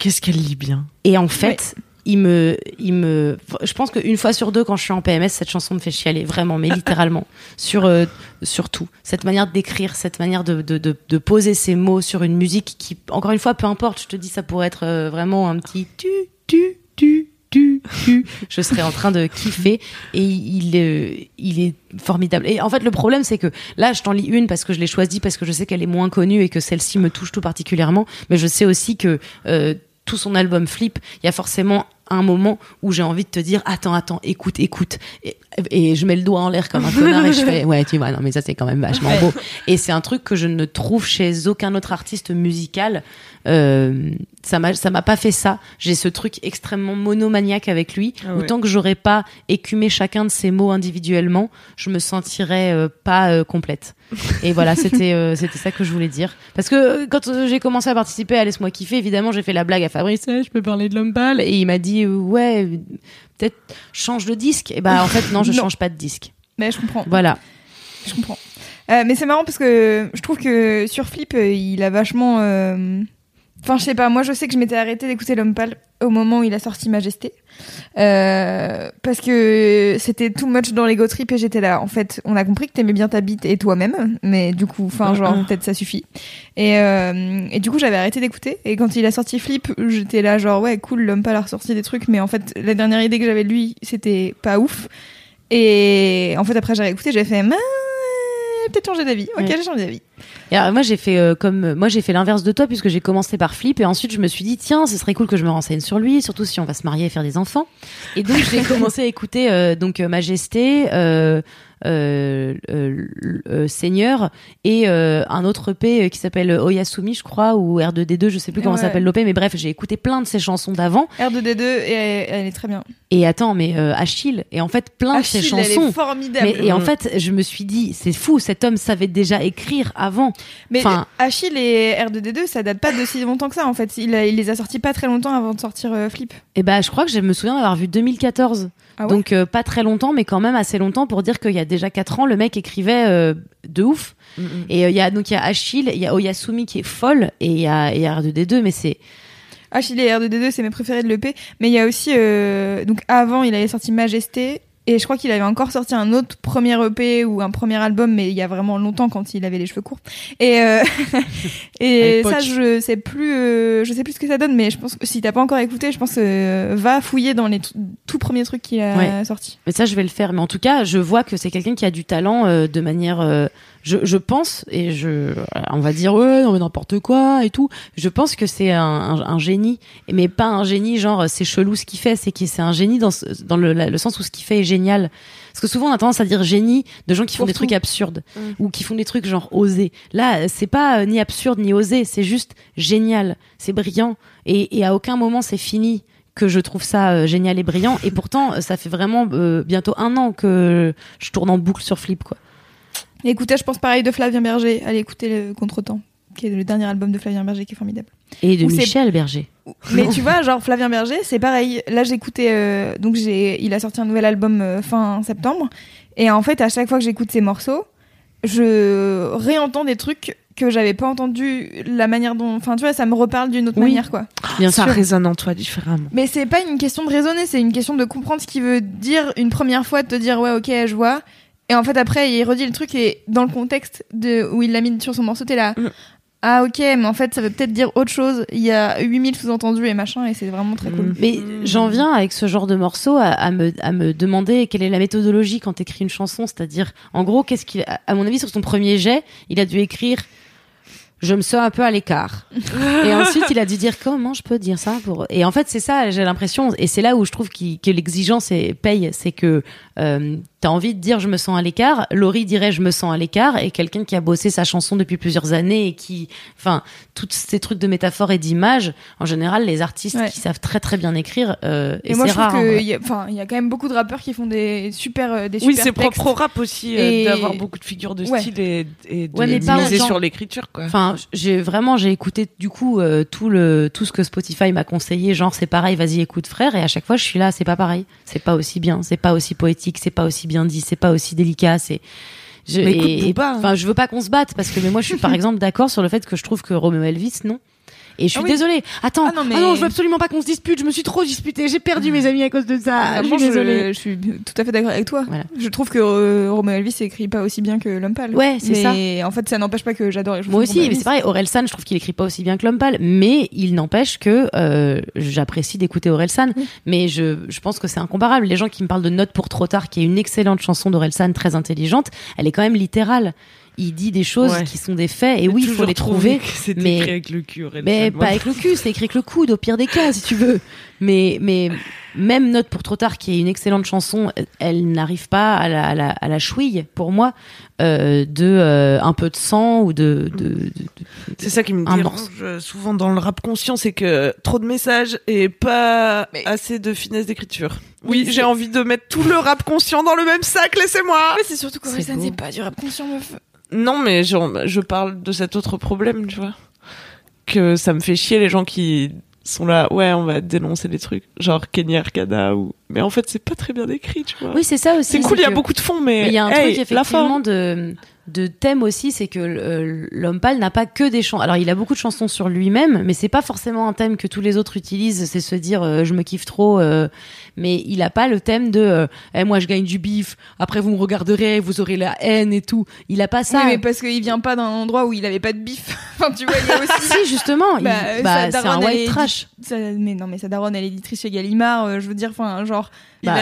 Qu'est-ce qu'elle lit bien. Et en fait, il me, il me, je pense qu'une fois sur deux, quand je suis en PMS, cette chanson me fait chialer, vraiment, mais *laughs* littéralement, sur, euh, sur tout. Cette manière d'écrire, cette manière de, de, de, de poser ses mots sur une musique qui, encore une fois, peu importe, je te dis, ça pourrait être euh, vraiment un petit tu, tu, tu, tu, tu. Je serais en train de kiffer et il, euh, il est formidable. Et en fait, le problème, c'est que là, je t'en lis une parce que je l'ai choisie, parce que je sais qu'elle est moins connue et que celle-ci me touche tout particulièrement, mais je sais aussi que, euh, tout son album Flip, il y a forcément un moment où j'ai envie de te dire attends attends écoute écoute. Et, et je mets le doigt en l'air comme un connard et je fais *laughs* ouais tu vois non mais ça c'est quand même vachement beau. Et c'est un truc que je ne trouve chez aucun autre artiste musical euh, ça m'a ça m'a pas fait ça. J'ai ce truc extrêmement monomaniaque avec lui. Ah ouais. Autant que j'aurais pas écumé chacun de ces mots individuellement, je me sentirais euh, pas euh, complète. Et voilà, *laughs* c'était c'était ça que je voulais dire. Parce que quand j'ai commencé à participer à Laisse-moi kiffer, évidemment, j'ai fait la blague à Fabrice, Eh, je peux parler de l'homme pâle et il m'a dit ouais, peut-être change de disque. Et bah en fait non, je *laughs* Non. change pas de disque. Mais je comprends. Voilà. Je comprends. Mais c'est marrant parce que je trouve que sur Flip, il a vachement. Enfin, je sais pas, moi je sais que je m'étais arrêtée d'écouter L'Homme Pâle au moment où il a sorti Majesté. Euh, parce que c'était too much dans l'ego trip et j'étais là. En fait, on a compris que t'aimais bien ta bite et toi-même, mais du coup, enfin, genre, peut-être ça suffit. Et, euh, et du coup, j'avais arrêté d'écouter. Et quand il a sorti Flip, j'étais là, genre, ouais, cool, L'Homme Pâle a ressorti des trucs, mais en fait, la dernière idée que j'avais de lui, c'était pas ouf. Et en fait, après, j'ai réécouté, j'ai fait, peut-être changer d'avis. Ok, Ouais. j'ai changé d'avis. Et alors, moi j'ai fait euh, comme moi j'ai fait l'inverse de toi puisque j'ai commencé par Flip et ensuite je me suis dit tiens ce serait cool que je me renseigne sur lui surtout si on va se marier et faire des enfants et donc j'ai *laughs* commencé à écouter euh, donc euh, Majesté euh, euh, euh, euh, Seigneur et euh, un autre EP qui s'appelle Oyasumi je crois ou R2D2 je sais plus comment Ouais. s'appelle l'OP mais bref j'ai écouté plein de ses chansons d'avant R2D2, et elle, elle est très bien. et attends mais euh, Achille et en fait plein de ses Achille, elle chansons est formidable. mais, et en fait, je me suis dit, c'est fou, cet homme savait déjà écrire avant. Mais enfin- Achille et R2D2, ça date pas de si longtemps que ça, en fait. Il, a- il les a sortis pas très longtemps avant de sortir euh, Flip. Et ben, je crois que je me souviens d'avoir vu 2014. Ah ouais Donc euh, pas très longtemps, mais quand même assez longtemps pour dire qu'il y a déjà 4 ans, le mec écrivait euh, de ouf. Et euh, il y a donc il y a Achille, il y a Oyasumi qui est folle et il y a, il y a R2D2, mais c'est Achille et R2D2, c'est mes préférés de l'EP. Mais il y a aussi, donc avant, il avait sorti Majesté. Et je crois qu'il avait encore sorti un autre premier EP ou un premier album, mais il y a vraiment longtemps quand il avait les cheveux courts. Et, euh, *laughs* et ça, je sais plus, euh, je sais plus ce que ça donne, mais je pense que si t'as pas encore écouté, je pense euh, va fouiller dans les tout premiers trucs qu'il a Ouais. sortis. Mais ça, je vais le faire. Mais en tout cas, je vois que c'est quelqu'un qui a du talent euh, de manière. Euh, je, je pense, et je, on va dire, ouais, non, mais n'importe quoi et tout. Je pense que c'est un, un, un génie. Mais pas un génie genre, euh, c'est chelou ce qu'il fait. C'est que c'est un génie dans, dans le, la- le sens où ce qu'il fait est génial. Parce que souvent, on a tendance à dire génie de gens qui font Pour des tout. trucs absurdes. Ou qui font des trucs genre osés. Là, euh, c'est pas euh, ni absurde ni osé. C'est juste génial. C'est brillant. Et, et à aucun moment, c'est fini que je trouve ça euh, génial et brillant. Et pourtant, euh, ça fait vraiment euh, bientôt un an que je tourne en boucle sur Flip, quoi. Et écoutez, je pense pareil de Flavien Berger. Allez écouter le Contretemps, qui est le dernier album de Flavien Berger qui est formidable. Et de c'est- Michel Berger. Mais tu vois, genre Flavien Berger, c'est pareil. Là, j'écoutais, euh, donc j'ai, il a sorti un nouvel album euh, fin septembre, et en fait, à chaque fois que j'écoute ses morceaux, je réentends des trucs que j'avais pas entendu la manière dont, enfin, tu vois, ça me reparle d'une autre Oui. manière, quoi. Bien ça sûr. résonne en toi différemment. Mais c'est pas une question de raisonner, c'est une question de comprendre ce qu'il veut dire une première fois, de te dire ouais, ok, je vois. Et en fait, après, il redit le truc et dans le contexte de où il l'a mis sur son morceau, t'es là. Mm. Ah ok, mais en fait, ça veut peut-être dire autre chose. Il y a 8000 sous-entendus et machin, et c'est vraiment très cool. Mm. Mais j'en viens avec ce genre de morceaux à, à me, à me demander quelle est la méthodologie quand t'écris une chanson. C'est-à-dire, en gros, qu'est-ce qu'il, à mon avis, sur son premier jet, il a dû écrire je me sens un peu à l'écart. *laughs* et ensuite, il a dû dire comment je peux dire ça pour. Et en fait, c'est ça, j'ai l'impression, et c'est là où je trouve que l'exigence paye, c'est que euh, t'as envie de dire je me sens à l'écart. Laurie dirait je me sens à l'écart, et quelqu'un qui a bossé sa chanson depuis plusieurs années et qui, enfin, tous ces trucs de métaphores et d'images, en général, les artistes Ouais. qui savent très très bien écrire, euh, et, Et moi, c'est je trouve rare. vrai. qu'il y a, enfin, il y a quand même beaucoup de rappeurs qui font des super, euh, des Oui, super c'est textes. propre au rap aussi euh, Et- d'avoir beaucoup de figures de Ouais. style et, et de Ouais, mais pas miser sur l'écriture, quoi. Enfin, j'ai vraiment j'ai écouté du coup euh, tout le tout ce que Spotify m'a conseillé, genre c'est pareil, vas-y écoute frère, et à chaque fois je suis là, c'est pas pareil, c'est pas aussi bien, c'est pas aussi poétique, c'est pas aussi bien dit, c'est pas aussi délicat, c'est je, Mais écoute et- et- Booba, hein. Enfin, je veux pas qu'on se batte parce que mais moi je suis par *laughs* exemple d'accord sur le fait que je trouve que Romeo Elvis non. Et je suis Ah oui. désolée. Attends, Ah non, mais- ah non, je veux absolument pas qu'on se dispute. Je me suis trop disputée. J'ai perdu mes amis à cause de ça. Vraiment, je suis désolée. je, suis tout à fait d'accord avec toi. Voilà. Je trouve que euh, Romeo Elvis écrit pas aussi bien que L'Homme Pâle. Ouais, c'est ça. Mais en fait, ça n'empêche pas que j'adore les chansons Moi aussi, mais c'est pareil. Orelsan, je trouve qu'il écrit pas aussi bien que l'homme pâle, mais il n'empêche que euh, j'apprécie d'écouter Orelsan. Mais je, je pense que c'est incomparable. Les gens qui me parlent de Note pour trop tard, qui est une excellente chanson d'Orelsan, très intelligente, elle est quand même littérale. Il dit des choses Ouais. qui sont des faits et oui, il faut les trouver. que C'était mais- écrit avec le cul. Mais pas avec le cul, c'est écrit avec le coude, au pire des cas, si tu veux. Mais, mais même Note pour trop tard, qui est une excellente chanson, elle n'arrive pas à la, à la, à la chouille, pour moi, euh, de euh, un peu de sang ou de. de, de- de- C'est ça qui me dérange souvent dans le rap conscient, c'est que trop de messages et pas Mais- assez de finesse d'écriture. Oui, Oui, c'est- j'ai envie de mettre tout le rap conscient dans le même sac, laissez-moi Mais c'est surtout C'est qu'Orelsan, beau. c'est pas du rap conscient, meuf. Non, mais genre, je parle de cet autre problème, tu vois. Que ça me fait chier les gens qui sont là, ouais, on va dénoncer les trucs, genre Kenny Arcana ou. Mais en fait, c'est pas très bien écrit, tu vois. Oui, c'est ça aussi. c'est cool, il y a beaucoup de fond, mais. Il y a un hey, truc effectivement de de thème aussi, c'est que euh, l'homme pâle n'a pas que des chansons. Alors il a beaucoup de chansons sur lui-même, mais c'est pas forcément un thème que tous les autres utilisent. C'est se dire euh, je me kiffe trop, euh, mais il a pas le thème de euh, Eh, moi je gagne du bif. Après vous me regarderez, vous aurez la haine et tout. Il a pas ça. Oui, mais parce qu'il vient pas d'un endroit où il avait pas de bif. *laughs* enfin, tu vois, il y a aussi. *laughs* Si justement, Bah, bah, sa c'est un white est trash. Ça- mais non, mais sa daronne, elle est éditrice chez Gallimard. euh, je veux dire, enfin, genre. Bah,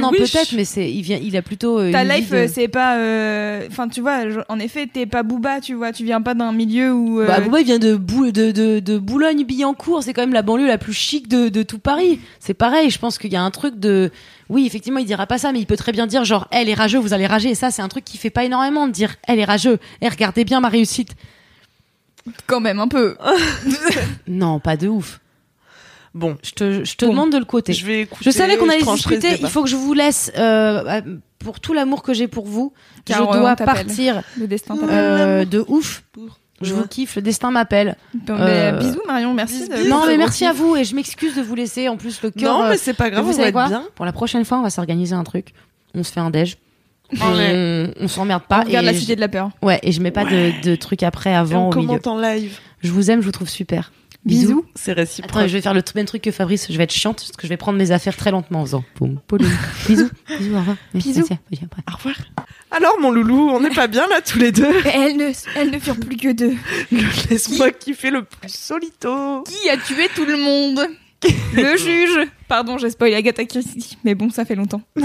non, wish. peut-être, mais c'est il vient, il a plutôt euh, Ta life, de- euh, c'est pas. euh, Enfin, tu vois, je- en effet, t'es pas Booba, tu vois. Tu viens pas d'un milieu où. euh, Bah, Booba, il vient de, Bou- de, de, de Boulogne-Billancourt, c'est quand même la banlieue la plus chic de, de tout Paris. C'est pareil, je pense qu'il y a un truc de... Oui, effectivement, il dira pas ça, mais il peut très bien dire genre, elle est rageux, vous allez rager. Et ça, c'est un truc qui fait pas énormément de dire, elle est rageux. Eh, regardez bien ma réussite. Quand même, un peu. *laughs* Non, pas de ouf. Bon, Je te, je te Bon. demande de le côté. je vais écouter. Je savais qu'on allait discuter. Il faut que je vous laisse, euh, pour tout l'amour que j'ai pour vous. Car, je euh, dois on partir Le destin euh, de ouf. Je Ouais. vous kiffe, le destin m'appelle. Bon, euh, bisous, Marion, merci. de-. Non, mais vous merci à vous et je m'excuse de vous laisser. En plus, le cœur. Non, mais c'est pas grave, vous on va savez quoi bien. Pour la prochaine fois, on va s'organiser un truc. On se fait un déj. Ouais. On, on s'emmerde On pas. regarde et la je- cité de la peur. Ouais, et je mets pas de, de trucs après, Et avant, on au milieu. en live. Je vous aime, je vous trouve super. Bisous. C'est réciproque. Attends, je vais faire le t- même truc que Fabrice. Je vais être chiante parce que je vais prendre mes affaires très lentement en faisant. Boum, poum. Bisous. Bisous, au revoir. Merci, Bisous. merci. Au revoir. Alors, mon loulou, on n'est pas bien là tous les deux. Elles ne, elles ne furent plus que deux. Laisse-moi kiffer le plus solito. Qui a tué tout le monde *laughs* Le juge. Pardon, j'ai spoilé Agatha Christie, mais bon, ça fait longtemps. *laughs*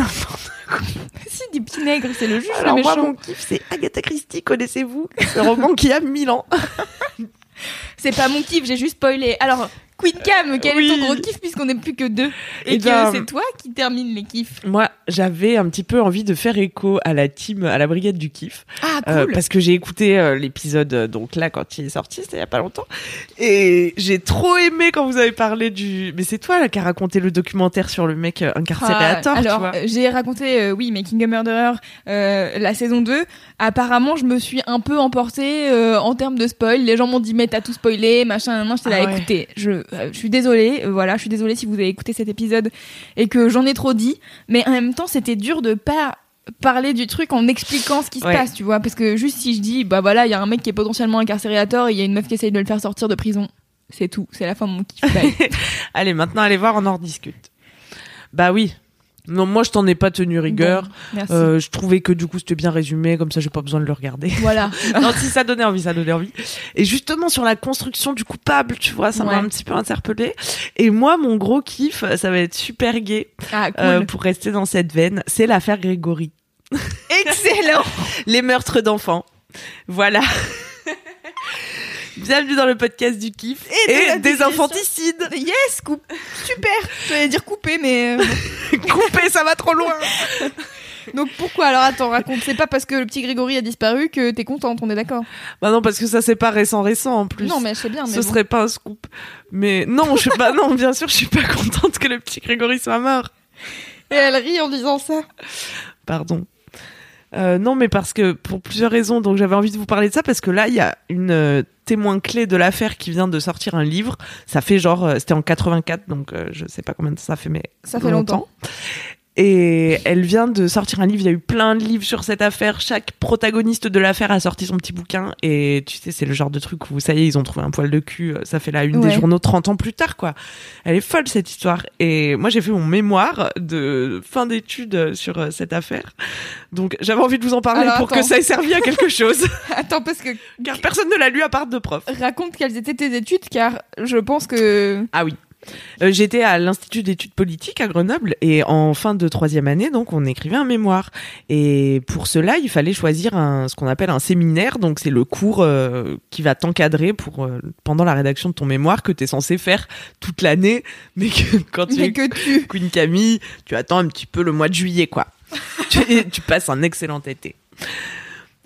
si, des petits nègres, c'est le juge le Alors, moi, méchant. mon kiff, c'est Agatha Christie, connaissez-vous Ce roman qui a 1000 ans? *laughs* C'est pas mon kiff, j'ai juste spoilé. Alors, Queen Cam, quel Oui. est ton gros kiff puisqu'on n'est plus que deux Et Eh que ben, c'est toi qui termine les kiffs Moi, j'avais un petit peu envie de faire écho à la team, à la brigade du kiff. Ah, Euh, cool parce que j'ai écouté euh, l'épisode euh, donc là quand il est sorti, c'était il y a pas longtemps, et j'ai trop aimé quand vous avez parlé du. Mais c'est toi là qui a raconté le documentaire sur le mec euh, incarcéré à Ah, tort, alors, euh, j'ai raconté, euh, oui, Making a Murderer, euh, la saison 2. Apparemment, je me suis un peu emportée euh, en termes de spoil. Les gens m'ont dit, mais t'as tout spoilé, machin, non, j'étais là, Ah ouais. écoutez, je, euh, je suis désolée, euh, voilà, je suis désolée si vous avez écouté cet épisode et que j'en ai trop dit. Mais en même temps, c'était dur de pas parler du truc en expliquant ce qui se Ouais. passe, tu vois. Parce que juste si je dis, bah voilà, il y a un mec qui est potentiellement incarcéré à tort et il y a une meuf qui essaye de le faire sortir de prison. C'est tout, c'est la fin de mon kiff. Bye. Allez, maintenant allez voir, on en rediscute. Bah oui. Non, moi je t'en ai pas tenu rigueur. Bon. Euh, je trouvais que du coup c'était bien résumé, comme ça j'ai pas besoin de le regarder. Voilà. *laughs* non, si ça donnait envie, ça donnait envie. Et justement sur la construction du coupable, tu vois, ça m'a un petit peu interpellée. Et moi, mon gros kiff, ça va être super gay Ah, cool. euh, pour rester dans cette veine. C'est l'affaire Grégory. Excellent. *laughs* Les meurtres d'enfants. Voilà. *laughs* Bienvenue dans le podcast du kiff Et des infanticides. Yes, coupe. Super. J'allais dire couper, mais euh, *laughs* Coupé, ça va trop loin. *laughs* donc pourquoi alors? Attends raconte. C'est pas parce que le petit Grégory a disparu que t'es contente, on est d'accord? Bah non, parce que ça c'est pas récent récent en plus. Non, mais je sais bien. Mais Ce bon. serait pas un scoop. Mais non, je suis pas. Non, bien sûr, je suis pas contente que le petit Grégory soit mort. Et elle rit en disant ça. Pardon. Euh, non, mais parce que pour plusieurs raisons. Donc j'avais envie de vous parler de ça parce que là, il y a une euh, témoin clé de l'affaire qui vient de sortir un livre. Ça fait genre, euh, c'était en 84, donc euh, je sais pas combien de ça fait, mais Ça fait longtemps. Et elle vient de sortir un livre. Il y a eu plein de livres sur cette affaire. Chaque protagoniste de l'affaire a sorti son petit bouquin. Et tu sais, c'est le genre de truc où ça y est, ils ont trouvé un poil de cul. Ça fait la une Ouais. des journaux 30 ans plus tard, quoi. Elle est folle, cette histoire. Et moi, j'ai fait mon mémoire de fin d'études sur euh, cette affaire. Donc, j'avais envie de vous en parler Alors, pour attends. que ça ait servi à quelque *laughs* chose. Attends parce que Car personne ne l'a lu à part deux profs. raconte quelles étaient tes études car je pense que Ah oui. Euh, J'étais à l'Institut d'études politiques à Grenoble et en fin de troisième année, donc on écrivait un mémoire. Et pour cela, il fallait choisir un, ce qu'on appelle un séminaire. Donc c'est le cours euh, qui va t'encadrer pour euh, pendant la rédaction de ton mémoire que tu es censé faire toute l'année, *laughs* mais que quand tu Mais es que tu. *laughs* Queen Camille, tu attends un petit peu le mois de juillet, quoi. tu passes un excellent été.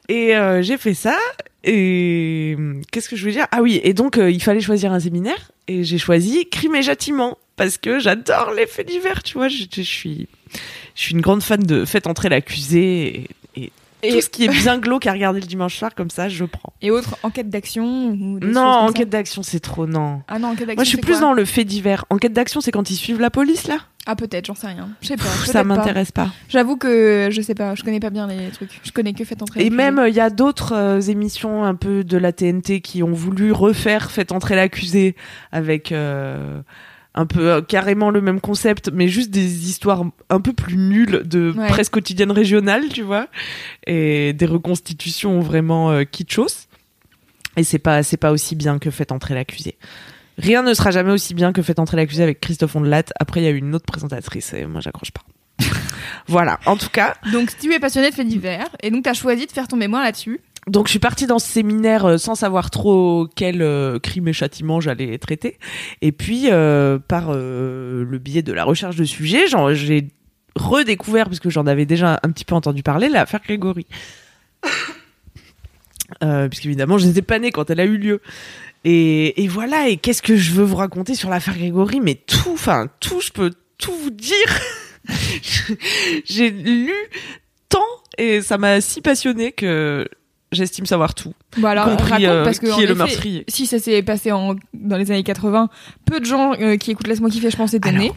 Et euh, j'ai fait ça. Et qu'est-ce que je voulais dire? Ah oui, et donc euh, il fallait choisir un séminaire. Et j'ai choisi Crime et Châtiment parce que j'adore les faits divers. Tu vois, je, suis, je suis une grande fan de Faites entrer l'accusé et Et- tout ce qui est bien glauque à regarder le dimanche soir comme ça, je prends. Et autres enquêtes d'action ou des Non, enquête d'action, c'est trop non. Ah non, enquête d'action. Moi, je suis plus dans le fait divers. Enquête d'action, c'est quand ils suivent la police là? Ah peut-être, j'en sais rien. Je sais pas. Pff, ça m'intéresse pas. J'avoue que je sais pas, je connais pas bien les trucs. Je connais que Faites entrer. Et même, il y a d'autres euh, émissions un peu de la TNT qui ont voulu refaire Faites entrer l'accusé avec euh, un peu euh, carrément le même concept, mais juste des histoires un peu plus nulles de Ouais. presse quotidienne régionale, tu vois, et des reconstitutions vraiment euh, kitschos. Et c'est pas, c'est pas aussi bien que Faites entrer l'accusé. Rien ne sera jamais aussi bien que Faites entrer l'accusé avec Christophe Ondelat. Après, il y a eu une autre présentatrice et moi, j'accroche pas. *laughs* voilà. En tout cas, Donc tu es passionné de faits divers et donc t'as choisi de faire ton mémoire là-dessus. Donc je suis partie dans ce séminaire euh, sans savoir trop quel euh, crime et châtiment j'allais traiter. Et puis euh, par euh, le biais de la recherche de sujets, j'ai redécouvert, parce que j'en avais déjà un petit peu entendu parler, l'affaire Grégory. *laughs* Euh, puisqu'évidemment, je n'étais pas née quand elle a eu lieu. Et, et voilà, et qu'est-ce que je veux vous raconter sur l'affaire Grégory? Mais tout, enfin tout, je peux tout vous dire. *laughs* J'ai lu tant et ça m'a si passionné que j'estime savoir tout. Bon alors compris raconte euh, parce que qui est le meurtrier. Si ça s'est passé en, dans les années 80, peu de gens euh, qui écoutent Laisse-moi kiffer, je pense, étaient nés.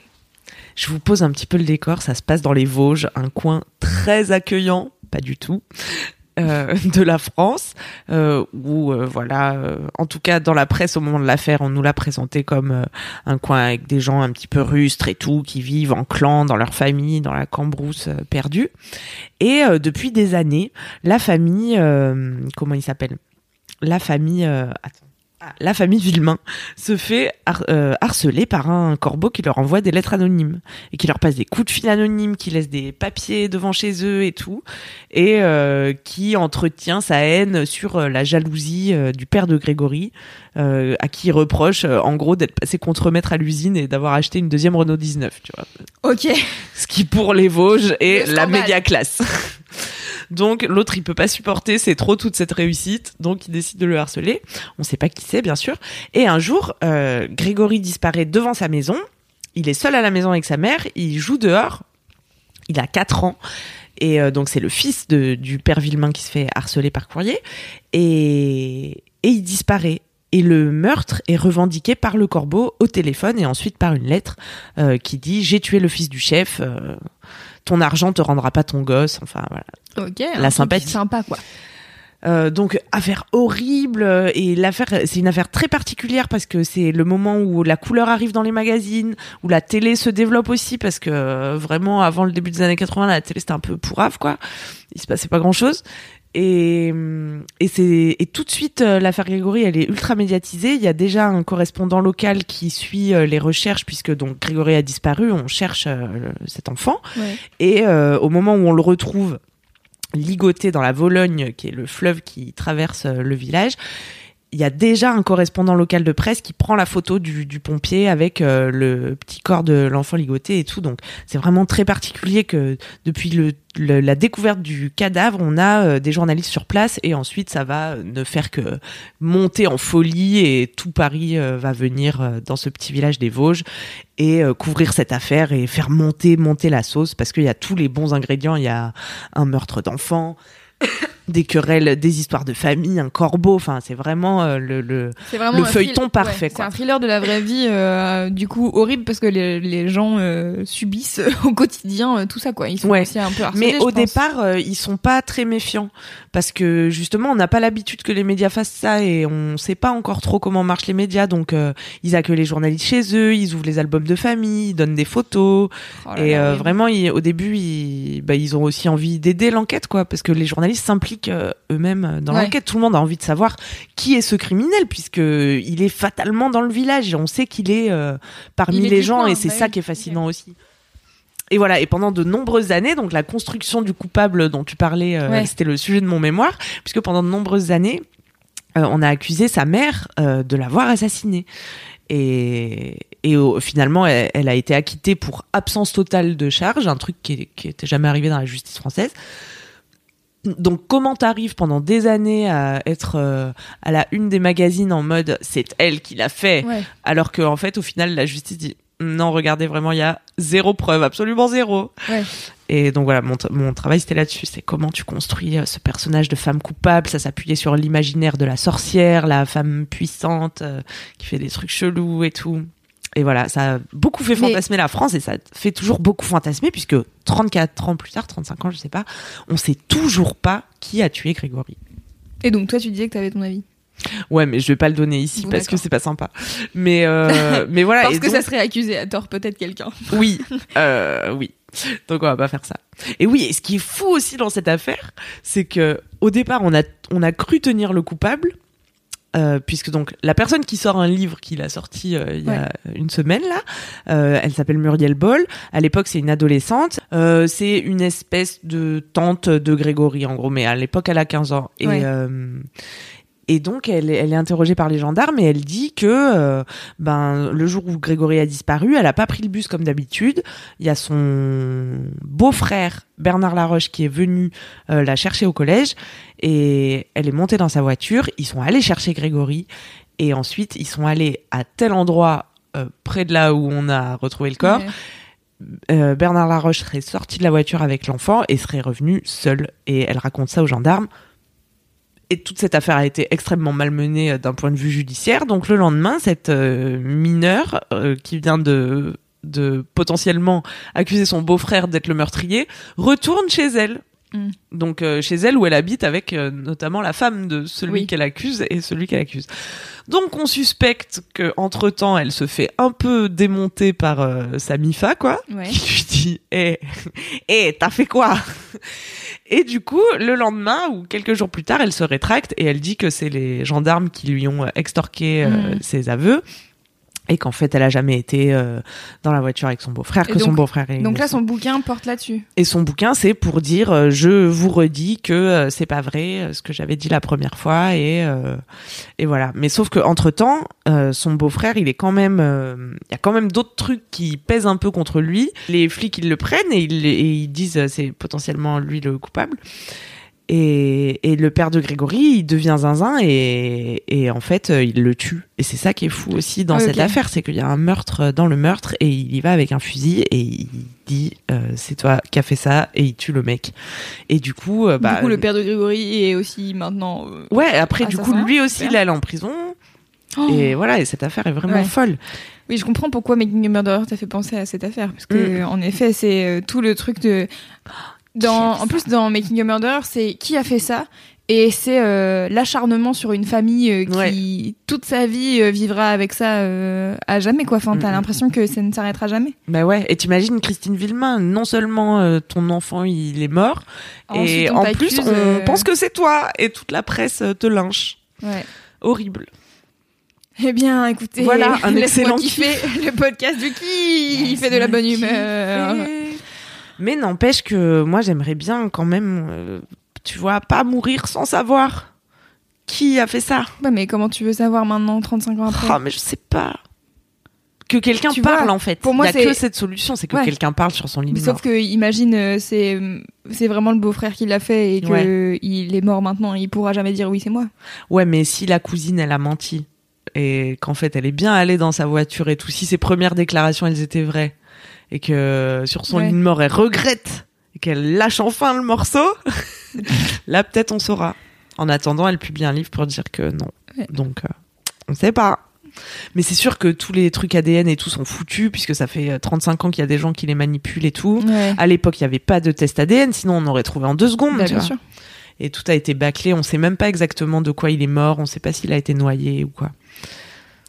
Je vous pose un petit peu le décor. Ça se passe dans les Vosges, un coin très accueillant, pas du tout, euh, *laughs* de la France, euh, où euh, voilà, euh, en tout cas dans la presse au moment de l'affaire, on nous l'a présenté comme euh, un coin avec des gens un petit peu rustres et tout, qui vivent en clan, dans leur famille, dans la cambrousse euh, perdue. Et depuis des années, la famille, comment il s'appelle? La famille, attends. Ah, La famille Villemain se fait har- euh, harceler par un corbeau qui leur envoie des lettres anonymes et qui leur passe des coups de fil anonymes, qui laisse des papiers devant chez eux et tout, et euh, qui entretient sa haine sur euh, la jalousie euh, du père de Grégory, euh, à qui il reproche en gros d'être passé contre-maître à l'usine et d'avoir acheté une deuxième Renault 19, tu vois. Ok. Ce qui pour les Vosges est la méga classe. Donc l'autre il peut pas supporter, c'est trop toute cette réussite, donc il décide de le harceler. On sait pas qui c'est bien sûr. Et un jour, euh, Grégory disparaît devant sa maison. Il est seul à la maison avec sa mère. Il joue dehors. Il a 4 ans. Et euh, donc c'est le fils de, du père Villemain qui se fait harceler par courrier. Et, et il disparaît. Et le meurtre est revendiqué par le corbeau au téléphone et ensuite par une lettre euh, qui dit j'ai tué le fils du chef. Ton argent te rendra pas ton gosse. Enfin voilà. Ok. La sympathie. Sympa quoi. Euh, donc affaire horrible et l'affaire c'est une affaire très particulière parce que c'est le moment où la couleur arrive dans les magazines où la télé se développe aussi parce que euh, vraiment avant le début des années 80 la télé c'était un peu pourrave quoi il se passait pas grand chose et hum, et c'est et tout de suite euh, l'affaire Grégory elle est ultra médiatisée. Il y a déjà un correspondant local qui suit euh, les recherches puisque donc Grégory a disparu. On cherche euh, cet enfant. Ouais. et euh, au moment où on le retrouve ligoté dans la Vologne, qui est le fleuve qui traverse euh, le village, il y a déjà un correspondant local de presse qui prend la photo du, du pompier avec euh, le petit corps de l'enfant ligoté et tout. Donc c'est vraiment très particulier que depuis le, le- la découverte du cadavre, on a euh, des journalistes sur place et ensuite ça va euh, ne faire que monter en folie et tout Paris va venir dans ce petit village des Vosges et couvrir cette affaire et faire monter monter la sauce parce qu'il y a tous les bons ingrédients. Il y a un meurtre d'enfant, des querelles, des histoires de famille, un corbeau. Enfin, c'est vraiment euh, le, le vraiment Le feuilleton parfait, ouais, C'est un thriller de la vraie vie, euh, du coup horrible parce que les, les gens euh, subissent au quotidien euh, tout ça quoi. Ils sont Ouais. aussi un peu harcelés. Mais au départ, euh, ils sont pas très méfiants parce que justement, on n'a pas l'habitude que les médias fassent ça et on sait pas encore trop comment marchent les médias. Donc, euh, ils accueillent les journalistes chez eux, ils ouvrent les albums de famille, ils donnent des photos Oh là et là, euh, vraiment, ils- au début, ils, bah, ils ont aussi envie d'aider l'enquête, quoi, parce que les journalistes s'impliquent impliquent euh, eux-mêmes euh, dans Ouais. l'enquête. Tout le monde a envie de savoir qui est ce criminel, puisque il est fatalement dans le village et on sait qu'il est euh, parmi est les gens et c'est bah ça oui. qui est fascinant aussi. Et voilà, et pendant de nombreuses années, donc la construction du coupable dont tu parlais, euh, Ouais. c'était le sujet de mon mémoire, puisque pendant de nombreuses années, euh, on a accusé sa mère euh, de l'avoir assassiné. Et, et au- finalement, elle, elle a été acquittée pour absence totale de charge, un truc qui, qui était jamais arrivé dans la justice française. Donc, comment t'arrives pendant des années à être euh, à la une des magazines en mode c'est elle qui l'a fait, Ouais. alors qu'en fait, au final, la justice dit non, regardez, vraiment, il y a zéro preuve, absolument zéro. Ouais. Et donc voilà, mon, mon travail c'était là-dessus, c'est comment tu construis euh, ce personnage de femme coupable. Ça s'appuyait sur l'imaginaire de la sorcière, la femme puissante euh, qui fait des trucs chelous et tout. Et voilà, ça a beaucoup fait Mais- fantasmer la France et ça fait toujours beaucoup fantasmer puisque 34 ans plus tard, 35 ans, je sais pas, on sait toujours pas qui a tué Grégory. Et donc, toi, tu disais que t'avais ton avis. Ouais, mais je vais pas le donner ici Bon, parce que c'est pas sympa. Mais euh, *laughs* mais voilà. Parce et que donc- ça serait accusé à tort, peut-être quelqu'un. Oui, *laughs* euh, oui. Donc on va pas faire ça. Et oui, et ce qui est fou aussi dans cette affaire, c'est que au départ on a on a cru tenir le coupable. Euh, puisque donc la personne qui sort un livre qu'il a sorti euh, il y a une semaine là, euh, elle s'appelle Muriel Boll. À l'époque c'est une adolescente. Euh, c'est une espèce de tante de Grégory en gros, mais à l'époque elle a 15 ans. Et Ouais. Et donc elle, est- elle est interrogée par les gendarmes et elle dit que euh, ben le jour où Grégory a disparu, elle a pas pris le bus comme d'habitude. Il y a son beau-frère Bernard Laroche qui est venu euh, la chercher au collège et elle est montée dans sa voiture. Ils sont allés chercher Grégory et ensuite ils sont allés à tel endroit euh, près de là où on a retrouvé le corps. Ouais. Euh, Bernard Laroche serait sorti de la voiture avec l'enfant et serait revenu seul. Et elle raconte ça aux gendarmes. Et toute cette affaire a été extrêmement malmenée euh, d'un point de vue judiciaire. Donc le lendemain, cette euh, mineure euh, qui vient de, de potentiellement accuser son beau-frère d'être le meurtrier retourne chez elle. Mm. Donc euh, chez elle où elle habite avec euh, notamment la femme de celui Oui. qu'elle accuse et celui qu'elle accuse. Donc on suspecte que entre temps elle se fait un peu démonter par euh, sa Mifa quoi Ouais. qui lui dit Eh, *laughs* eh, t'as fait quoi? *laughs* Et du coup, le lendemain ou quelques jours plus tard, elle se rétracte et elle dit que c'est les gendarmes qui lui ont euh, extorqué Mhm. ses aveux et qu'en fait, elle a jamais été euh, dans la voiture avec son beau-frère, que son beau-frère est Donc là, son bouquin porte là-dessus. Et son bouquin, c'est pour dire euh, je vous redis que euh, c'est pas vrai euh, ce que j'avais dit la première fois et euh, et voilà. Mais sauf que entre temps, son beau-frère, il est quand même, euh, il y a quand même d'autres trucs qui pèsent un peu contre lui. Les flics, ils le prennent et ils, et ils disent c'est potentiellement lui le coupable. Et, et le père de Grégory, il devient zinzin et, et en fait, euh, il le tue. Et c'est ça qui est fou aussi dans Ah, cette affaire, c'est qu'il y a un meurtre dans le meurtre et il y va avec un fusil et il dit euh, c'est toi qui as fait ça et il tue le mec. Et du coup, euh, bah, du coup, le père de Grégory est aussi maintenant. euh, ouais, après du coup, lui aussi, il allait en prison. Oh. Et voilà, et cette affaire est vraiment Ouais. folle. Oui, je comprends pourquoi Making a Murderer t'a fait penser à cette affaire. Parce que, en effet, c'est euh, tout le truc de. Dans, en plus, dans Making a Murderer, c'est qui a fait ça et c'est euh, l'acharnement sur une famille euh, qui toute sa vie euh, vivra avec ça à jamais quoi. Enfin, t'as Mhm. l'impression que ça ne s'arrêtera jamais. Bah ouais, et t'imagines Christine Villemain, non seulement ton enfant il est mort, et Ensuite, on en plus on pense que c'est toi, et toute la presse te lynche. Ouais. Horrible. Eh bien, écoutez, Voilà, un *laughs* excellent kiffer le podcast du qui fait de la bonne humeur. Mais n'empêche que moi j'aimerais bien quand même, euh, tu vois, pas mourir sans savoir qui a fait ça. Mais comment tu veux savoir maintenant, 35 ans après? Ah, mais je sais pas. Que quelqu'un parle vois, en fait. pour moi, Il y a c'est- que cette solution, c'est que Ouais. quelqu'un parle sur son lit Mais sauf que imagine euh, c'est c'est vraiment le beau-frère qui l'a fait et que Ouais. il est mort maintenant, il pourra jamais dire oui c'est moi. Ouais, mais si la cousine elle a menti et qu'en fait elle est bien allée dans sa voiture et tout, si ses premières déclarations elles étaient vraies et que sur son Ouais. lit de mort elle regrette et qu'elle lâche enfin le morceau, *laughs* là peut-être on saura. En attendant, elle publie un livre pour dire que non. Ouais. Donc euh, on sait pas. Mais c'est sûr que tous les trucs ADN et tout sont foutus puisque ça fait euh, 35 ans qu'il y a des gens qui les manipulent et tout. Ouais. À l'époque, il n'y avait pas de test ADN, sinon on aurait trouvé en deux secondes. Bah, tu bien vois. sûr. Et tout a été bâclé. On sait même pas exactement de quoi il est mort. On sait pas s'il a été noyé ou quoi.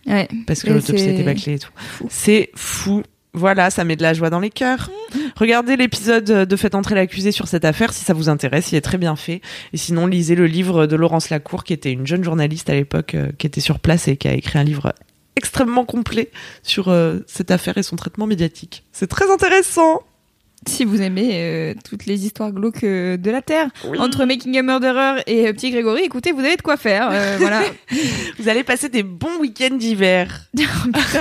Ouais. Parce que l'autopsie a été bâclée et tout. C'est fou Voilà, ça met de la joie dans les cœurs. Regardez l'épisode de Faites entrer l'accusé sur cette affaire si ça vous intéresse, il est très bien fait. Et sinon, lisez le livre de Laurence Lacour, qui était une jeune journaliste à l'époque, euh, qui était sur place et qui a écrit un livre extrêmement complet sur euh, cette affaire et son traitement médiatique. C'est très intéressant. Si vous aimez euh, toutes les histoires glauques euh, de la Terre, entre Making a Murderer et euh, Petit Grégory, écoutez, vous avez de quoi faire. *laughs* voilà. Vous allez passer des bons week-ends d'hiver. *laughs*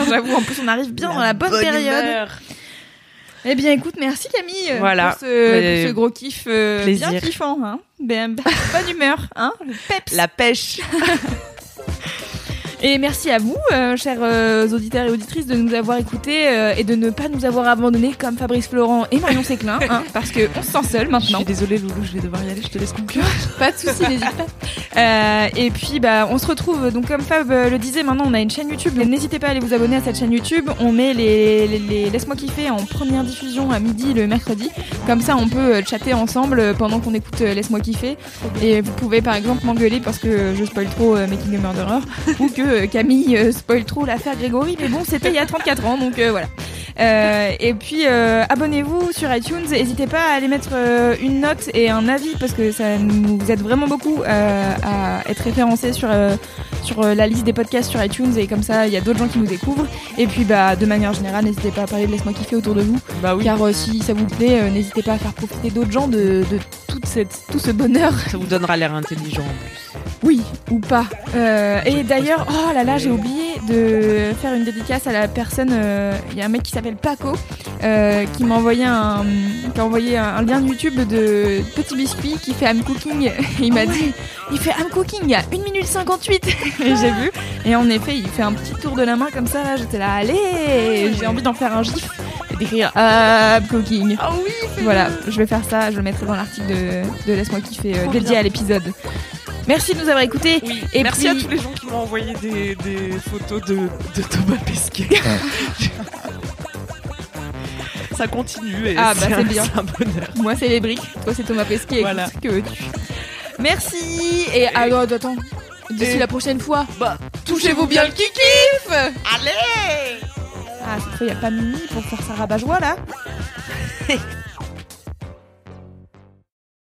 J'avoue, en plus, on arrive bien dans la bonne, période. humeur. Eh bien, écoute, merci Camille Voilà. pour, ce, Mais- pour ce gros kiff bien kiffant. Hein. Ben, bonne humeur, hein, le peps. La pêche. *laughs* Et merci à vous, euh, chers euh, auditeurs et auditrices, de nous avoir écoutés euh, et de ne pas nous avoir abandonnés comme Fabrice Florent et Marion Séclin, hein, *laughs* parce que on se sent seul Je maintenant. suis désolée, Loulou, je vais devoir y aller, je te laisse conclure. *laughs* Pas de soucis, n'hésite pas. Euh, et puis, bah, on se retrouve. Donc, comme Fab euh, le disait, maintenant, on a une chaîne YouTube. N'hésitez pas à aller vous abonner à cette chaîne YouTube. On met les, les, les Laisse-moi kiffer en première diffusion à midi le mercredi. Comme ça, on peut euh, chatter ensemble pendant qu'on écoute Laisse-moi kiffer. Et vous pouvez, par exemple, m'engueuler parce que je spoil trop Making a Murderer ou que euh, Camille euh, spoil trop l'affaire Grégory. Mais bon, c'était il y a 34 ans, donc euh, voilà. Euh, et puis euh, abonnez-vous sur iTunes. N'hésitez pas à aller mettre euh, une note et un avis parce que ça nous aide vraiment beaucoup à être référencés sur sur la liste des podcasts sur iTunes et comme ça il y a d'autres gens qui nous découvrent. Et puis bah de manière générale, n'hésitez pas à parler de laisse-moi kiffer autour de vous. Bah oui, Car si ça vous plaît, n'hésitez pas à faire profiter d'autres gens de, de toute cette, tout ce bonheur. ça vous donnera l'air intelligent en plus. Oui, ou pas. Et d'ailleurs, oh là là, j'ai oublié de faire une dédicace à la personne. Il y a un mec qui s'appelle Paco euh, qui m'a envoyé un, qui a envoyé un, un lien YouTube de Petit Biscuit qui fait I'm Cooking. Et *laughs* il m'a dit, il fait I'm Cooking il y a 1 minute 58. et *laughs* j'ai vu. Et en effet, il fait un petit tour de la main comme ça. Là, j'étais là, allez, j'ai envie d'en faire un gif et d'écrire I'm Cooking. Ah oui, Voilà, je vais faire ça, je le mettrai dans l'article de, de Laisse-moi kiffer euh, dédié bien. à l'épisode. Merci de nous avoir écoutés. Oui, Et merci puis- à tous les gens qui m'ont envoyé des, des photos de, de Thomas Pesquet. *laughs* Ça continue et Ah, bah, c'est bien. un bonheur. Moi, c'est les briques. Toi, c'est Thomas Pesquet. Voilà. Que veux-tu Merci. Et alors, attends. D'ici Et- la prochaine fois, Bah, touchez-vous bien le kikif allez Ah, cette fois, il n'y a pas Mimi pour faire sa rabat-joie, là *laughs*